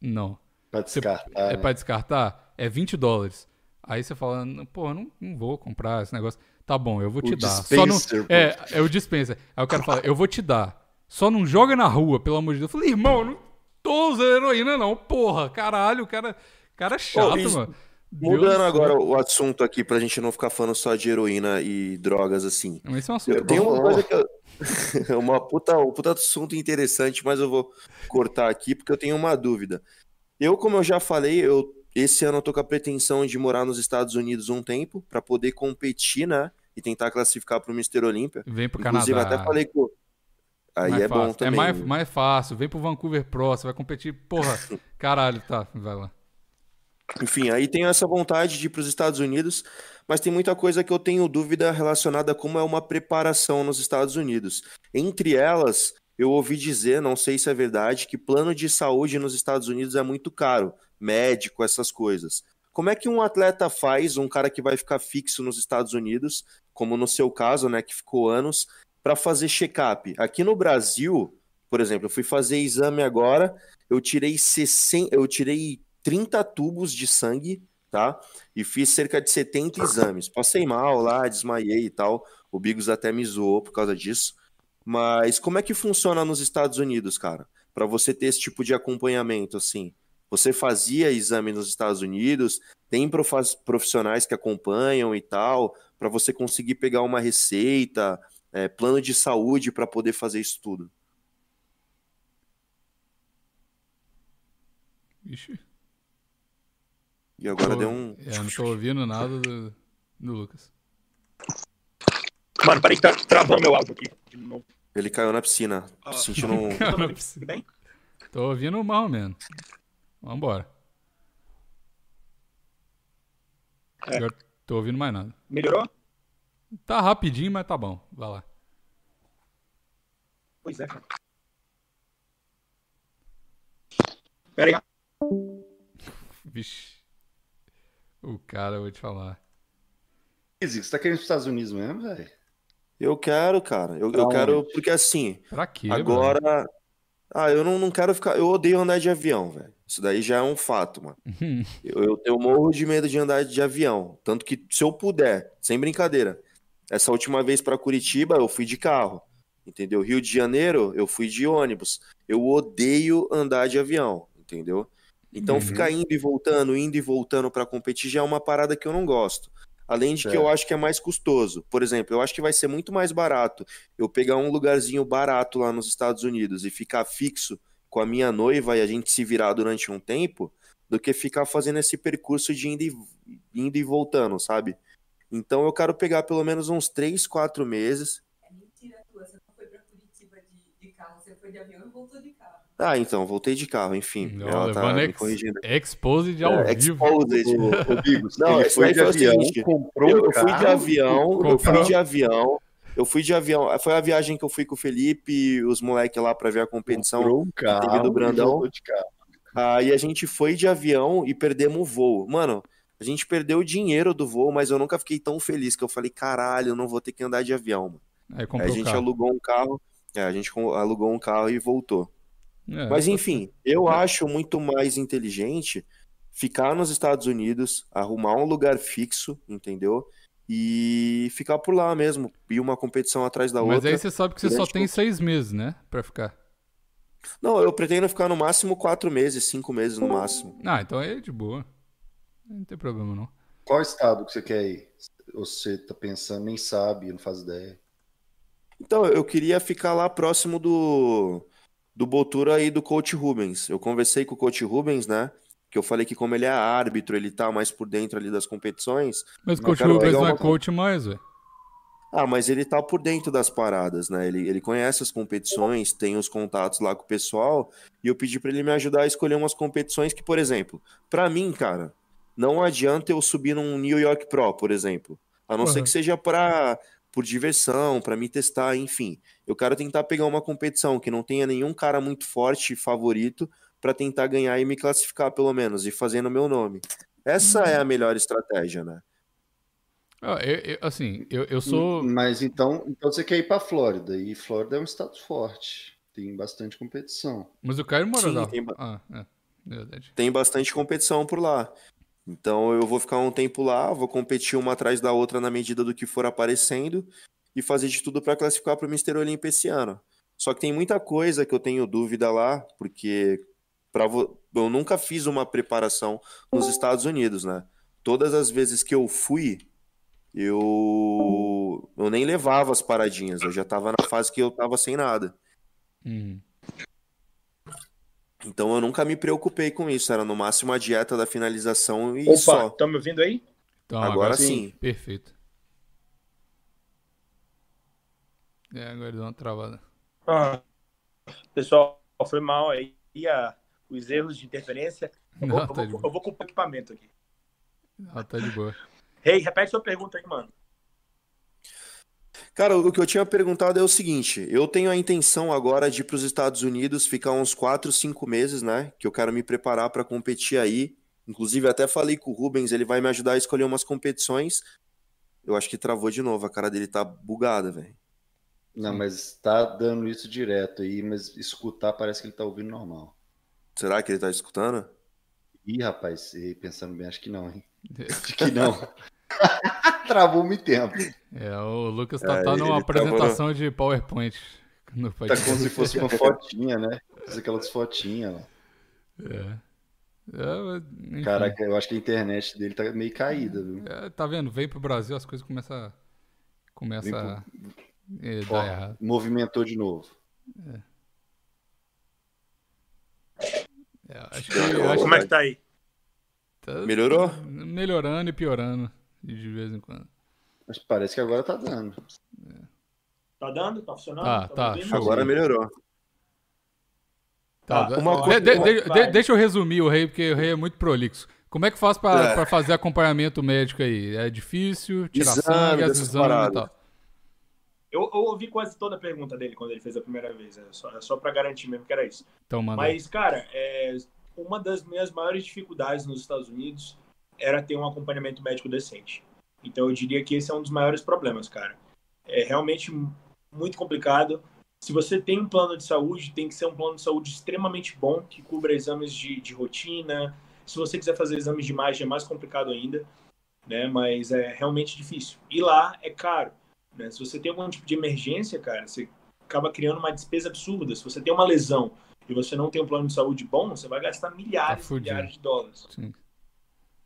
Não. Pra descartar. Você, é né? pra descartar? É 20 dólares. Aí você fala, pô, não, não vou comprar esse negócio. Tá bom, eu vou te o dar. Só não, é, é o dispenser. Aí o cara fala, eu vou te dar. Só não joga na rua, pelo amor de Deus. Eu falei, irmão, não tô usando heroína, não. Porra, caralho, o cara, cara é chato, oh, mano. Mudando agora o assunto aqui pra gente não ficar falando só de heroína e drogas assim. Mas esse é um assunto eu tenho uma coisa que eu... uma puta, um puta assunto interessante, mas eu vou cortar aqui porque eu tenho uma dúvida. Eu, como eu já falei, eu esse ano eu tô com a pretensão de morar nos Estados Unidos um tempo para poder competir, né? e tentar classificar para o Mister Olímpia. Vem para o Canadá. Inclusive, até falei com. Aí mais é fácil. bom também. É mais, mais fácil. Vem para o Vancouver Pro, você vai competir. Porra, caralho, tá, vai lá. Enfim, aí tenho essa vontade de ir para os Estados Unidos, mas tem muita coisa que eu tenho dúvida relacionada a como é uma preparação nos Estados Unidos. Entre elas, eu ouvi dizer, não sei se é verdade, que plano de saúde nos Estados Unidos é muito caro, médico, essas coisas. Como é que um atleta faz, um cara que vai ficar fixo nos Estados Unidos, como no seu caso, né, que ficou anos, para fazer check-up. Aqui no Brasil, por exemplo, eu fui fazer exame agora, eu tirei 60, eu tirei 30 tubos de sangue, tá? E fiz cerca de 70 exames. Passei mal lá, desmaiei e tal. O Bigos até me zoou por causa disso. Mas como é que funciona nos Estados Unidos, cara? Para você ter esse tipo de acompanhamento assim? Você fazia exame nos Estados Unidos? Tem profissionais que acompanham e tal? para você conseguir pegar uma receita, é, plano de saúde para poder fazer isso tudo? Ixi. E agora tô, deu um. É, não tô ouvindo nada do, do Lucas. Mano, peraí que tá travando meu áudio aqui. Ele caiu na piscina. Ah. Sentindo um. Caiu na piscina. Bem? Tô ouvindo mal, mano. Vambora. É. Agora tô ouvindo mais nada. Melhorou? Tá rapidinho, mas tá bom. Vai lá. Pois é, cara. Pera aí. Vixe. O cara, eu vou te falar. Você tá querendo pros Estados Unidos mesmo, velho? Eu quero, cara. Eu, eu quero, porque assim. Pra quê? Agora. Ah, eu não, não quero ficar. Eu odeio andar de avião, velho. Isso daí já é um fato, mano. eu, eu, eu morro de medo de andar de avião. Tanto que, se eu puder, sem brincadeira, essa última vez para Curitiba eu fui de carro, entendeu? Rio de Janeiro eu fui de ônibus. Eu odeio andar de avião, entendeu? Então uhum. ficar indo e voltando, indo e voltando para competir já é uma parada que eu não gosto. Além de que eu acho que é mais custoso. Por exemplo, eu acho que vai ser muito mais barato eu pegar um lugarzinho barato lá nos Estados Unidos e ficar fixo com a minha noiva e a gente se virar durante um tempo, do que ficar fazendo esse percurso de indo e, indo e voltando, sabe? Então eu quero pegar pelo menos uns 3, 4 meses. É mentira tua, você não foi para Curitiba de, de, carro, você foi de avião e voltou de carro. Ah, então, voltei de carro, enfim. Não, ela tá me corrigindo. Exposed ao é, vivo. Exposed. não, ele foi de avião, seguinte, comprou eu, eu fui de avião, comprou. eu fui de avião. Eu fui de avião. Foi a viagem que eu fui com o Felipe, os moleques lá para ver a competição. Comprou um carro, do Brandão. Aí a gente foi de avião e perdemos o voo. Mano, a gente perdeu o dinheiro do voo, mas eu nunca fiquei tão feliz que eu falei, caralho, eu não vou ter que andar de avião, mano. Aí, Aí a gente carro. alugou um carro, é, a gente alugou um carro e voltou. É, mas enfim, eu acho muito mais inteligente ficar nos Estados Unidos, arrumar um lugar fixo, entendeu? E ficar por lá mesmo, ir uma competição atrás da mas outra. Mas aí você sabe que você só tem seis meses, né, pra ficar. Não, eu pretendo ficar no máximo quatro meses, cinco meses no máximo. Ah, então é de boa. Não tem problema, não. Qual estado que você quer ir? Você tá pensando, nem sabe, não faz ideia. Então, eu queria ficar lá próximo do, do Botura e do Coach Rubens. Eu conversei com o Coach Rubens, né? Que eu falei que como ele é árbitro, ele tá mais por dentro ali das competições. Mas o coach Rubens não é coach mais, velho. Ah, mas ele tá por dentro das paradas, né? Ele, ele conhece as competições, tem os contatos lá com o pessoal, e eu pedi para ele me ajudar a escolher umas competições que, por exemplo, para mim, cara, não adianta eu subir num New York Pro, por exemplo. A não uhum. ser que seja para por diversão, para me testar, enfim. Eu quero tentar pegar uma competição que não tenha nenhum cara muito forte favorito para tentar ganhar e me classificar pelo menos e fazer no meu nome. Essa é a melhor estratégia, né? Ah, eu, eu, assim, eu, eu sou. Mas então, então você quer ir para Flórida e Flórida é um estado forte, tem bastante competição. Mas o Caio mora lá. Tem, ba... ah, é, tem bastante competição por lá. Então eu vou ficar um tempo lá, vou competir uma atrás da outra na medida do que for aparecendo e fazer de tudo para classificar para o Mister Olímpia esse ano. Só que tem muita coisa que eu tenho dúvida lá, porque pra vo... eu nunca fiz uma preparação nos Estados Unidos, né? Todas as vezes que eu fui, eu, eu nem levava as paradinhas, eu já estava na fase que eu estava sem nada. Uhum. Então eu nunca me preocupei com isso, era no máximo a dieta da finalização e Opa, só. Estão me ouvindo aí? Então, agora, agora sim. sim. Perfeito. É, agora deu uma travada. Ah, pessoal, foi mal aí a, os erros de interferência. Eu, Não, vou, tá eu, vou, eu vou com o equipamento aqui. Ah, tá de boa. Rei, hey, repete sua pergunta aí, mano. Cara, o que eu tinha perguntado é o seguinte: eu tenho a intenção agora de ir para os Estados Unidos, ficar uns 4, 5 meses, né? Que eu quero me preparar para competir aí. Inclusive, até falei com o Rubens, ele vai me ajudar a escolher umas competições. Eu acho que travou de novo, a cara dele tá bugada, velho. Não, mas tá dando isso direto aí, mas escutar parece que ele tá ouvindo normal. Será que ele tá escutando? Ih, rapaz, pensando bem, acho que não, hein? Acho que não. Travou muito tempo. É, o Lucas tá, é, tá numa apresentação de PowerPoint. tá como se fosse uma fotinha, né? Faz aquelas fotinhas lá. É. é Caraca, eu acho que a internet dele tá meio caída, viu? É, tá vendo? Vem pro Brasil, as coisas começam começa pro... a é, dar errado. Movimentou de novo. É. É, acho que, acho Como é que tá aí? Tá Melhorou? Melhorando e piorando de vez em quando. Mas parece que agora tá dando. É. Tá dando? Tá funcionando? Ah, tá, tá agora melhorou. Tá, ah, uma coisa, de, de, de, deixa eu resumir o rei, porque o rei é muito prolixo. Como é que faz para é. fazer acompanhamento médico aí? É difícil? Tirar Exame, sangue, as exames e tal? Eu, eu, ouvi quase toda a pergunta dele quando ele fez a primeira vez. É só, é só para garantir mesmo que era isso. Então, manda. Mas, cara, é, uma das minhas maiores dificuldades nos Estados Unidos era ter um acompanhamento médico decente. Então eu diria que esse é um dos maiores problemas, cara. É realmente muito complicado. Se você tem um plano de saúde, tem que ser um plano de saúde extremamente bom, que cubra exames de, de rotina. Se você quiser fazer exames de imagem, é mais complicado ainda, né? Mas é realmente difícil. E lá é caro, né? Se você tem algum tipo de emergência, cara, você acaba criando uma despesa absurda. Se você tem uma lesão e você não tem um plano de saúde bom, você vai gastar milhares e tá milhares de dólares. Sim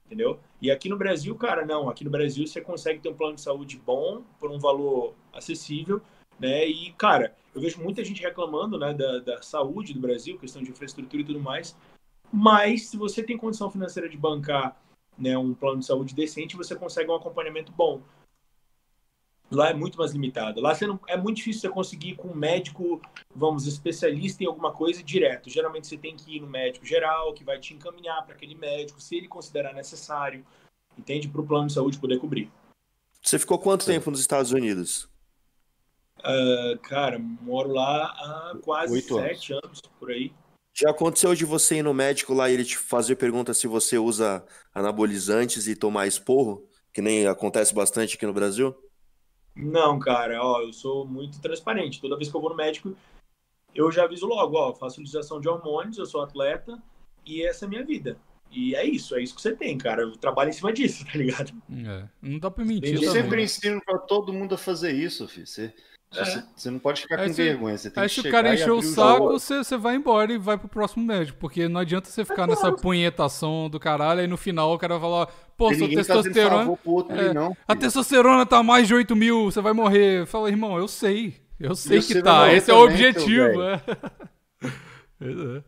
entendeu? E aqui no Brasil, cara, não. Aqui no Brasil você consegue ter um plano de saúde bom por um valor acessível, né? E, cara, eu vejo muita gente reclamando, né, da, da saúde do Brasil, questão de infraestrutura e tudo mais. Mas se você tem condição financeira de bancar né, um plano de saúde decente, você consegue um acompanhamento bom. Lá é muito mais limitado. Lá não, é muito difícil você conseguir com um médico, vamos, especialista em alguma coisa direto. Geralmente você tem que ir no médico geral, que vai te encaminhar para aquele médico, se ele considerar necessário, entende? Para o plano de saúde poder cobrir. Você ficou quanto tempo nos Estados Unidos? Uh, cara, moro lá há quase Oito sete anos. anos, por aí. Já aconteceu de você ir no médico lá e ele te fazer pergunta se você usa anabolizantes e tomar esporro? Que nem acontece bastante aqui no Brasil? Não, cara, ó, eu sou muito transparente. Toda vez que eu vou no médico, eu já aviso logo, ó, faço utilização de hormônios, eu sou atleta e essa é a minha vida. E é isso, é isso que você tem, cara. Eu trabalho em cima disso, tá ligado? É, não dá pra mentir. Eu sempre ensino pra todo mundo a fazer isso, filho. Você, é. você, você não pode ficar aí com se, vergonha. Você tem aí que se o cara encher o saco, você, você vai embora e vai pro próximo médico. Porque não adianta você ficar é nessa claro. punhetação do caralho, aí no final o cara vai falar, pô, sua testosterona. Tá é, não, a testosterona tá mais de 8 mil, você vai morrer. Fala, irmão, eu sei. Eu sei que tá. Esse é o objetivo. É.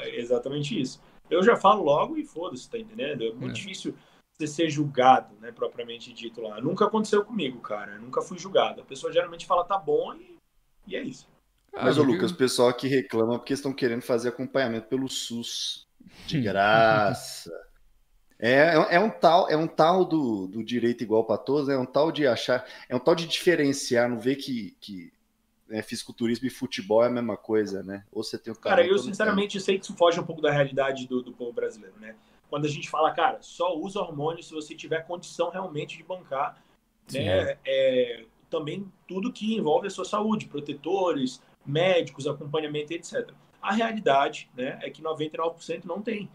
é. exatamente isso. Eu já falo logo e foda-se, tá entendendo? É muito é. difícil você ser julgado, né, propriamente dito lá. Nunca aconteceu comigo, cara. Eu nunca fui julgado. A pessoa geralmente fala tá bom e, e é isso. Mas, ô Lucas, o pessoal que reclama porque estão querendo fazer acompanhamento pelo SUS. De graça. É, é, é, um tal, é um tal do, do direito igual para todos, é um tal de achar, é um tal de diferenciar, não ver que, que né, fisiculturismo e futebol é a mesma coisa, né? Ou você tem o Cara, eu sinceramente sei que isso foge um pouco da realidade do, do povo brasileiro, né? Quando a gente fala, cara, só usa hormônio se você tiver condição realmente de bancar, né? É, também tudo que envolve a sua saúde, protetores, médicos, acompanhamento, etc. A realidade, né, é que 99% não tem.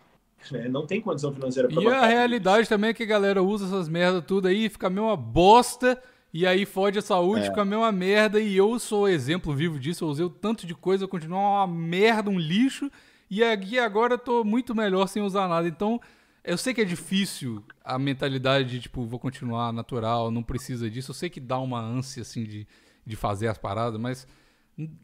Né? Não tem condição financeira para E a realidade também é que a galera usa essas merdas tudo aí, fica meio uma bosta e aí fode a saúde, é. fica a mesma merda, e eu sou exemplo vivo disso, eu usei o tanto de coisa, continua uma merda, um lixo, e aqui agora eu tô muito melhor sem usar nada. Então, eu sei que é difícil a mentalidade de, tipo, vou continuar natural, não precisa disso. Eu sei que dá uma ânsia, assim, de, de fazer as paradas, mas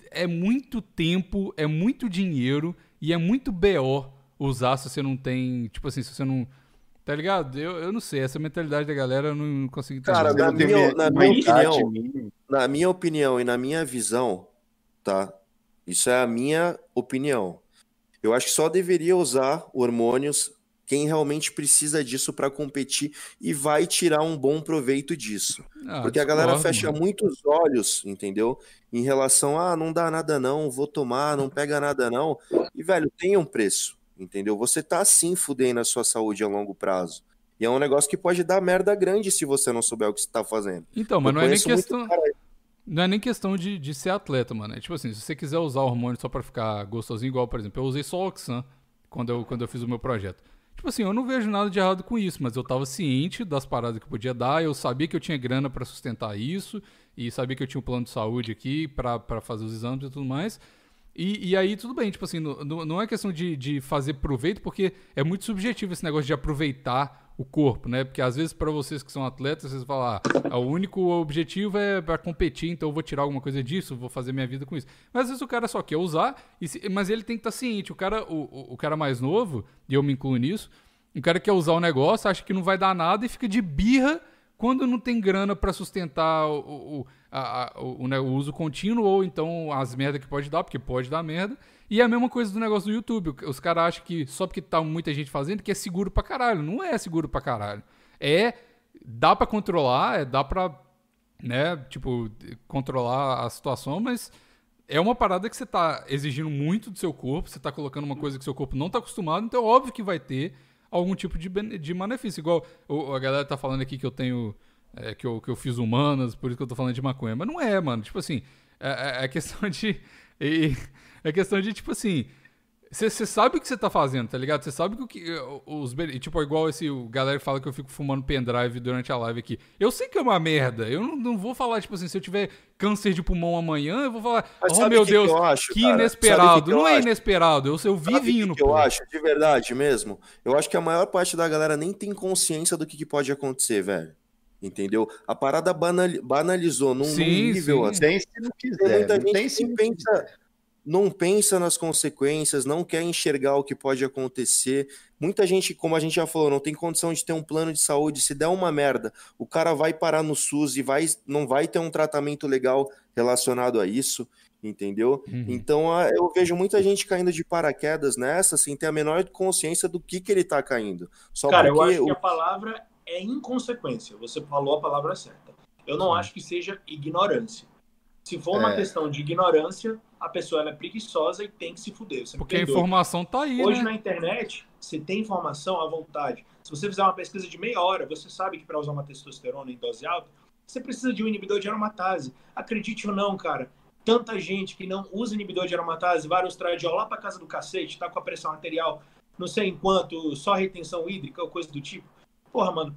é muito tempo, é muito dinheiro e é muito BO usar se você não tem, tipo assim, se você não Tá ligado? Eu, eu não sei, essa mentalidade da galera eu não consigo entender. Cara, na minha, na minha opinião, na minha opinião e na minha visão, tá? Isso é a minha opinião. Eu acho que só deveria usar hormônios quem realmente precisa disso para competir e vai tirar um bom proveito disso. Ah, Porque a galera fecha muitos olhos, entendeu? Em relação a ah, não dá nada não, vou tomar, não pega nada não. E velho, tem um preço entendeu? Você tá sim fudendo a sua saúde a longo prazo. E é um negócio que pode dar merda grande se você não souber o que você tá fazendo. Então, mas Eu não é nem questão. Não é nem questão de, de ser atleta, mano. É tipo assim, se você quiser usar hormônio só pra ficar gostosinho, igual, por exemplo, eu usei só Oxan quando eu, quando eu fiz o meu projeto. Tipo assim, eu não vejo nada de errado com isso, mas eu tava ciente das paradas que podia dar, eu sabia que eu tinha grana para sustentar isso, e sabia que eu tinha um plano de saúde aqui para fazer os exames e tudo mais. E, e, aí, tudo bem, tipo assim, não, não é questão de, de fazer proveito, porque é muito subjetivo esse negócio de aproveitar o corpo, né? Porque às vezes, para vocês que são atletas, vocês falam, ah, o único objetivo é para competir, então eu vou tirar alguma coisa disso, vou fazer minha vida com isso. Mas às vezes o cara só quer usar, se, mas ele tem que estar tá ciente. O cara, o, o cara mais novo, e eu me incluo nisso, o cara quer usar o negócio, acha que não vai dar nada e fica de birra quando não tem grana para sustentar o, o a, o, né, o, uso contínuo ou então as merdas que pode dar, porque pode dar merda. E é a mesma coisa do negócio do YouTube. Os caras acham que só porque tá muita gente fazendo que é seguro pra caralho. Não é seguro pra caralho. É. Dá pra controlar, é, dá pra. Né, tipo, controlar a situação, mas é uma parada que você tá exigindo muito do seu corpo, você tá colocando uma coisa que seu corpo não tá acostumado, então é óbvio que vai ter algum tipo de, de benefício. Igual a galera tá falando aqui que eu tenho é, que, eu, que eu fiz humanas, por isso que eu tô falando de maconha. Mas não é, mano. Tipo assim, é, é, é questão de. É questão de, tipo assim. Você sabe o que você tá fazendo, tá ligado? Você sabe o que. Os, tipo, igual esse. O galera fala que eu fico fumando pendrive durante a live aqui. Eu sei que é uma merda. Eu não, não vou falar, tipo assim, se eu tiver câncer de pulmão amanhã, eu vou falar. Mas oh, meu que Deus, que, acho, que inesperado. Que não é inesperado. Eu, eu vi vindo. Que eu acho, de verdade mesmo. Eu acho que a maior parte da galera nem tem consciência do que, que pode acontecer, velho. Entendeu? A parada banal, banalizou num, sim, num nível sim. assim. Tem se não quiser. Muita não gente tem pensa, não pensa nas consequências, não quer enxergar o que pode acontecer. Muita gente, como a gente já falou, não tem condição de ter um plano de saúde. Se der uma merda, o cara vai parar no SUS e vai, não vai ter um tratamento legal relacionado a isso entendeu? Uhum. Então eu vejo muita gente caindo de paraquedas nessa sem ter a menor consciência do que, que ele tá caindo. Só Cara, eu acho o... que a palavra é inconsequência. Você falou a palavra certa. Eu não Sim. acho que seja ignorância. Se for uma é. questão de ignorância, a pessoa é preguiçosa e tem que se fuder. Porque a informação tá aí. Hoje né? na internet, você tem informação à vontade. Se você fizer uma pesquisa de meia hora, você sabe que para usar uma testosterona em dose alta, você precisa de um inibidor de aromatase. Acredite ou não, cara, tanta gente que não usa inibidor de aromatase, vai os estradiol lá para casa do cacete, tá com a pressão arterial, não sei em quanto, só retenção hídrica ou coisa do tipo. Porra, mano,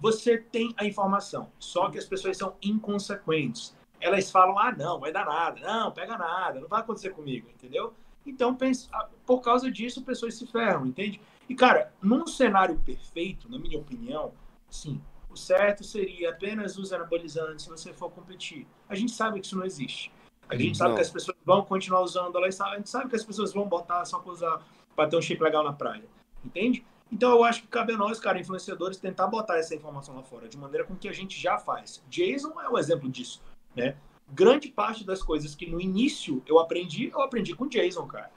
você tem a informação, só que as pessoas são inconsequentes. Elas falam, ah, não, vai dar nada, não, pega nada, não vai acontecer comigo, entendeu? Então, ah, por causa disso, pessoas se ferram, entende? E, cara, num cenário perfeito, na minha opinião, sim, o certo seria apenas os anabolizantes se você for competir. A gente sabe que isso não existe. A gente sabe que as pessoas vão continuar usando, a gente sabe que as pessoas vão botar só para usar, para ter um shape legal na praia. Entende? Então eu acho que cabe a nós, cara, influenciadores, tentar botar essa informação lá fora, de maneira com que a gente já faz. Jason é o exemplo disso, né? Grande parte das coisas que no início eu aprendi, eu aprendi com Jason, cara.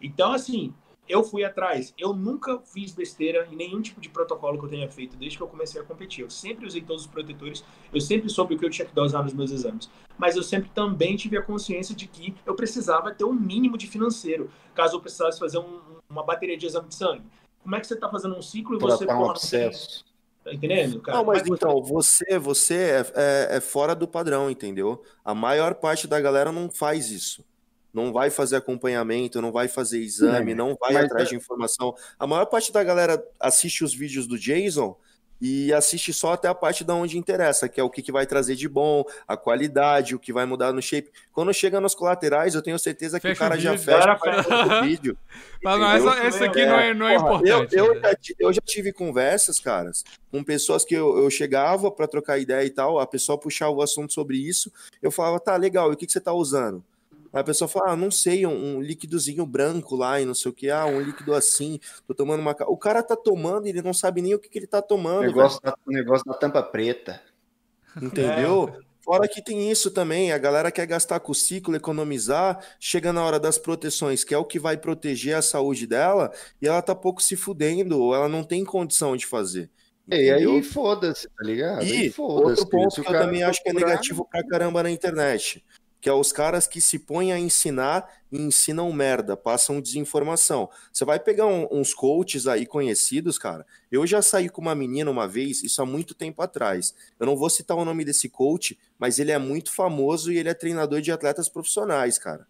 Então, assim, eu fui atrás. Eu nunca fiz besteira em nenhum tipo de protocolo que eu tenha feito desde que eu comecei a competir. Eu sempre usei todos os protetores, eu sempre soube o que eu tinha que dosar nos meus exames. Mas eu sempre também tive a consciência de que eu precisava ter um mínimo de financeiro, caso eu precisasse fazer um, uma bateria de exame de sangue. Como é que você está fazendo um ciclo e você um porra, acesso. Tá entendendo, cara? Não, mas, mas então, você, você é, é, é, fora do padrão, entendeu? A maior parte da galera não faz isso. Não vai fazer acompanhamento, não vai fazer exame, não, não vai atrás é... de informação. A maior parte da galera assiste os vídeos do Jason e assiste só até a parte da onde interessa, que é o que, que vai trazer de bom, a qualidade, o que vai mudar no shape. Quando chega nos colaterais, eu tenho certeza que fecha o cara já fecha o vídeo. Mas não, essa, essa aqui não é, não é Porra, importante. Eu, eu, já, eu, já, tive conversas, caras, com pessoas que eu, eu chegava para trocar ideia e tal, a pessoa puxava o assunto sobre isso, eu falava, tá, legal, e o que, que você tá usando? Aí a pessoa fala, ah, não sei, um, um líquidozinho branco lá e não sei o que, ah, um líquido assim, tô tomando uma. O cara tá tomando e ele não sabe nem o que, que ele tá tomando. O negócio, da, o negócio da tampa preta. Entendeu? É. Fora que tem isso também, a galera quer gastar com o ciclo, economizar, chega na hora das proteções, que é o que vai proteger a saúde dela, e ela tá pouco se fudendo, ou ela não tem condição de fazer. E aí foda-se, tá ligado? E outro ponto que eu também acho que é negativo pra caramba na internet que é os caras que se põem a ensinar e ensinam merda, passam desinformação. Você vai pegar um, uns coaches aí conhecidos, cara. Eu já saí com uma menina uma vez, isso há muito tempo atrás. Eu não vou citar o nome desse coach, mas ele é muito famoso e ele é treinador de atletas profissionais, cara.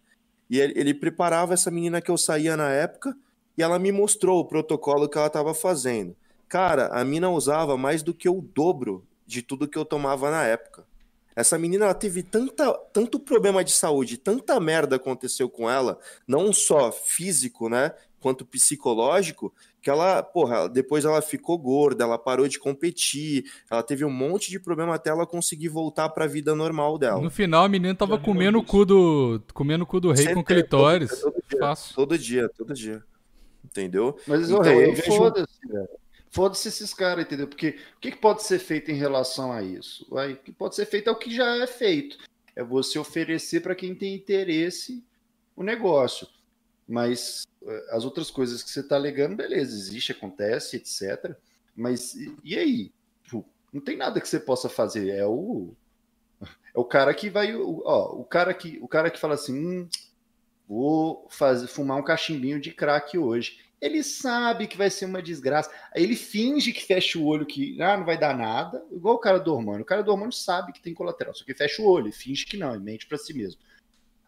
E ele, ele preparava essa menina que eu saía na época e ela me mostrou o protocolo que ela estava fazendo. Cara, a mina usava mais do que o dobro de tudo que eu tomava na época. Essa menina ela teve tanta, tanto problema de saúde, tanta merda aconteceu com ela, não só físico, né, quanto psicológico, que ela, porra, depois ela ficou gorda, ela parou de competir, ela teve um monte de problema até ela conseguir voltar para a vida normal dela. No final a menina tava comendo o cu do, comendo o cu do rei Sempre, com clitóris. Todo, todo, dia, todo dia, todo dia. Entendeu? Mas então, o rei, vejo... foda-se, Foda-se esses caras, entendeu? Porque o que, pode ser feito em relação a isso? O que pode ser feito é o que já é feito. É você oferecer para quem tem interesse o negócio. Mas eh, as outras coisas que você está alegando, beleza, existe, acontece, etc. Mas e, aí? Tipo, não tem nada que você possa fazer. É o é o cara que vai, ó, o cara que o cara que fala assim, hum, vou fazer fumar um cachimbinho de crack hoje ele sabe que vai ser uma desgraça. Ele finge que fecha o olho, que ah, não vai dar nada, igual o cara do hormônio. O cara do hormônio sabe que tem colateral, só que fecha o olho, finge que não, e mente para si mesmo.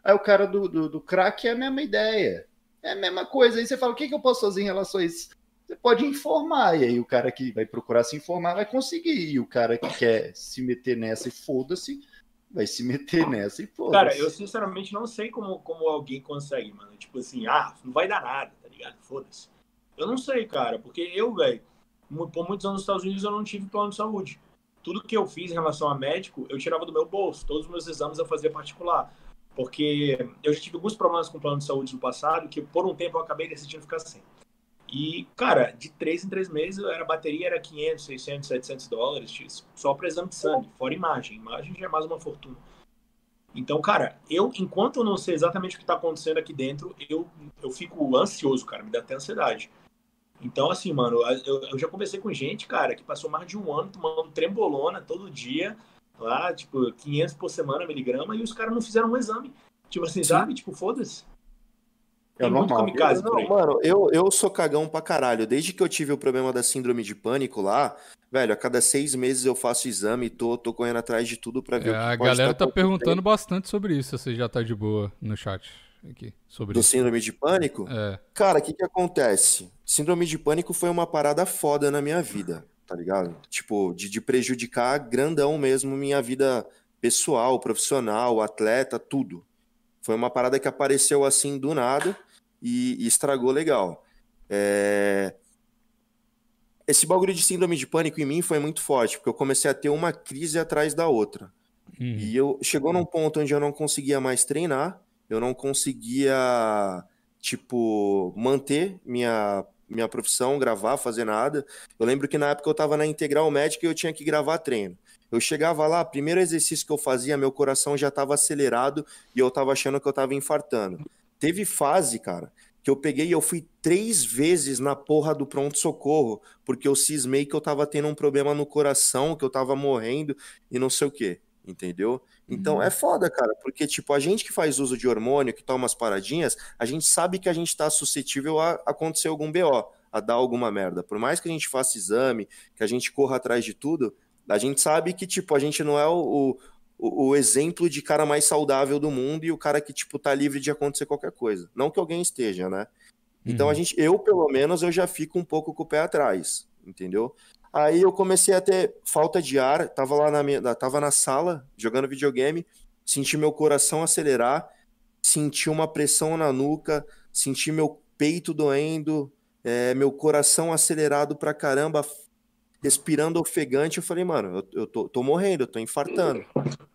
Aí o cara do, do, do, crack é a mesma ideia, é a mesma coisa. Aí você fala: o que, que eu posso fazer em relação a isso? Você pode informar, e aí o cara que vai procurar se informar vai conseguir, e o cara que quer se meter nessa e foda-se, vai se meter nessa e foda-se. Cara, eu sinceramente não sei como, como alguém consegue, mano. Tipo assim, ah, não vai dar nada ligado? Foda-se. Eu não sei, cara, porque eu, velho, por muitos anos nos Estados Unidos eu não tive plano de saúde. Tudo que eu fiz em relação a médico, eu tirava do meu bolso. Todos os meus exames eu fazia particular. Porque eu já tive alguns problemas com plano de saúde no passado, que por um tempo eu acabei decidindo ficar sem. E, cara, de três em três meses, era, a bateria era 500, 600, 700 dólares, só para exame de sangue, fora imagem. Imagem já é mais uma fortuna. Então, cara, eu, enquanto eu não sei exatamente o que está acontecendo aqui dentro, eu, eu fico ansioso, cara, me dá até ansiedade. Então, assim, mano, eu, eu já conversei com gente, cara, que passou mais de um ano tomando trembolona todo dia, lá, tipo, 500 por semana, miligrama, e os caras não fizeram um exame. Tipo assim, Sim. sabe? Tipo, foda-se. É muito kamikaze eu, não, Mano, eu, eu sou cagão pra caralho. Desde que eu tive o problema da síndrome de pânico lá, velho, a cada seis meses eu faço exame e tô, tô correndo atrás de tudo pra ver é, o que A galera tá perguntando bastante sobre isso, você já tá de boa no chat aqui. Sobre Do isso. síndrome de pânico? É. Cara, o que que acontece? Síndrome de pânico foi uma parada foda na minha vida, tá ligado? Tipo, de, de prejudicar grandão mesmo minha vida pessoal, profissional, atleta, tudo. Foi uma parada que apareceu assim do nada e, e estragou legal. É... Esse bagulho de síndrome de pânico em mim foi muito forte, porque eu comecei a ter uma crise atrás da outra. Uhum. E eu chegou num ponto onde eu não conseguia mais treinar, eu não conseguia, tipo, manter minha, minha profissão, gravar, fazer nada. Eu lembro que na época eu tava na Integral Médica e eu tinha que gravar treino. Eu chegava lá, primeiro exercício que eu fazia, meu coração já tava acelerado e eu tava achando que eu tava infartando. Teve fase, cara, que eu peguei e eu fui três vezes na porra do pronto-socorro, porque eu cismei que eu tava tendo um problema no coração, que eu tava morrendo e não sei o quê, entendeu? Então uhum. é foda, cara, porque, tipo, a gente que faz uso de hormônio, que toma umas paradinhas, a gente sabe que a gente tá suscetível a acontecer algum BO, a dar alguma merda. Por mais que a gente faça exame, que a gente corra atrás de tudo, a gente sabe que, tipo, a gente não é o, o, o, exemplo de cara mais saudável do mundo e o cara que, tipo, tá livre de acontecer qualquer coisa. Não que alguém esteja, né? Então a uhum. gente, eu pelo menos, eu já fico um pouco com o pé atrás, entendeu? Aí eu comecei a ter falta de ar, tava lá na minha, tava na sala jogando videogame, senti meu coração acelerar, senti uma pressão na nuca, senti meu peito doendo, é, meu coração acelerado pra caramba, respirando ofegante. Eu falei, mano, eu, eu tô, tô morrendo, eu tô infartando.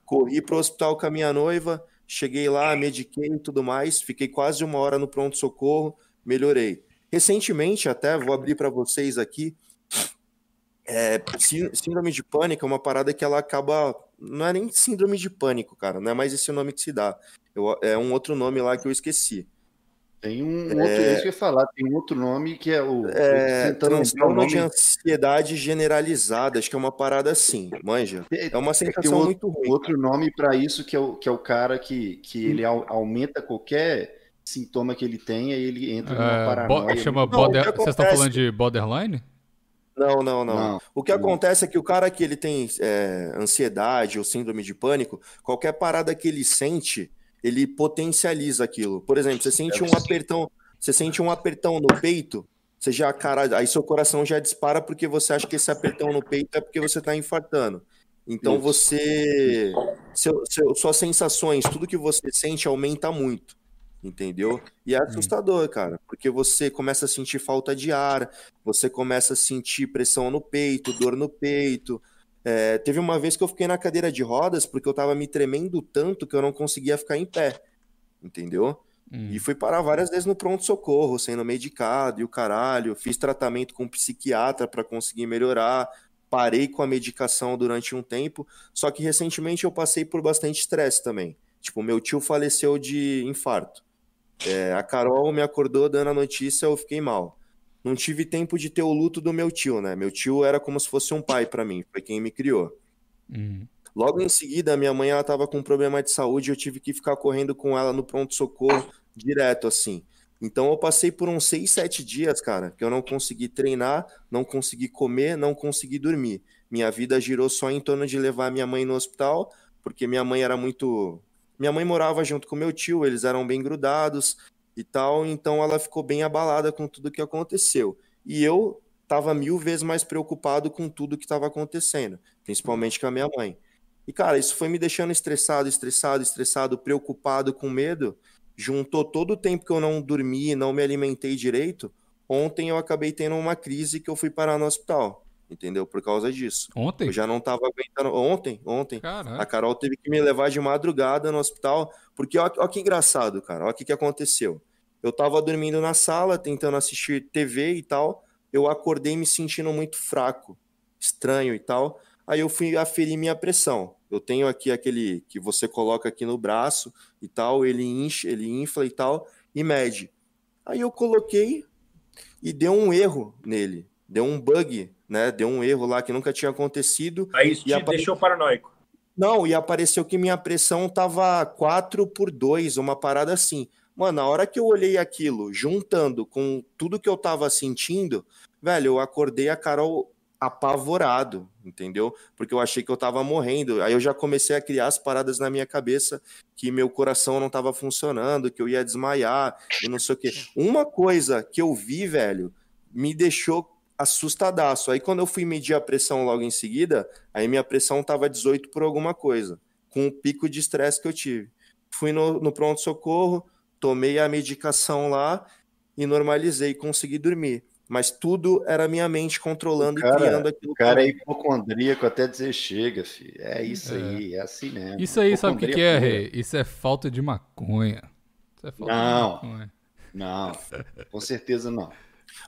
Corri pro hospital com a minha noiva, cheguei lá, mediquei e tudo mais, fiquei quase uma hora no pronto-socorro, melhorei. Recentemente, até vou abrir para vocês aqui, é, síndrome de pânico é uma parada que ela acaba. Não é nem síndrome de pânico, cara, não é mais esse nome que se dá. Eu, é um outro nome lá que eu esqueci. Tem um outro, é, isso que eu ia falar, tem um outro nome que é o. É, transtorno nome... de ansiedade generalizada, acho que é uma parada assim, manja. É uma sensação outro, muito ruim. Outro nome para isso que é o, que é o cara que, que ele aumenta qualquer sintoma que ele tenha e ele entra numa é, paranoia. Chama não, border... Vocês estão falando de borderline? Não, não, não, não. O que acontece é que o cara que ele tem é, ansiedade ou síndrome de pânico, qualquer parada que ele sente ele potencializa aquilo. Por exemplo, você sente um apertão, você sente um apertão no peito, você já, cara, aí seu coração já dispara porque você acha que esse apertão no peito é porque você está infartando. Então você, seu, seu, suas sensações, tudo que você sente aumenta muito, entendeu? E é assustador, cara, porque você começa a sentir falta de ar, você começa a sentir pressão no peito, dor no peito, é, teve uma vez que eu fiquei na cadeira de rodas porque eu tava me tremendo tanto que eu não conseguia ficar em pé. Entendeu? Hum. E fui parar várias vezes no pronto-socorro, sendo medicado e o caralho. Fiz tratamento com um psiquiatra para conseguir melhorar. Parei com a medicação durante um tempo. Só que recentemente eu passei por bastante estresse também. Tipo, meu tio faleceu de infarto. É, a Carol me acordou dando a notícia, eu fiquei mal não tive tempo de ter o luto do meu tio, né? Meu tio era como se fosse um pai para mim, foi quem me criou. Uhum. Logo em seguida, minha mãe ela tava com um problema de saúde, eu tive que ficar correndo com ela no pronto socorro direto assim. Então eu passei por uns seis, sete dias, cara, que eu não consegui treinar, não consegui comer, não consegui dormir. Minha vida girou só em torno de levar minha mãe no hospital, porque minha mãe era muito. Minha mãe morava junto com meu tio, eles eram bem grudados, e tal, então ela ficou bem abalada com tudo que aconteceu. E eu estava mil vezes mais preocupado com tudo que estava acontecendo, principalmente com a minha mãe. E, cara, isso foi me deixando estressado, estressado, estressado, preocupado, com medo. Juntou todo o tempo que eu não dormi, não me alimentei direito. Ontem eu acabei tendo uma crise que eu fui parar no hospital entendeu? Por causa disso. Ontem? Eu já não tava aguentando. Ontem, ontem. Caraca. A Carol teve que me levar de madrugada no hospital, porque ó que engraçado, cara. Ó o que, que aconteceu. Eu tava dormindo na sala, tentando assistir TV e tal. Eu acordei me sentindo muito fraco, estranho e tal. Aí eu fui aferir minha pressão. Eu tenho aqui aquele que você coloca aqui no braço e tal, ele enche, ele infla e tal, e mede. Aí eu coloquei e deu um erro nele, deu um bug, né? Deu um erro lá que nunca tinha acontecido. Aí isso te apare... deixou paranoico. Não, e apareceu que minha pressão tava 4 por 2, uma parada assim. Mano, na hora que eu olhei aquilo, juntando com tudo que eu tava sentindo, velho, eu acordei a Carol apavorado, entendeu? Porque eu achei que eu tava morrendo. Aí eu já comecei a criar as paradas na minha cabeça que meu coração não tava funcionando, que eu ia desmaiar e não sei o quê. Uma coisa que eu vi, velho, me deixou assustadaço. Aí quando eu fui medir a pressão logo em seguida, aí minha pressão tava 18 por alguma coisa, com o pico de estresse que eu tive. Fui no, no pronto-socorro, tomei a medicação lá e normalizei, consegui dormir. Mas tudo era minha mente controlando cara, e criando aquilo. O cara é hipocondríaco até dizer chega, filho. É isso é. aí, é assim mesmo. Isso aí, sabe o que, que é, Rei? Isso é falta de maconha. É falta não, de maconha. não, com certeza não.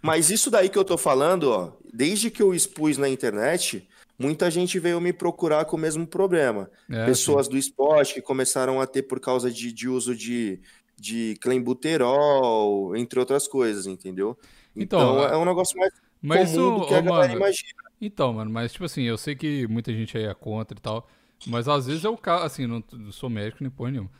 Mas isso daí que eu tô falando, ó, desde que eu expus na internet, muita gente veio me procurar com o mesmo problema. É, Pessoas do esporte que começaram a ter por causa de, de uso de, de clenbuterol, entre outras coisas, entendeu? Então, Então, é um negócio mais Mas comum isso, do que a galera imagina. Então, mano, mas tipo assim, eu sei que muita gente aí é contra e tal, mas às vezes é o caso, assim, não, não sou médico nem porra nenhuma.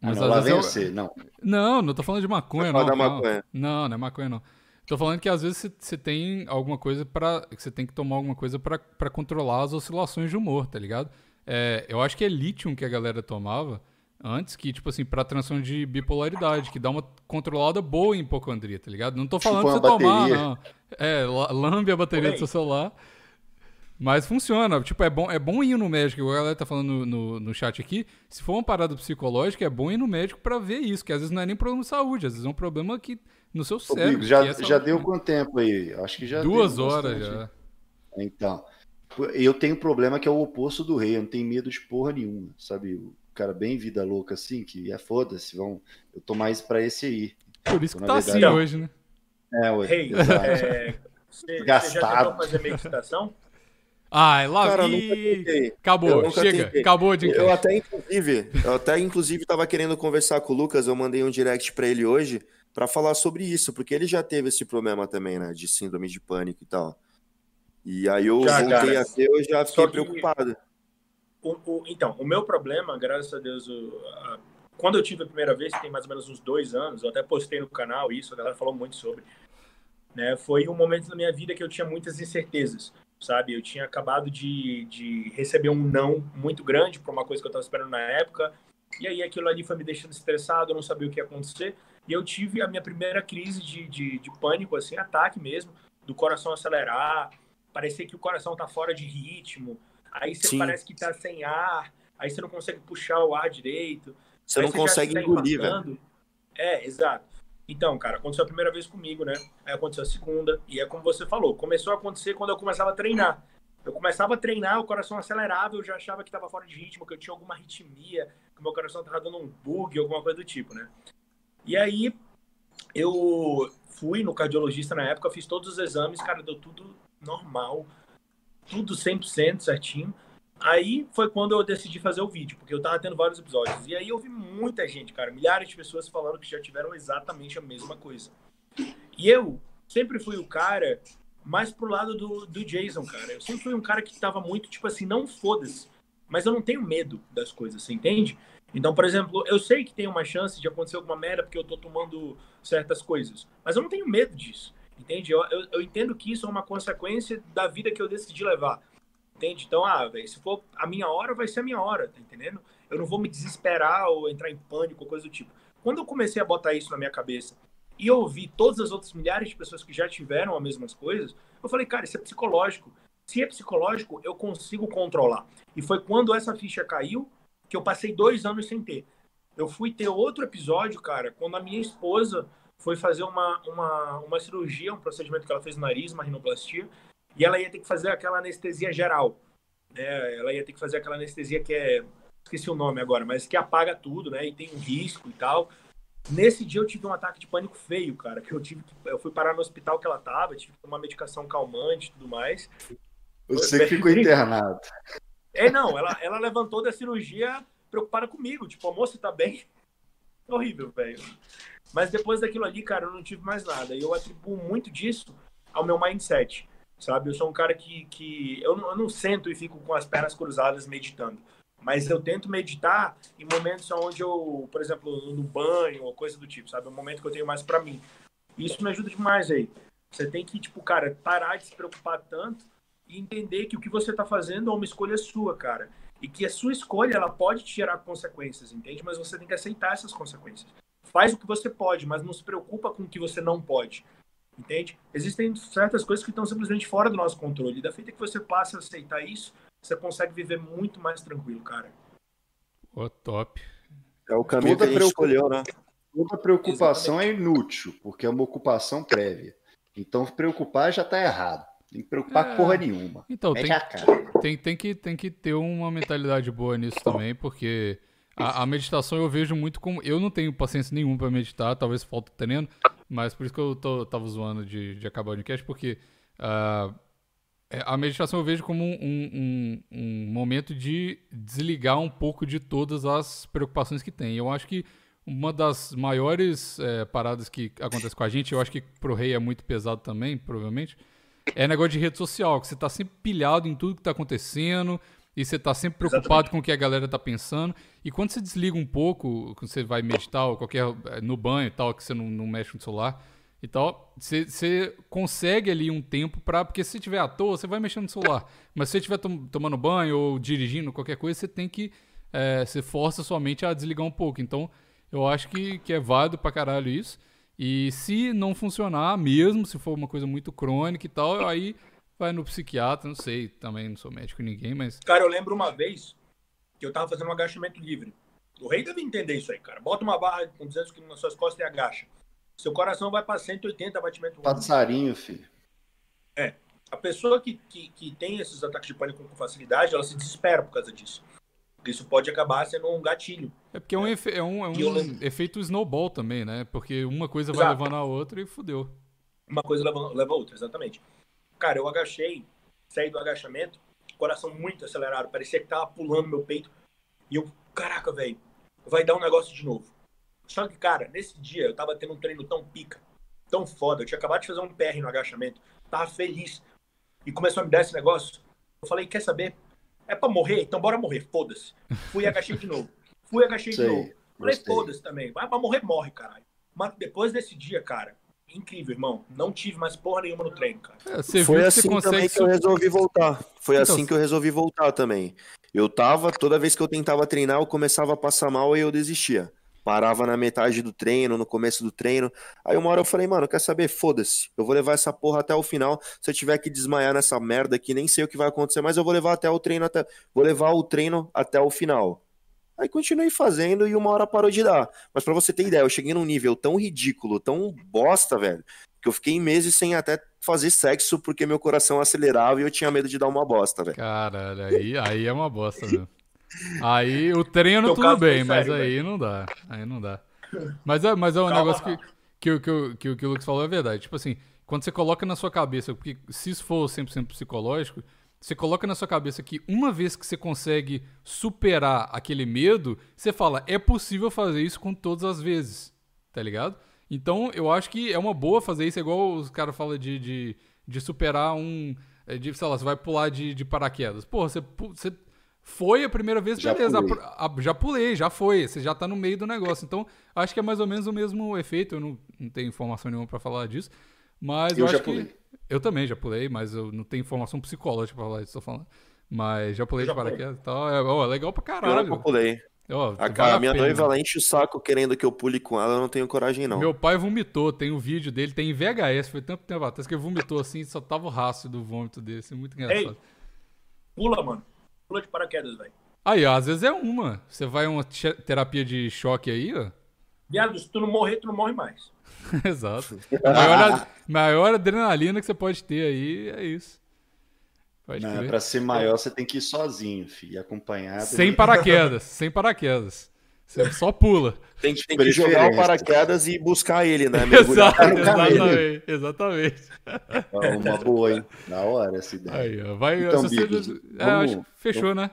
Ah, Mas não, lá às vem vezes é você, não. Não, não tô falando de maconha, não. calma. maconha. Não, não é maconha, não. Tô falando que às vezes você- tem alguma coisa pra. que você tem que tomar alguma coisa pra, pra controlar as oscilações de humor, tá ligado? É, eu acho que é lítio que a galera tomava antes, que, tipo assim, pra transtorno de bipolaridade, que dá uma controlada boa em hipocondria, tá ligado? Não tô falando Chupa pra você uma tomar, bateria. não. É, la- lambe a bateria do Oi. seu celular. Mas funciona. Tipo, é bom, é bom ir no médico. igual A galera tá falando no, no, no chat aqui. Se for uma parada psicológica, é bom ir no médico pra ver isso. Que às vezes não é nem problema de saúde, às vezes é um problema que no seu Ô, cérebro. Bigos, já, é já deu né? quanto tempo aí? Acho que já Duas horas já. Então, eu tenho um problema que é o oposto do rei, eu não tenho medo de porra nenhuma, sabe? Cara bem vida louca assim, que é foda-se, vão... eu tô mais pra esse aí. Por isso que Na tá verdade, assim não. hoje, né? É, Rei, exato. é, você, você já Gastado. tentou fazer meditação? Ai, lá Cara, Acabou, chega. tentei. Acabou de Eu até, inclusive, eu até, inclusive, tava querendo conversar com o Lucas, eu mandei um direct pra ele hoje pra falar sobre isso, porque ele já teve esse problema também, né, de síndrome de pânico e tal. E aí eu Já, voltei cara. a ter, eu já fiquei que- preocupado. O- o- então, o meu problema, graças a Deus, o- a- quando eu tive a primeira vez, tem mais ou menos uns dois anos, eu até postei no canal isso, a galera falou muito sobre, né? Foi um momento na minha vida que eu tinha muitas incertezas, sabe? Eu tinha acabado de, de receber um não muito grande para uma coisa que eu estava esperando na época, e aí aquilo ali foi me deixando estressado, eu não sabia o que ia acontecer, e eu tive a minha primeira crise de, de, de pânico, assim, ataque mesmo, do coração acelerar, parecer que o coração tá fora de ritmo, aí você Sim. parece que tá sem ar, aí você não consegue puxar o ar direito. Você não já consegue tá engolir, velho. É, exato. Então, cara, aconteceu a primeira vez comigo, né? Aí aconteceu a segunda, e é como você falou, começou a acontecer quando eu começava a treinar. Eu começava a treinar, o coração acelerava, eu já achava que estava fora de ritmo, que eu tinha alguma arritmia, que meu coração estava dando um bug, alguma coisa do tipo, né? E aí eu fui no cardiologista na época, fiz todos os exames, cara, deu tudo normal, tudo 100% certinho. Aí foi quando eu decidi fazer o vídeo, porque eu tava tendo vários episódios. E aí eu vi muita gente, cara, milhares de pessoas falando que já tiveram exatamente a mesma coisa. E eu sempre fui o cara mais pro lado do, do Jason, cara. Eu sempre fui um cara que tava muito, tipo assim, não foda-se. Mas eu não tenho medo das coisas, você entende? Então, por exemplo, eu sei que tem uma chance de acontecer alguma merda porque eu tô tomando certas coisas. Mas eu não tenho medo disso, entende? Eu, eu, eu entendo que isso é uma consequência da vida que eu decidi levar. Entende? Então, ah, velho, se for a minha hora, vai ser a minha hora, tá entendendo? Eu não vou me desesperar ou entrar em pânico ou coisa do tipo. Quando eu comecei a botar isso na minha cabeça e ouvi todas as outras milhares de pessoas que já tiveram as mesmas coisas, eu falei, cara, isso é psicológico. Se é psicológico, eu consigo controlar. E foi quando essa ficha caiu que eu passei dois anos sem ter. Eu fui ter outro episódio, cara, quando a minha esposa foi fazer uma, uma, uma cirurgia, um procedimento que ela fez no nariz, uma rinoplastia, e ela ia ter que fazer aquela anestesia geral. Né? Ela ia ter que fazer aquela anestesia que é. Esqueci o nome agora, mas que apaga tudo, né? E tem um risco e tal. Nesse dia eu tive um ataque de pânico feio, cara. Que eu tive que, Eu fui parar no hospital que ela tava, tive que tomar medicação calmante e tudo mais. Você que ficou internado. É, não, ela, ela levantou da cirurgia preocupada comigo. Tipo, a moça tá bem. Horrível, velho. Mas depois daquilo ali, cara, eu não tive mais nada. E eu atribuo muito disso ao meu mindset, sabe? Eu sou um cara que, que eu, não, eu não sento e fico com as pernas cruzadas meditando. Mas eu tento meditar em momentos onde eu, por exemplo, no banho ou coisa do tipo, sabe? É um momento que eu tenho mais para mim. Isso me ajuda demais aí. Você tem que, tipo, cara, parar de se preocupar tanto e entender que o que você tá fazendo é uma escolha sua, cara. E que a sua escolha, ela pode te gerar consequências, entende? Mas você tem que aceitar essas consequências. Faz o que você pode, mas não se preocupa com o que você não pode. Entende? Existem certas coisas que estão simplesmente fora do nosso controle. E da feita que você passa a aceitar isso, você consegue viver muito mais tranquilo, cara. Ô, top. É o caminho Toda que a gente escolheu, né? Toda preocupação é inútil, porque é uma ocupação prévia. Então, preocupar já tá errado. Tem que preocupar É. porra nenhuma. Então, tem, tem, tem, que, tem que ter uma mentalidade boa nisso também, porque a, a meditação eu vejo muito como. Eu não tenho paciência nenhuma pra meditar, talvez falta treino, Mas por isso que eu tô, tava zoando de, de acabar o podcast, porque uh, a meditação eu vejo como um, um, um, momento de desligar um pouco de todas as preocupações que tem. Eu acho que uma das maiores é, paradas que acontece com a gente, eu acho que pro rei é muito pesado também, provavelmente, é negócio de rede social, que você tá sempre pilhado em tudo que tá acontecendo, e você tá sempre preocupado Exatamente. com o que a galera tá pensando. E quando você desliga um pouco, quando você vai meditar ou qualquer é, no banho e tal, que você não, não mexe no celular e tal, você, você consegue ali um tempo para porque se você estiver à toa, você vai mexendo no celular. Mas se você estiver tom, tomando banho ou dirigindo qualquer coisa, você tem que é, você força sua mente a desligar um pouco. Então, eu acho que, que é válido pra caralho isso. E se não funcionar mesmo, se for uma coisa muito crônica e tal, aí vai no psiquiatra, não sei, também não sou médico ninguém, mas. Cara, eu lembro uma vez que eu tava fazendo um agachamento livre. O rei deve entender isso aí, cara. Bota uma barra com 200 quilos nas suas costas e agacha. Seu coração vai para 180 batimentos. Passarinho, filho. É. A pessoa que, que, que, tem esses ataques de pânico com facilidade, ela se desespera por causa disso. Isso pode acabar sendo um gatilho. É porque é um, efe, é um, é um efeito snowball também, né? Porque uma coisa Exato. vai levando a outra e fudeu. Uma coisa leva, leva a outra, exatamente. Cara, eu agachei, saí do agachamento, coração muito acelerado, parecia que tava pulando meu peito. E eu, caraca, velho, vai dar um negócio de novo. Só que, cara, nesse dia eu tava tendo um treino tão pica, tão foda. Eu tinha acabado de fazer um PR no agachamento, tava feliz. E começou a me dar esse negócio. Eu falei, quer saber? É pra morrer? Então bora morrer, foda-se. Fui e agachei de novo. Fui e agachei Sei, de novo. Falei, foda-se também. Vai pra morrer, morre, caralho. Mas depois desse dia, cara, incrível, irmão. Não tive mais porra nenhuma no treino, cara. É, Foi assim que também que eu resolvi voltar. Foi então, assim que eu resolvi voltar também. Eu tava, toda vez que eu tentava treinar, eu começava a passar mal e eu desistia. Parava na metade do treino, no começo do treino. Aí uma hora eu falei, mano, quer saber? Foda-se. Eu vou levar essa porra até o final. Se eu tiver que desmaiar nessa merda aqui, nem sei o que vai acontecer, mas eu vou levar até o treino até. Vou levar o treino até o final. Aí continuei fazendo e uma hora parou de dar. Mas para você ter ideia, eu cheguei num nível tão ridículo, tão bosta, velho, que eu fiquei meses sem até fazer sexo porque meu coração acelerava e eu tinha medo de dar uma bosta, velho. Caralho, aí, aí é uma bosta, velho. Aí o treino tudo bem, mas sério, aí véio. não dá. Aí não dá. Mas é, mas é um Calma, negócio que, que, que, que, que o Lucas falou é verdade. Tipo assim, quando você coloca na sua cabeça, porque se isso for 100% psicológico, você coloca na sua cabeça que uma vez que você consegue superar aquele medo, você fala, é possível fazer isso com todas as vezes, tá ligado? Então eu acho que é uma boa fazer isso, é igual os caras falam de, de, de, superar um. É, de, sei lá, você vai pular de, de paraquedas. Pô, você, você foi a primeira vez, já beleza. Pulei. A, a, já pulei, já foi. Você já tá no meio do negócio. Então, acho que é mais ou menos o mesmo efeito. Eu não, não tenho informação nenhuma para falar disso. Mas eu, eu acho que. Eu também já pulei, mas eu não tenho informação psicológica pra falar isso, tô falando. Mas já pulei já de paraquedas e tal. É, ó, é legal pra caralho. Eu pulei. Ó, a, vale a minha pena. noiva ela enche o saco querendo que eu pule com ela, eu não tenho coragem, não. Meu pai vomitou, tem um vídeo dele, tem em VHS, foi tanto tempo atrás que ele vomitou assim, só tava o rastro do vômito dele, assim, muito engraçado. Ei, pula, mano. Pula de paraquedas, velho. Aí, ó, às vezes é uma. Você vai uma terapia de choque aí, ó. Viado, se tu não morrer, tu não morre mais. Exato. A maior, maior adrenalina que você pode ter aí é isso. Pode não, pra ser maior, você tem que ir sozinho, filho, acompanhado. Sem paraquedas, sem paraquedas. Você só pula. Tem, tem que jogar o paraquedas e buscar ele, né? Exato, exatamente, exatamente. Uma boa, hein? Na hora essa ideia. Aí, ó, vai, então, Bigos, você... é, vamos, acho que fechou, vamos, né?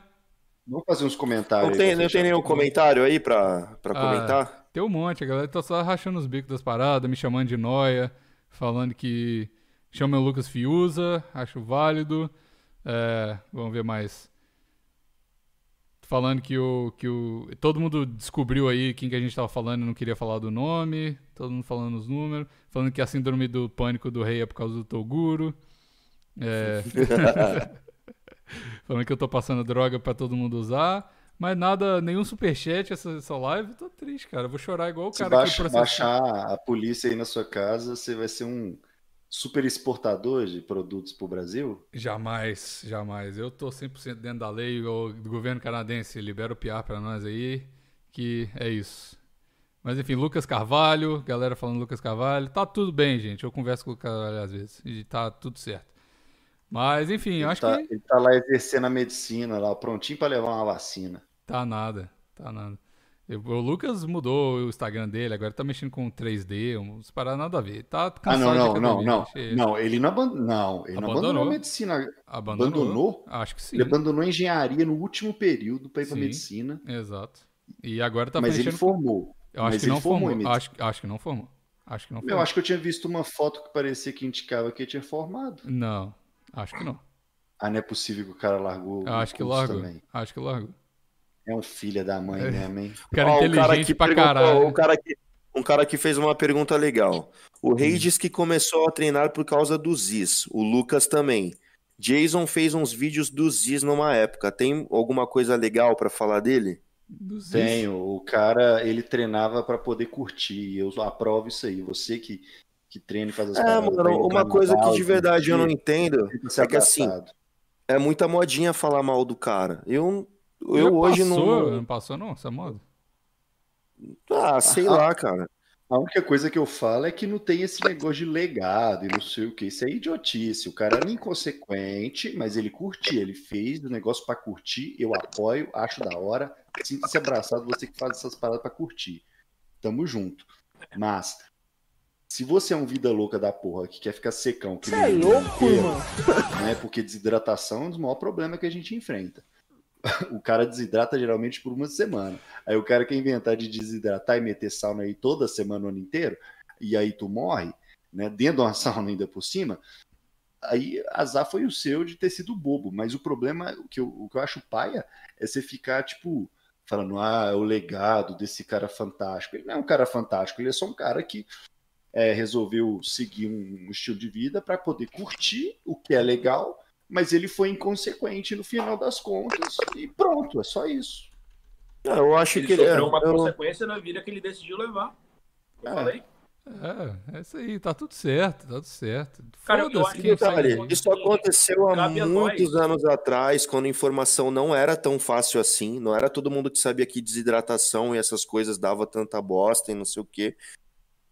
Vamos fazer uns comentários. Não tem, não tem nenhum comentário aí pra, pra ah, comentar? Tem um monte, a galera tá só rachando os bicos das paradas, me chamando de noia, falando que chama o Lucas Fiuza, acho válido. É, vamos ver mais. Falando que o, que o. Todo mundo descobriu aí quem que a gente tava falando e não queria falar do nome. Todo mundo falando os números. Falando que a síndrome do pânico do rei é por causa do Toguro. É. falando que eu tô passando droga para todo mundo usar. Mas nada, nenhum superchat essa, essa live, tô triste, cara. vou chorar igual o cara Se baixa, que baixar a polícia aí na sua casa, você vai ser um super exportador de produtos pro Brasil? Jamais, jamais. Eu tô 100% dentro da lei, o governo canadense libera o piar para nós aí, que é isso. Mas enfim, Lucas Carvalho, galera falando Lucas Carvalho, tá tudo bem, gente. Eu converso com o Carvalho às vezes e tá tudo certo. Mas, enfim, ele acho tá, que. Ele tá lá exercendo a medicina, lá, prontinho para levar uma vacina. Tá nada, tá nada. O Lucas mudou o Instagram dele, agora tá mexendo com 3D, uns paradas nada a ver. Tá ah, não, não, não, não. Não, ele não abandonou. Não, ele abandonou. não abandonou a medicina. Abandonou? abandonou? Acho que sim. Ele abandonou a engenharia no último período para ir pra medicina. Exato. E agora tá Mas mexendo... ele formou. Eu acho Mas que não formou. formou. Acho, acho que não formou. Acho que não formou. Eu acho que eu tinha visto uma foto que parecia que indicava que ele tinha formado. Não, acho que não. Ah, não é possível que o cara largou. Eu acho que largou. Também. Acho que largou. É um filho da mãe é. mesmo, hein? O cara oh, inteligente o cara que pra caralho. O cara que, um cara que fez uma pergunta legal. O Rei hum. diz que começou a treinar por causa do Ziz. O Lucas também. Jason fez uns vídeos do Ziz numa época. Tem alguma coisa legal para falar dele? Tenho. O cara, ele treinava para poder curtir. Eu aprovo isso aí. Você que, que treina e faz as é, paradas. Mano, uma coisa que de verdade eu não entendo é que assim, é muita modinha falar mal do cara. Eu eu hoje passou, não. Não passou, não, essa moda? Ah, sei ah, lá, cara. A única coisa que eu falo é que não tem esse negócio de legado e não sei o que. Isso é idiotice. O cara era inconsequente, mas ele curtia. Ele fez o negócio para curtir. Eu apoio, acho da hora. Sinta-se abraçado, você que faz essas paradas para curtir. Tamo junto. Mas, se você é um vida louca da porra que quer ficar secão, que você é louco, mano. Né, porque desidratação é um dos maiores problemas que a gente enfrenta o cara desidrata geralmente por uma semana. Aí o cara quer inventar de desidratar e meter sauna aí toda semana o ano inteiro, e aí tu morre, né? Dentro de uma sauna ainda por cima. Aí azar foi o seu de ter sido bobo, mas o problema, o que eu, o que eu acho paia, é você ficar, tipo, falando, ah, é o legado desse cara fantástico. Ele não é um cara fantástico, ele é só um cara que é, resolveu seguir um estilo de vida para poder curtir o que é legal mas ele foi inconsequente no final das contas e pronto, é só isso. É, eu acho ele que ele é uma eu... consequência na vida que ele decidiu levar. Eu é. falei. É, é isso aí, tá tudo certo, tá tudo certo. Cara, eu acho que detalhe, isso aconteceu há muitos anos atrás, quando a informação não era tão fácil assim, não era todo mundo que sabia que desidratação e essas coisas dava tanta bosta e não sei o quê.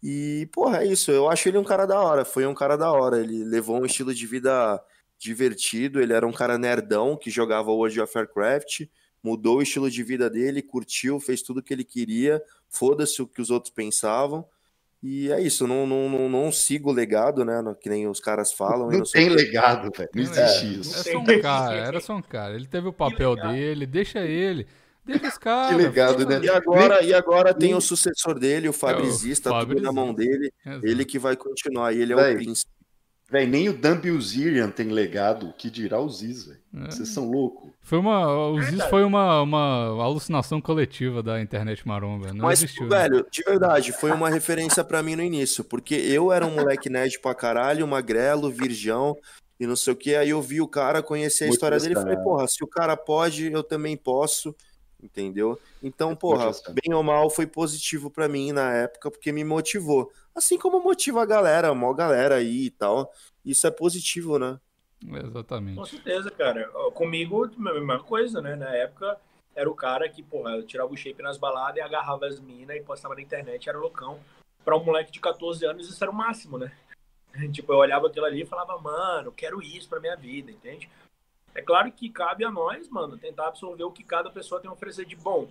E, porra, é isso, eu acho ele um cara da hora, foi um cara da hora, ele levou um estilo de vida divertido. Ele era um cara nerdão que jogava World of Warcraft, mudou o estilo de vida dele, curtiu, fez tudo o que ele queria, foda-se o que os outros pensavam. E é isso, não, não, não, não sigo o legado, né? Que nem os caras falam. Não, não tem legado, velho. Não existe isso. É só um cara, era só um cara. Ele teve o papel dele, deixa ele. Deixa os caras. Que legado, né? E agora, e agora tem o sucessor dele, o Fabrizista, é, tudo na mão dele. Exato. Ele que vai continuar. E ele é Véi, o príncipe. Véi, nem o Dump Zirian tem legado, que dirá o Ziz, velho. É. Vocês são loucos. Foi uma, o Ziz foi uma, uma alucinação coletiva da internet maromba. Não Mas, existiu, né? velho, né? de verdade, foi uma referência para mim no início, porque eu era um moleque nerd pra caralho, magrelo, virgão, e não sei o que. Aí eu vi o cara, conheci a Muito história dele e falei, porra, se o cara pode, eu também posso entendeu? Então, porra, bem ou mal foi positivo para mim na época, porque me motivou. Assim como motiva a galera, a maior galera aí e tal. Isso é positivo, né? Exatamente. Com certeza, cara. Comigo, a mesma coisa, né? Na época, era o cara que, porra, eu tirava o shape nas baladas e agarrava as minas e postava na internet, era loucão. Pra um moleque de 14 anos, isso era o máximo, né? Tipo, eu olhava aquilo ali e falava, mano, quero isso pra minha vida, entende? É claro que cabe a nós, mano, tentar absorver o que cada pessoa tem a oferecer de bom.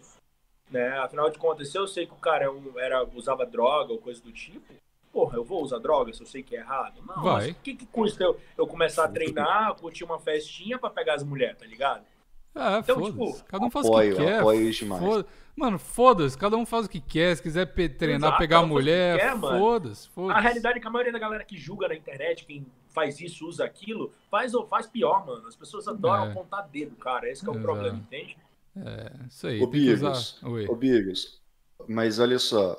Né? Afinal de contas, se eu sei que o cara é era, usava droga ou coisa do tipo, porra, eu vou usar droga se eu sei que é errado? Não, Vai. mas o que, que custa eu, eu começar a treinar, curtir uma festinha para pegar as mulheres, tá ligado? É, então, tipo, cada um faz apoio, o que quer. Apoio demais. Foda mano, foda-se, cada um faz o que quer. Se quiser treinar, Exato, pegar a mulher, foda-se. Foda a realidade é que a maioria da galera que julga na internet, quem faz isso, usa aquilo, faz ou faz pior, mano. As pessoas adoram é. apontar dedo, cara. Esse é o Exato. problema, entende? É, isso aí. Ô, Bigos, ô, Bigos, mas olha só,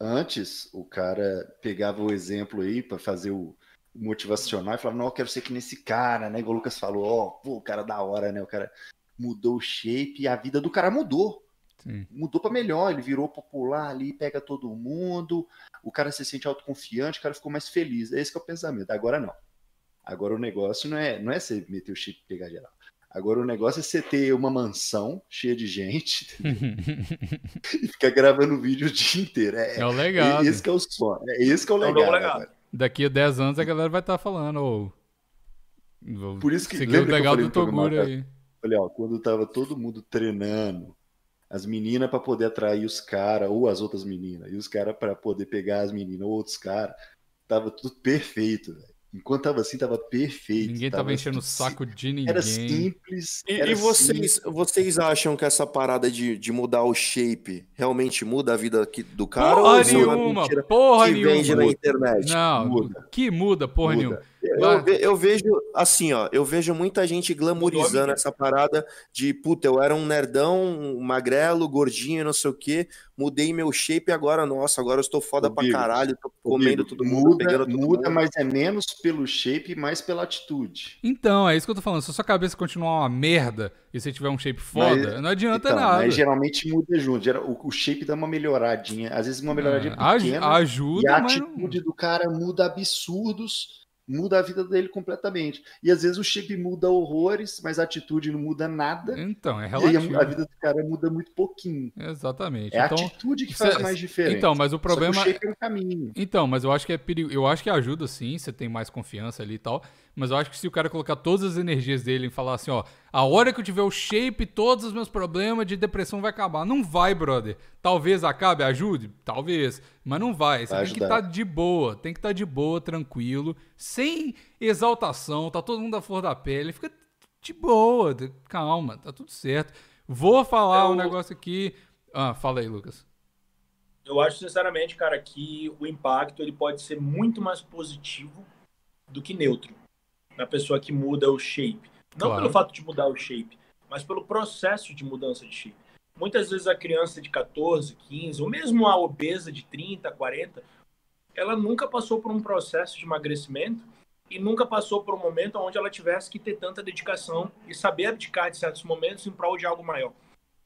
antes o cara pegava o exemplo aí para fazer o motivacional e falava, não, eu quero ser que nesse cara, né? Igual o Lucas falou, ó, oh, o cara da hora, né? O cara mudou o shape e a vida do cara mudou. Sim. Mudou para melhor, ele virou popular ali, pega todo mundo, o cara se sente autoconfiante, o cara ficou mais feliz. Esse é o pensamento. Agora não. Agora o negócio não é, não é você meter o chip e pegar geral. Agora o negócio é você ter uma mansão cheia de gente e ficar gravando vídeo o dia inteiro. É, é o legal. Esse que é o sonho. É esse que é o legal. É o legal. Daqui a 10 anos a galera vai estar tá falando, ou. Por isso que seguir o legal do Toguro aí. Olha, ó, quando tava todo mundo treinando, as meninas para poder atrair os caras, ou as outras meninas, e os caras para poder pegar as meninas ou outros caras. Tava tudo perfeito, velho. Enquanto tava assim, tava perfeito. Ninguém tava, tava enchendo o saco de ninguém. Era simples. E, era e vocês, simples. vocês acham que essa parada de, de mudar o shape realmente muda a vida aqui do cara? Porra ou é uma nenhuma, mentira porra que nenhuma. vende na internet? Não, Muda. que muda, porra Muda. nenhuma. Eu, eu vejo, assim, ó, eu vejo muita gente glamourizando essa parada de, puta, eu era um nerdão, um magrelo, gordinho, não sei o quê, mudei meu shape e agora, nossa, agora eu estou foda pra caralho, tô comendo todo mundo, muda, pegando todo muda, mundo. mas é menos pelo shape e mais pela atitude. Então, é isso que eu tô falando. Se a sua cabeça continuar uma merda e você tiver um shape foda, Mas- não adianta Então, nada. mas geralmente muda junto. O, o shape dá uma melhoradinha. Às vezes uma melhoradinha É, pequena. ajuda, e a mas atitude do cara muda absurdos, muda a vida dele completamente. E às vezes o shape muda horrores, mas a atitude não muda nada. Então, é E relativo. a, a vida do cara muda muito pouquinho. Exatamente. É a então, atitude que faz mais diferença. então, mas o Só problema o shape é um caminho. Então, mas eu acho que é perigo. Eu acho que ajuda sim, você tem mais confiança ali e tal. Mas eu acho que se o cara colocar todas as energias dele em falar assim, ó, a hora que eu tiver o shape, todos os meus problemas de depressão vai acabar. Não vai, brother. Talvez acabe, ajude, talvez, mas não vai. Você Vai tem que estar de boa, tem que estar de boa, tranquilo, sem exaltação, tá todo mundo à flor da pele, fica de boa, de- calma, tá tudo certo. Vou falar Eu- um negócio aqui. Ah, fala aí, Lucas. Eu acho sinceramente, cara, que o impacto ele pode ser muito mais positivo do que neutro na pessoa que muda o shape. Não Claro. pelo fato de mudar o shape, mas pelo processo de mudança de shape. Muitas vezes a criança de 14, 15, ou mesmo a obesa de 30, 40, ela nunca passou por um processo de emagrecimento e nunca passou por um momento onde ela tivesse que ter tanta dedicação e saber abdicar de certos momentos em prol de algo maior.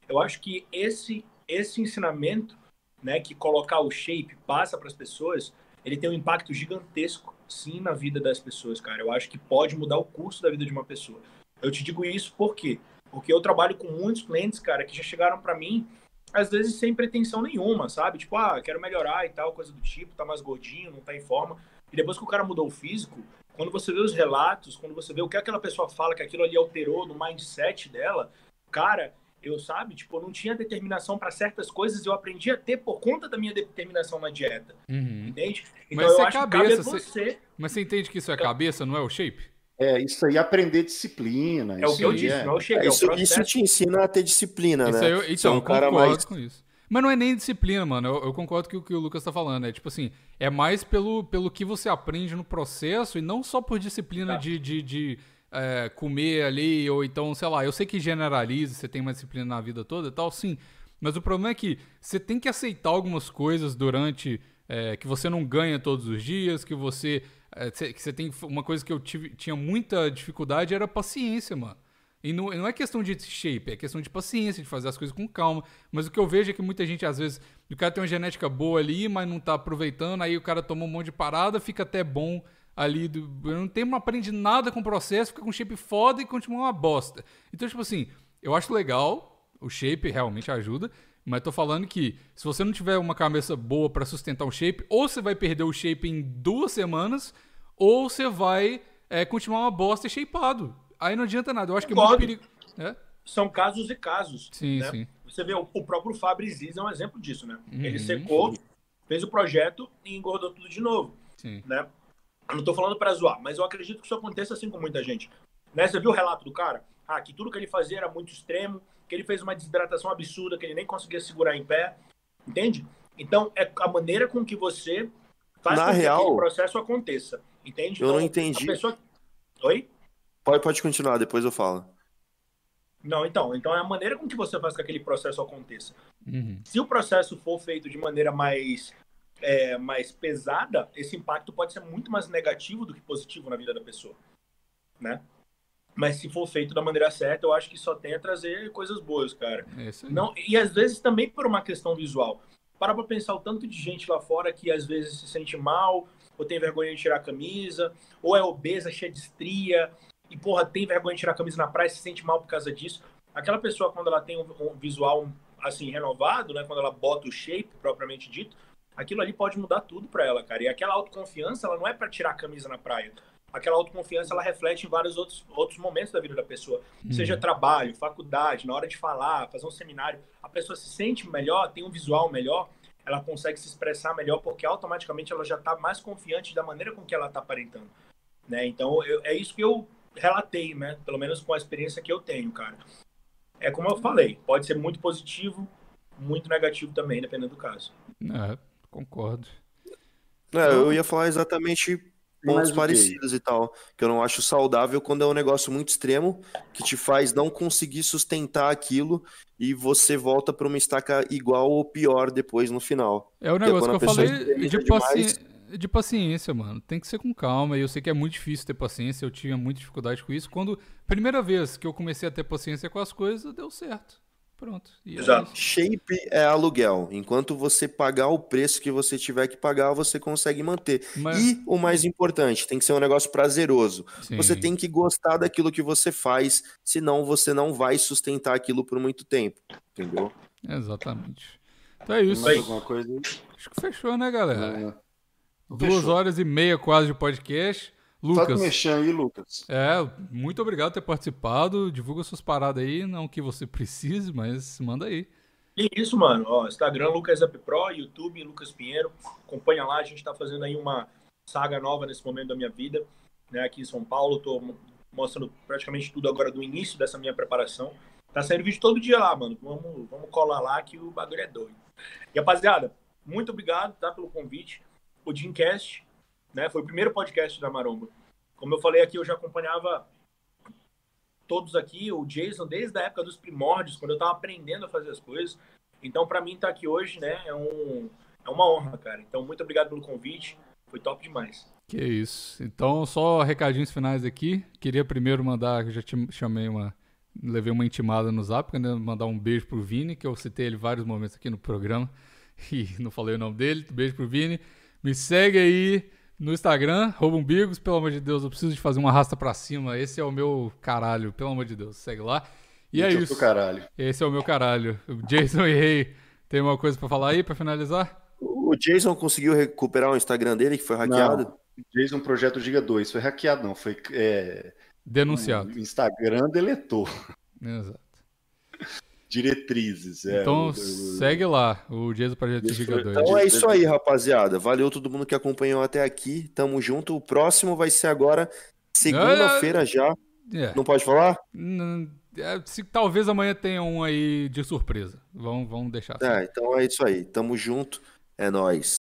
Eu acho que esse esse ensinamento né, que colocar o shape passa para as pessoas, ele tem um impacto gigantesco, sim, na vida das pessoas, cara. Eu acho que pode mudar o curso da vida de uma pessoa. Eu te digo isso por quê? Porque eu trabalho com muitos clientes, cara, que já chegaram para mim, às vezes sem pretensão nenhuma, sabe? Tipo, ah, quero melhorar e tal, coisa do tipo, tá mais gordinho, não tá em forma. E depois que o cara mudou o físico, quando você vê os relatos, quando você vê o que aquela pessoa fala, que aquilo ali alterou no mindset dela, cara, eu, sabe, tipo, eu não tinha determinação para certas coisas, eu aprendi a ter por conta da minha determinação na dieta, Uhum. entende? Então Mas eu é acho cabeça, que cabe a você- você. Mas você entende que isso é cabeça, não é o shape? É, isso aí, aprender disciplina. É o isso que eu disse, é- não é o shape, É, é isso, isso te ensina a ter disciplina, Isso né? aí eu, Você é então, um eu cara concordo mais- com isso. Mas não é nem disciplina, mano. Eu, eu concordo com o que o Lucas tá falando. É tipo assim, é mais pelo, pelo que você aprende no processo e não só por disciplina Tá. de, de, de, é, comer ali, ou então, sei lá, eu sei que generaliza, você tem uma disciplina na vida toda e tal, sim. Mas o problema é que você tem que aceitar algumas coisas durante. é, que você não ganha todos os dias, que você. é, que você tem. Uma coisa que eu tive, tinha muita dificuldade era paciência, mano. E não, não é questão de shape, é questão de paciência, de fazer as coisas com calma. Mas o que eu vejo é que muita gente, às vezes, o cara tem uma genética boa ali, mas não tá aproveitando, aí o cara toma um monte de parada, fica até bom ali. Do, não tem, não aprende nada com o processo, fica com shape foda e continua uma bosta. Então, tipo assim, eu acho legal, o shape realmente ajuda, mas tô falando que se você não tiver uma cabeça boa pra sustentar o shape, ou você vai perder o shape em duas semanas, ou você vai é, continuar uma bosta e shapeado. Aí não adianta nada. Eu acho que é muito perigo. É? São casos e casos. Sim, né? sim. Você vê, o o próprio Fabri Ziz é um exemplo disso, né? Uhum. Ele secou, fez o projeto e engordou tudo de novo, Sim. né? Eu não tô falando para zoar, mas eu acredito que isso aconteça assim com muita gente. Né? Você viu o relato do cara? Ah, que tudo que ele fazia era muito extremo, que ele fez uma desidratação absurda, que ele nem conseguia segurar em pé, entende? Então, é a maneira com que você faz Na com que real, aquele processo aconteça, entende? eu não Então, entendi. A pessoa... Oi? Pode, pode continuar, depois eu falo. Não, então, então é a maneira com que você faz com que aquele processo aconteça. Uhum. Se o processo for feito de maneira mais, é, mais pesada, esse impacto pode ser muito mais negativo do que positivo na vida da pessoa, né? Mas se for feito da maneira certa, eu acho que só tem a trazer coisas boas, cara. É. Não, e às vezes também por uma questão visual. Para pra pensar o tanto de gente lá fora que às vezes se sente mal, ou tem vergonha de tirar a camisa, ou é obesa, cheia de estria, e porra, tem vergonha de tirar a camisa na praia e se sente mal por causa disso. Aquela pessoa, quando ela tem um, um visual assim, renovado, né? Quando ela bota o shape propriamente dito, aquilo ali pode mudar tudo para ela, cara. E aquela autoconfiança, ela não é para tirar a camisa na praia. aquela autoconfiança ela reflete em vários outros, outros momentos da vida da pessoa. Uhum. Seja trabalho, faculdade, na hora de falar, fazer um seminário. A pessoa se sente melhor, tem um visual melhor, ela consegue se expressar melhor porque automaticamente ela já está mais confiante da maneira com que ela está aparentando. Né? Então, eu, é isso que eu relatei, né? Pelo menos com a experiência que eu tenho, cara. É como eu falei, pode ser muito positivo, muito negativo também, dependendo do caso. É, concordo. É, eu ia falar exatamente pontos parecidos e tal. Que eu não acho saudável quando é um negócio muito extremo que te faz não conseguir sustentar aquilo e você volta para uma estaca igual ou pior depois no final. É o negócio que, que eu falei de, paci... de paciência, mano. Tem que ser com calma. E eu sei que é muito difícil ter paciência. Eu tinha muita dificuldade com isso. Quando, primeira vez que eu comecei a ter paciência com as coisas, deu certo. Pronto. É Exato. É Shape é aluguel. Enquanto você pagar o preço que você tiver que pagar, você consegue manter. Mas... E o mais importante, tem que ser um negócio prazeroso. Sim. Você tem que gostar daquilo que você faz, senão você não vai sustentar aquilo por muito tempo. Entendeu? Exatamente. Então é isso. Mais alguma coisa? Acho que fechou, né, galera? É. Duas fechou. horas e meia quase de podcast. Lucas. mexer aí, Lucas. É, muito obrigado por ter participado. Divulga suas paradas aí, não que você precise, mas manda aí. E isso, mano. Ó, Instagram Lucas Up Pro, YouTube Lucas Pinheiro. Acompanha lá, a gente tá fazendo aí uma saga nova nesse momento da minha vida, né? Aqui em São Paulo, tô mostrando praticamente tudo agora do início dessa minha preparação. Tá saindo vídeo todo dia lá, mano. Vamos, vamos colar lá que o bagulho é doido. E rapaziada, muito obrigado, tá, pelo convite. O Dreamcast né? Foi o primeiro podcast da Maromba. Como eu falei aqui, eu já acompanhava todos aqui, o Jason, desde a época dos primórdios, quando eu estava aprendendo a fazer as coisas. Então, para mim, estar tá aqui hoje, né, é, um, é uma honra, cara. Então, muito obrigado pelo convite. Foi top demais. Que isso. Então, só recadinhos finais aqui. Queria primeiro mandar, já te chamei uma. Levei uma intimada no zap, né? Mandar um beijo pro Vini, que eu citei ele vários momentos aqui no programa. E não falei o nome dele. Beijo pro Vini. Me segue aí no Instagram, rouba umbigos, pelo amor de Deus, eu preciso de fazer uma rasta pra cima. Esse é o meu caralho, pelo amor de Deus, segue lá. E Esse é isso. É caralho. Esse é o meu caralho. O Jason e Rei, tem uma coisa pra falar aí, pra finalizar? O Jason conseguiu recuperar o Instagram dele, que foi hackeado? Não, Jason Projeto Giga 2, foi hackeado não, foi... É... Denunciado. O Instagram deletou. Exato diretrizes. É, então segue lá, o Dias do Projeto Giga 2. Então é isso aí, rapaziada. Valeu todo mundo que acompanhou até aqui. Tamo junto. O próximo vai ser agora, segunda-feira já. É. Não pode falar? É, se, talvez amanhã tenha um aí de surpresa. Vamos, vamos deixar. Assim. É, então é isso aí. Tamo junto. É nóis.